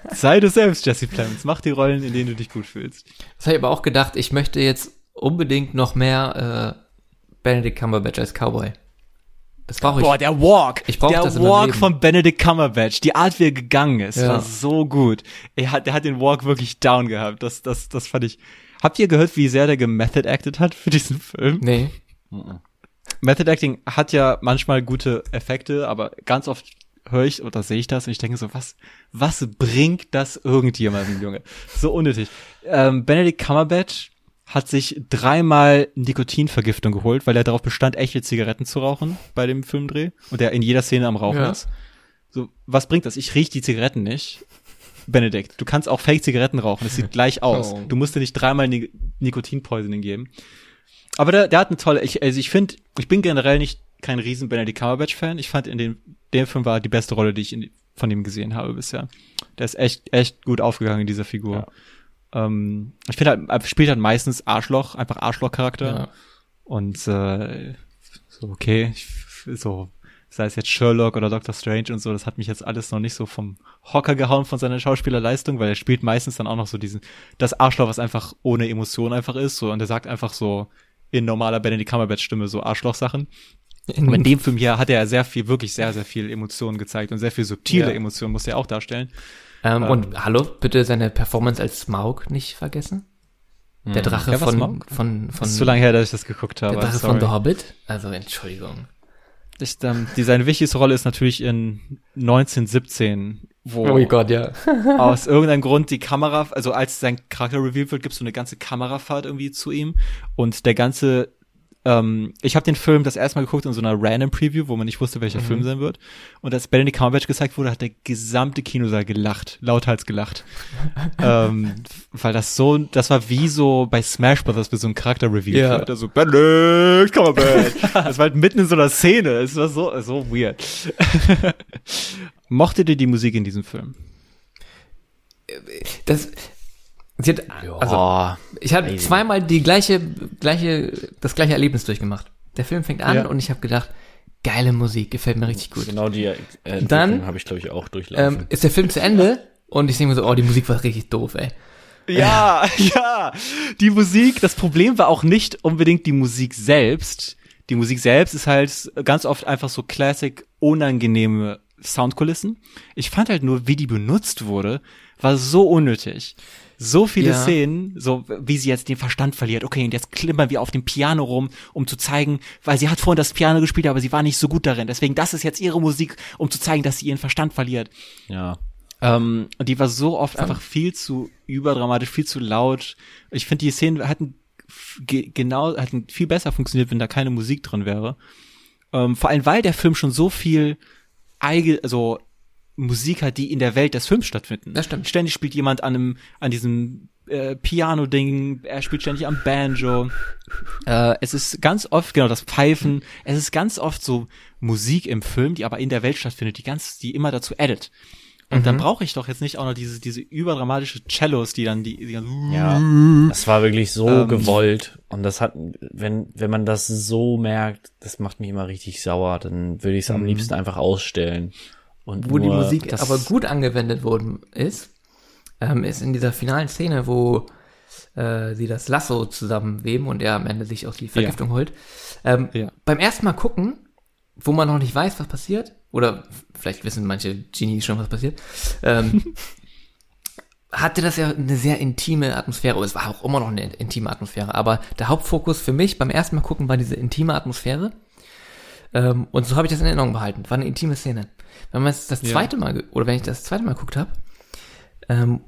Sei du selbst, Jesse Plemons. Mach die Rollen, in denen du dich gut fühlst. Das habe ich aber auch gedacht, ich möchte jetzt unbedingt noch mehr äh, Benedict Cumberbatch als Cowboy. Das brauche ich. Boah, der Walk. Ich brauch der das meinem Walk von Benedict Cumberbatch. Die Art, wie er gegangen ist, Ja. war so gut. Er hat, der hat den Walk wirklich down gehabt. Das, das, das fand ich. Habt ihr gehört, wie sehr der gemethod acted hat für diesen Film? nee. Method Acting hat ja manchmal gute Effekte, aber ganz oft höre ich oder sehe ich das und ich denke so, was, was bringt das irgendjemandem, Junge? So unnötig. Ähm, Benedict Cumberbatch hat sich dreimal Nikotinvergiftung geholt, weil er darauf bestand, echte Zigaretten zu rauchen bei dem Filmdreh und der in jeder Szene am Rauchen Ja. ist. So, was bringt das? Ich riech die Zigaretten nicht. Benedict, du kannst auch Fake-Zigaretten rauchen, das sieht gleich aus. Oh. Du musst dir nicht dreimal Ni Nikotinpoisoning geben. Aber der, der hat eine tolle, ich, also ich finde, ich bin generell nicht kein riesen Benedict Cumberbatch-Fan. Ich fand in dem, dem Film war die beste Rolle, die ich in, von ihm gesehen habe bisher. Der ist echt, echt gut aufgegangen in dieser Figur. Ähm, ich finde halt, er spielt halt meistens Arschloch, einfach Arschloch-Charakter. Ja. Und äh, so, okay, ich, so, sei es jetzt Sherlock oder Doctor Strange und so, das hat mich jetzt alles noch nicht so vom Hocker gehauen von seiner Schauspielerleistung, weil er spielt meistens dann auch noch so diesen, das Arschloch, was einfach ohne Emotion einfach ist, so, und er sagt einfach so in normaler Benedict Cumberbatch-Stimme so Arschloch-Sachen. Und in dem Film hier hat er sehr viel, wirklich sehr, sehr viel Emotionen gezeigt und sehr viel subtile Ja. Emotionen muss er auch darstellen. Ähm, und hallo, bitte seine Performance als Smaug nicht vergessen. Der Drache Wer war von, von, von, Das ist zu lange her, dass ich das geguckt habe. der Drache sorry. von The Hobbit. Also, Entschuldigung. Ich, ähm, die, seine wichtigste Rolle ist natürlich in 1917, wo Oh Gott, ja. aus irgendeinem Grund die Kamera, also als sein Charakter revealed wird, gibt es so eine ganze Kamerafahrt irgendwie zu ihm und der ganze ähm, ich habe den Film das erste Mal geguckt in so einer random Preview, wo man nicht wusste, welcher Film sein wird. Und als Benedict Cumberbatch gezeigt wurde, hat der gesamte Kinosaal gelacht, lauthals gelacht. ähm, weil das so, das war wie so bei Smash Brothers, wie so ein Charakter-Review Ja. wird. Also, Benedict Cumberbatch. das war halt mitten in so einer Szene. Es war so, so weird. Mochtet ihr die Musik in diesem Film? Das, sie hat, also, oh, ich habe zweimal die gleiche, gleiche, das gleiche Erlebnis durchgemacht. Der Film fängt an Ja. und ich habe gedacht, geile Musik, gefällt mir richtig gut. genau die äh, Dann, habe ich glaube ich auch durchlaufen. Ähm, ist der Film zu Ende und ich denke mir so, oh, die Musik war richtig doof, ey. Ja, ja. Die Musik, das Problem war auch nicht unbedingt die Musik selbst. Die Musik selbst ist halt ganz oft einfach so classic, unangenehme Soundkulissen. Ich fand halt nur, wie die benutzt wurde, war so unnötig. So viele Ja. Szenen, so wie sie jetzt den Verstand verliert. Okay, und jetzt klimpern wir auf dem Piano rum, um zu zeigen, weil sie hat vorhin das Piano gespielt, aber sie war nicht so gut darin. Deswegen, das ist jetzt ihre Musik, um zu zeigen, dass sie ihren Verstand verliert. ja. Ähm, und die war so oft einfach viel zu überdramatisch, viel zu laut. Ich finde, die Szenen ge genau, hätten viel besser funktioniert, wenn da keine Musik drin wäre. Ähm, vor allem, weil der Film schon so viel eigene, also Musik hat, die in der Welt des Films stattfinden. Das stimmt. Ständig spielt jemand an einem, an diesem äh, Piano-Ding, er spielt ständig am Banjo. Äh, es ist ganz oft, genau, das Pfeifen, es ist ganz oft so Musik im Film, die aber in der Welt stattfindet, die ganz, die immer dazu edit. Und dann brauche ich doch jetzt nicht auch noch diese, diese überdramatische Cellos, die dann die, die ganzen Ja, das war wirklich so Ähm. gewollt. Und das hat, wenn, wenn man das so merkt, das macht mich immer richtig sauer, dann würde ich es am liebsten einfach ausstellen. Und Wo die Musik aber gut angewendet worden ist, ähm, ist in dieser finalen Szene, wo äh, sie das Lasso zusammenweben und er am Ende sich auch die Vergiftung holt. Ähm, Ja. Beim ersten Mal gucken, wo man noch nicht weiß, was passiert, oder vielleicht wissen manche Genies schon, was passiert, ähm, hatte das ja eine sehr intime Atmosphäre. Es war auch immer noch eine intime Atmosphäre. Aber der Hauptfokus für mich beim ersten Mal gucken war diese intime Atmosphäre. Ähm, und so habe ich das in Erinnerung behalten. War eine intime Szene. Wenn man es das Ja. zweite Mal, ge- oder wenn ich das zweite Mal geguckt habe, ähm,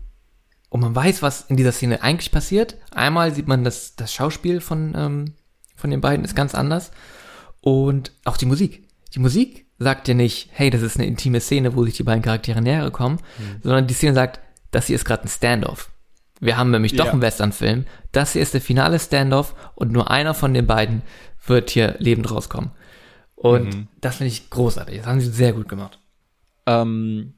und man weiß, was in dieser Szene eigentlich passiert. Einmal sieht man das, das Schauspiel von, ähm, von den beiden ist ganz anders. Und auch die Musik. Die Musik sagt ja nicht, hey, das ist eine intime Szene, wo sich die beiden Charaktere näher kommen, sondern die Szene sagt, das hier ist gerade ein Standoff. Wir haben nämlich doch Ja. einen Western-Film. Das hier ist der finale Standoff und nur einer von den beiden wird hier lebend rauskommen. Und das finde ich großartig. Das haben sie sehr gut gemacht. Ähm,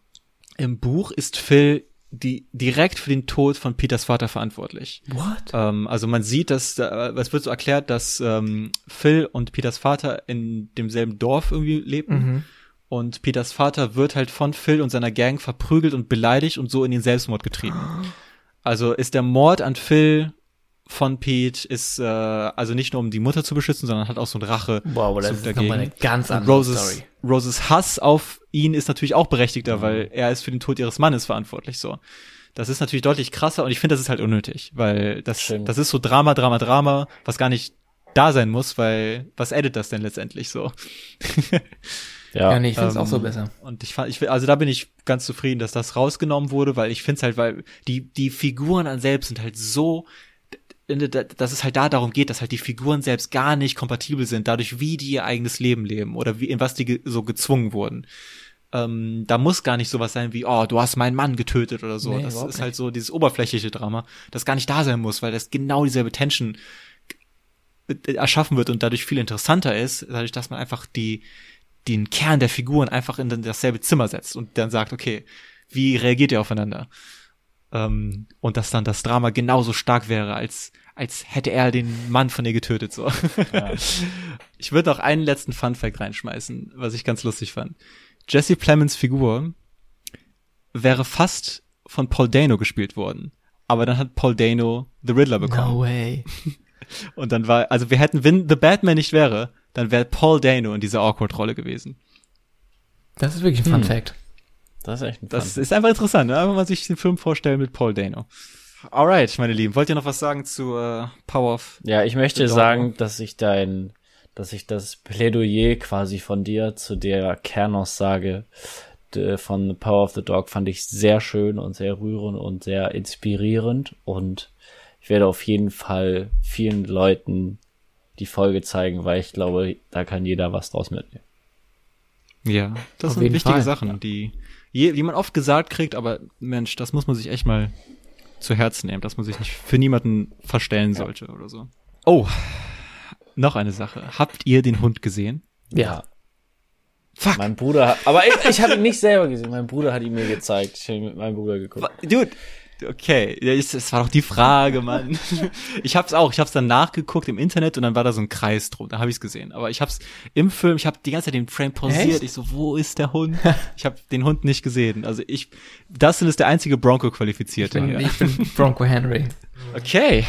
Im Buch ist Phil die direkt für den Tod von Peters Vater verantwortlich. What? Ähm, also man sieht, dass äh, es wird so erklärt, dass ähm, Phil und Peters Vater in demselben Dorf irgendwie lebten. Und Peters Vater wird halt von Phil und seiner Gang verprügelt und beleidigt und so in den Selbstmord getrieben. Also ist der Mord an Phil von Pete ist äh, also nicht nur um die Mutter zu beschützen, sondern hat auch so eine Rache. Wow, das ist dagegen. nochmal eine ganz andere Roses, Story. Roses Hass auf ihn ist natürlich auch berechtigter, weil er ist für den Tod ihres Mannes verantwortlich so. Das ist natürlich deutlich krasser und ich finde, das ist halt unnötig, weil das, Schön. das ist so Drama, Drama, Drama, was gar nicht da sein muss, weil was edit das denn letztendlich so? Ja, nee, ich finde es Ähm, auch so besser. Und ich fand, ich, also da bin ich ganz zufrieden, dass das rausgenommen wurde, weil ich finde es halt, weil die, die Figuren an selbst sind halt so, dass es halt da darum geht, dass halt die Figuren selbst gar nicht kompatibel sind, dadurch, wie die ihr eigenes Leben leben oder wie, in was die so gezwungen wurden. Ähm, da muss gar nicht sowas sein wie, oh, du hast meinen Mann getötet oder so. Nee, das ist halt so dieses oberflächliche Drama, das gar nicht da sein muss, weil das genau dieselbe Tension äh, erschaffen wird und dadurch viel interessanter ist, dadurch, dass man einfach die, den Kern der Figuren einfach in dasselbe Zimmer setzt und dann sagt, okay, wie reagiert ihr aufeinander? Ähm, und dass dann das Drama genauso stark wäre, als, als hätte er den Mann von ihr getötet, so. Ich würde noch einen letzten Funfact reinschmeißen, was ich ganz lustig fand. Jesse Plemons Figur wäre fast von Paul Dano gespielt worden. Aber dann hat Paul Dano The Riddler bekommen. No way. Und dann war, also wir hätten, wenn The Batman nicht wäre, dann wäre Paul Dano in dieser Awkward-Rolle gewesen. Das ist wirklich ein Fun Fact. Das ist echt ein Das Fun. ist einfach interessant, ne? Einfach mal sich den Film vorstellen mit Paul Dano. Alright, meine Lieben, wollt ihr noch was sagen zu äh, Power of? Ja, ich möchte sagen, dass ich dein, dass ich das Plädoyer quasi von dir zu der Kernaussage von Power of the Dog fand ich sehr schön und sehr rührend und sehr inspirierend und ich werde auf jeden Fall vielen Leuten die Folge zeigen, weil ich glaube, da kann jeder was draus mitnehmen. Ja, das Auf sind wichtige Fall. Sachen, die, je, die man oft gesagt kriegt, aber Mensch, das muss man sich echt mal zu Herzen nehmen, dass man sich nicht für niemanden verstellen sollte oder so. Oh, noch eine Sache. Habt ihr den Hund gesehen? Ja. Fuck. Mein Bruder, hat, aber ich, ich habe ihn nicht selber gesehen. Mein Bruder hat ihn mir gezeigt. Ich habe ihn mit meinem Bruder geguckt. Dude, okay, ja, das war doch die Frage, Mann. Ich hab's auch, ich hab's dann nachgeguckt im Internet und dann war da so ein Kreis drum, da habe ich's gesehen. Aber ich hab's im Film, ich habe die ganze Zeit den Frame pausiert. Echt? Ich so, wo ist der Hund? Ich habe den Hund nicht gesehen. Also ich, Dustin ist der einzige Bronco qualifizierte. Ich bin, ich bin Bronco Henry. Okay.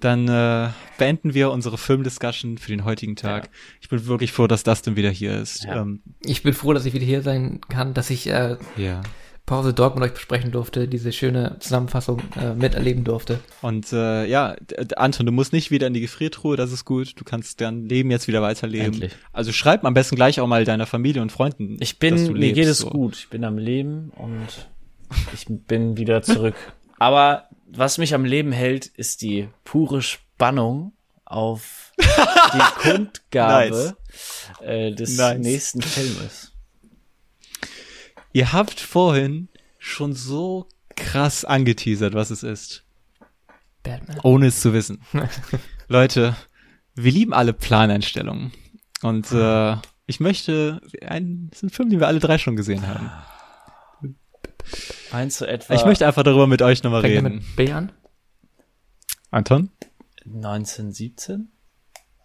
Dann äh, beenden wir unsere Filmdiscussion für den heutigen Tag. Ich bin wirklich froh, dass Dustin wieder hier ist. Ja. Ähm, Ich bin froh, dass ich wieder hier sein kann, dass ich äh, ja. Pause Dog mit euch besprechen durfte, diese schöne Zusammenfassung äh, miterleben durfte. Und äh, ja, Anton, du musst nicht wieder in die Gefriertruhe, das ist gut. Du kannst dein Leben jetzt wieder weiterleben. Endlich. Also schreib am besten gleich auch mal deiner Familie und Freunden. Ich bin, mir lebst, geht es so. gut. Ich bin am Leben und ich bin wieder zurück. Aber was mich am Leben hält, ist die pure Spannung auf die Kundgabe äh, des Nice. nächsten Filmes. Ihr habt vorhin schon so krass angeteasert, was es ist, Batman. ohne es zu wissen. Leute, wir lieben alle Planeinstellungen. Und äh, ich möchte, ein, das ist ein Film, den wir alle drei schon gesehen haben. Meinst du etwa Ich möchte einfach darüber mit euch nochmal reden. mit B an? Anton? 1917?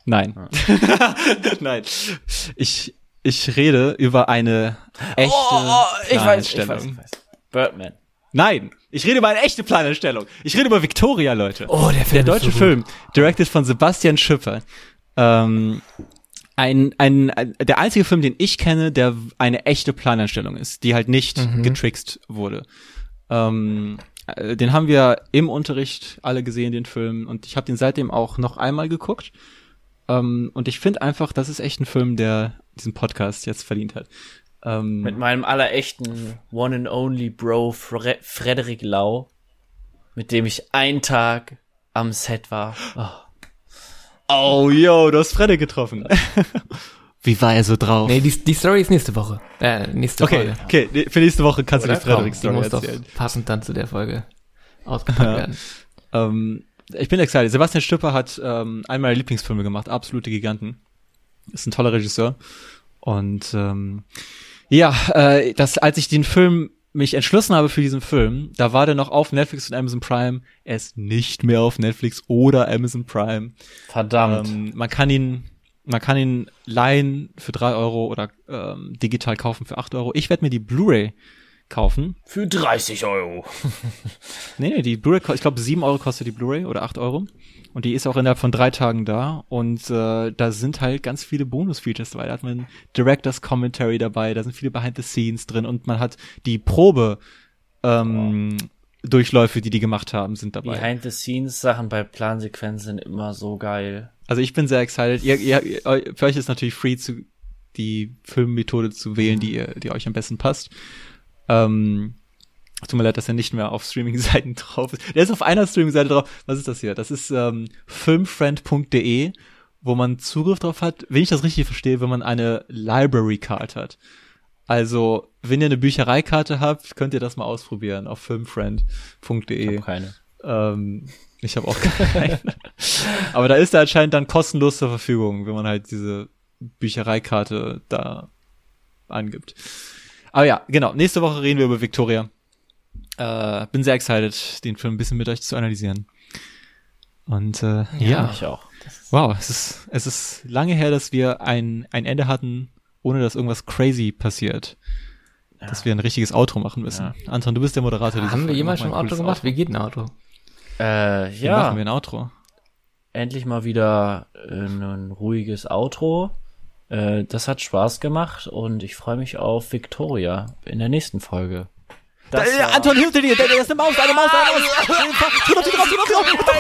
Nein. Nein. Ich, ich rede über eine echte Oh, ich weiß, ich weiß, ich weiß. Birdman. Nein, ich rede über eine echte Planerstellung. Ich rede über Victoria, Leute. Oh, der Film Der deutsche so. Film, directed von Sebastian Schipper. Ähm, ein, ein, ein, der einzige Film, den ich kenne, der eine echte Planeinstellung ist, die halt nicht Mhm. getrickst wurde. Ähm, äh, den haben wir im Unterricht alle gesehen, den Film, und ich habe den seitdem auch noch einmal geguckt. Ähm, und ich finde einfach, das ist echt ein Film, der diesen Podcast jetzt verdient hat. Ähm, Mit meinem allerechten One and Only Bro Fre Frederik Lau, mit dem ich einen Tag am Set war. Oh. oh, yo, du hast Fredde getroffen. Wie war er so drauf? Nee, die, die Story ist nächste Woche. Äh, nächste okay, Folge. okay, für nächste Woche kannst Oder? du die Frederik Die Story muss doch erzählen. passend dann zu der Folge ausgepackt Ja. werden. Ähm, ich bin excited. Sebastian Stüpper hat ähm, einen meiner Lieblingsfilme gemacht, Absolute Giganten. Ist ein toller Regisseur. Und ähm, ja, äh, das, als ich den Film mich entschlossen habe für diesen Film, da war der noch auf Netflix und Amazon Prime. Er ist nicht mehr auf Netflix oder Amazon Prime. Verdammt. Ähm, man kann ihn, man kann ihn leihen für drei Euro oder ähm, digital kaufen für acht Euro. Ich werde mir die Blu-ray kaufen. Für 30 Euro. Nee, nee, die Blu-ray, ich glaube, sieben Euro kostet die Blu-ray oder acht Euro. Und die ist auch innerhalb von drei Tagen da. Und äh, da sind halt ganz viele Bonus-Features dabei. Da hat man Directors Commentary dabei, da sind viele Behind the Scenes drin und man hat die Probe ähm, Durchläufe, die die gemacht haben, sind dabei. Behind-the-Scenes-Sachen bei Plansequenzen sind immer so geil. Also ich bin sehr excited. Ihr, ihr, ihr, für euch ist natürlich free, zu, die Filmmethode zu wählen, die, ihr, die euch am besten passt. Ähm, tut mir leid, dass er nicht mehr auf Streaming-Seiten drauf ist. Der ist auf einer Streaming-Seite drauf. Was ist das hier? Das ist ähm, filmfriend.de, wo man Zugriff drauf hat, wenn ich das richtig verstehe, wenn man eine Library-Card hat. Also, wenn ihr eine Büchereikarte habt, könnt ihr das mal ausprobieren auf Ich filmfriend.de. hab keine. Ähm, ich habe auch keine. Aber da ist er anscheinend dann kostenlos zur Verfügung, wenn man halt diese Büchereikarte da angibt. Aber ja, genau. Nächste Woche reden wir über Victoria. Äh, bin sehr excited, den Film ein bisschen mit euch zu analysieren. Und äh, ja, Ich auch. wow, es ist, es ist lange her, dass wir ein, ein Ende hatten, ohne dass irgendwas crazy passiert. Dass wir ein richtiges Outro machen müssen. Anton, du bist der Moderator. dieser Haben wir jemals schon ein cooles gemacht? Wie geht ein Auto? Äh, Wie ja, machen wir ein Outro? endlich mal wieder äh, ein ruhiges Outro. Äh, das hat Spaß gemacht und ich freue mich auf Victoria in der nächsten Folge. Das Äh, war- Anton, hinter dir, da da ist eine Maus, eine Maus, eine Maus. Tu doch die drauf, tu doch die drauf.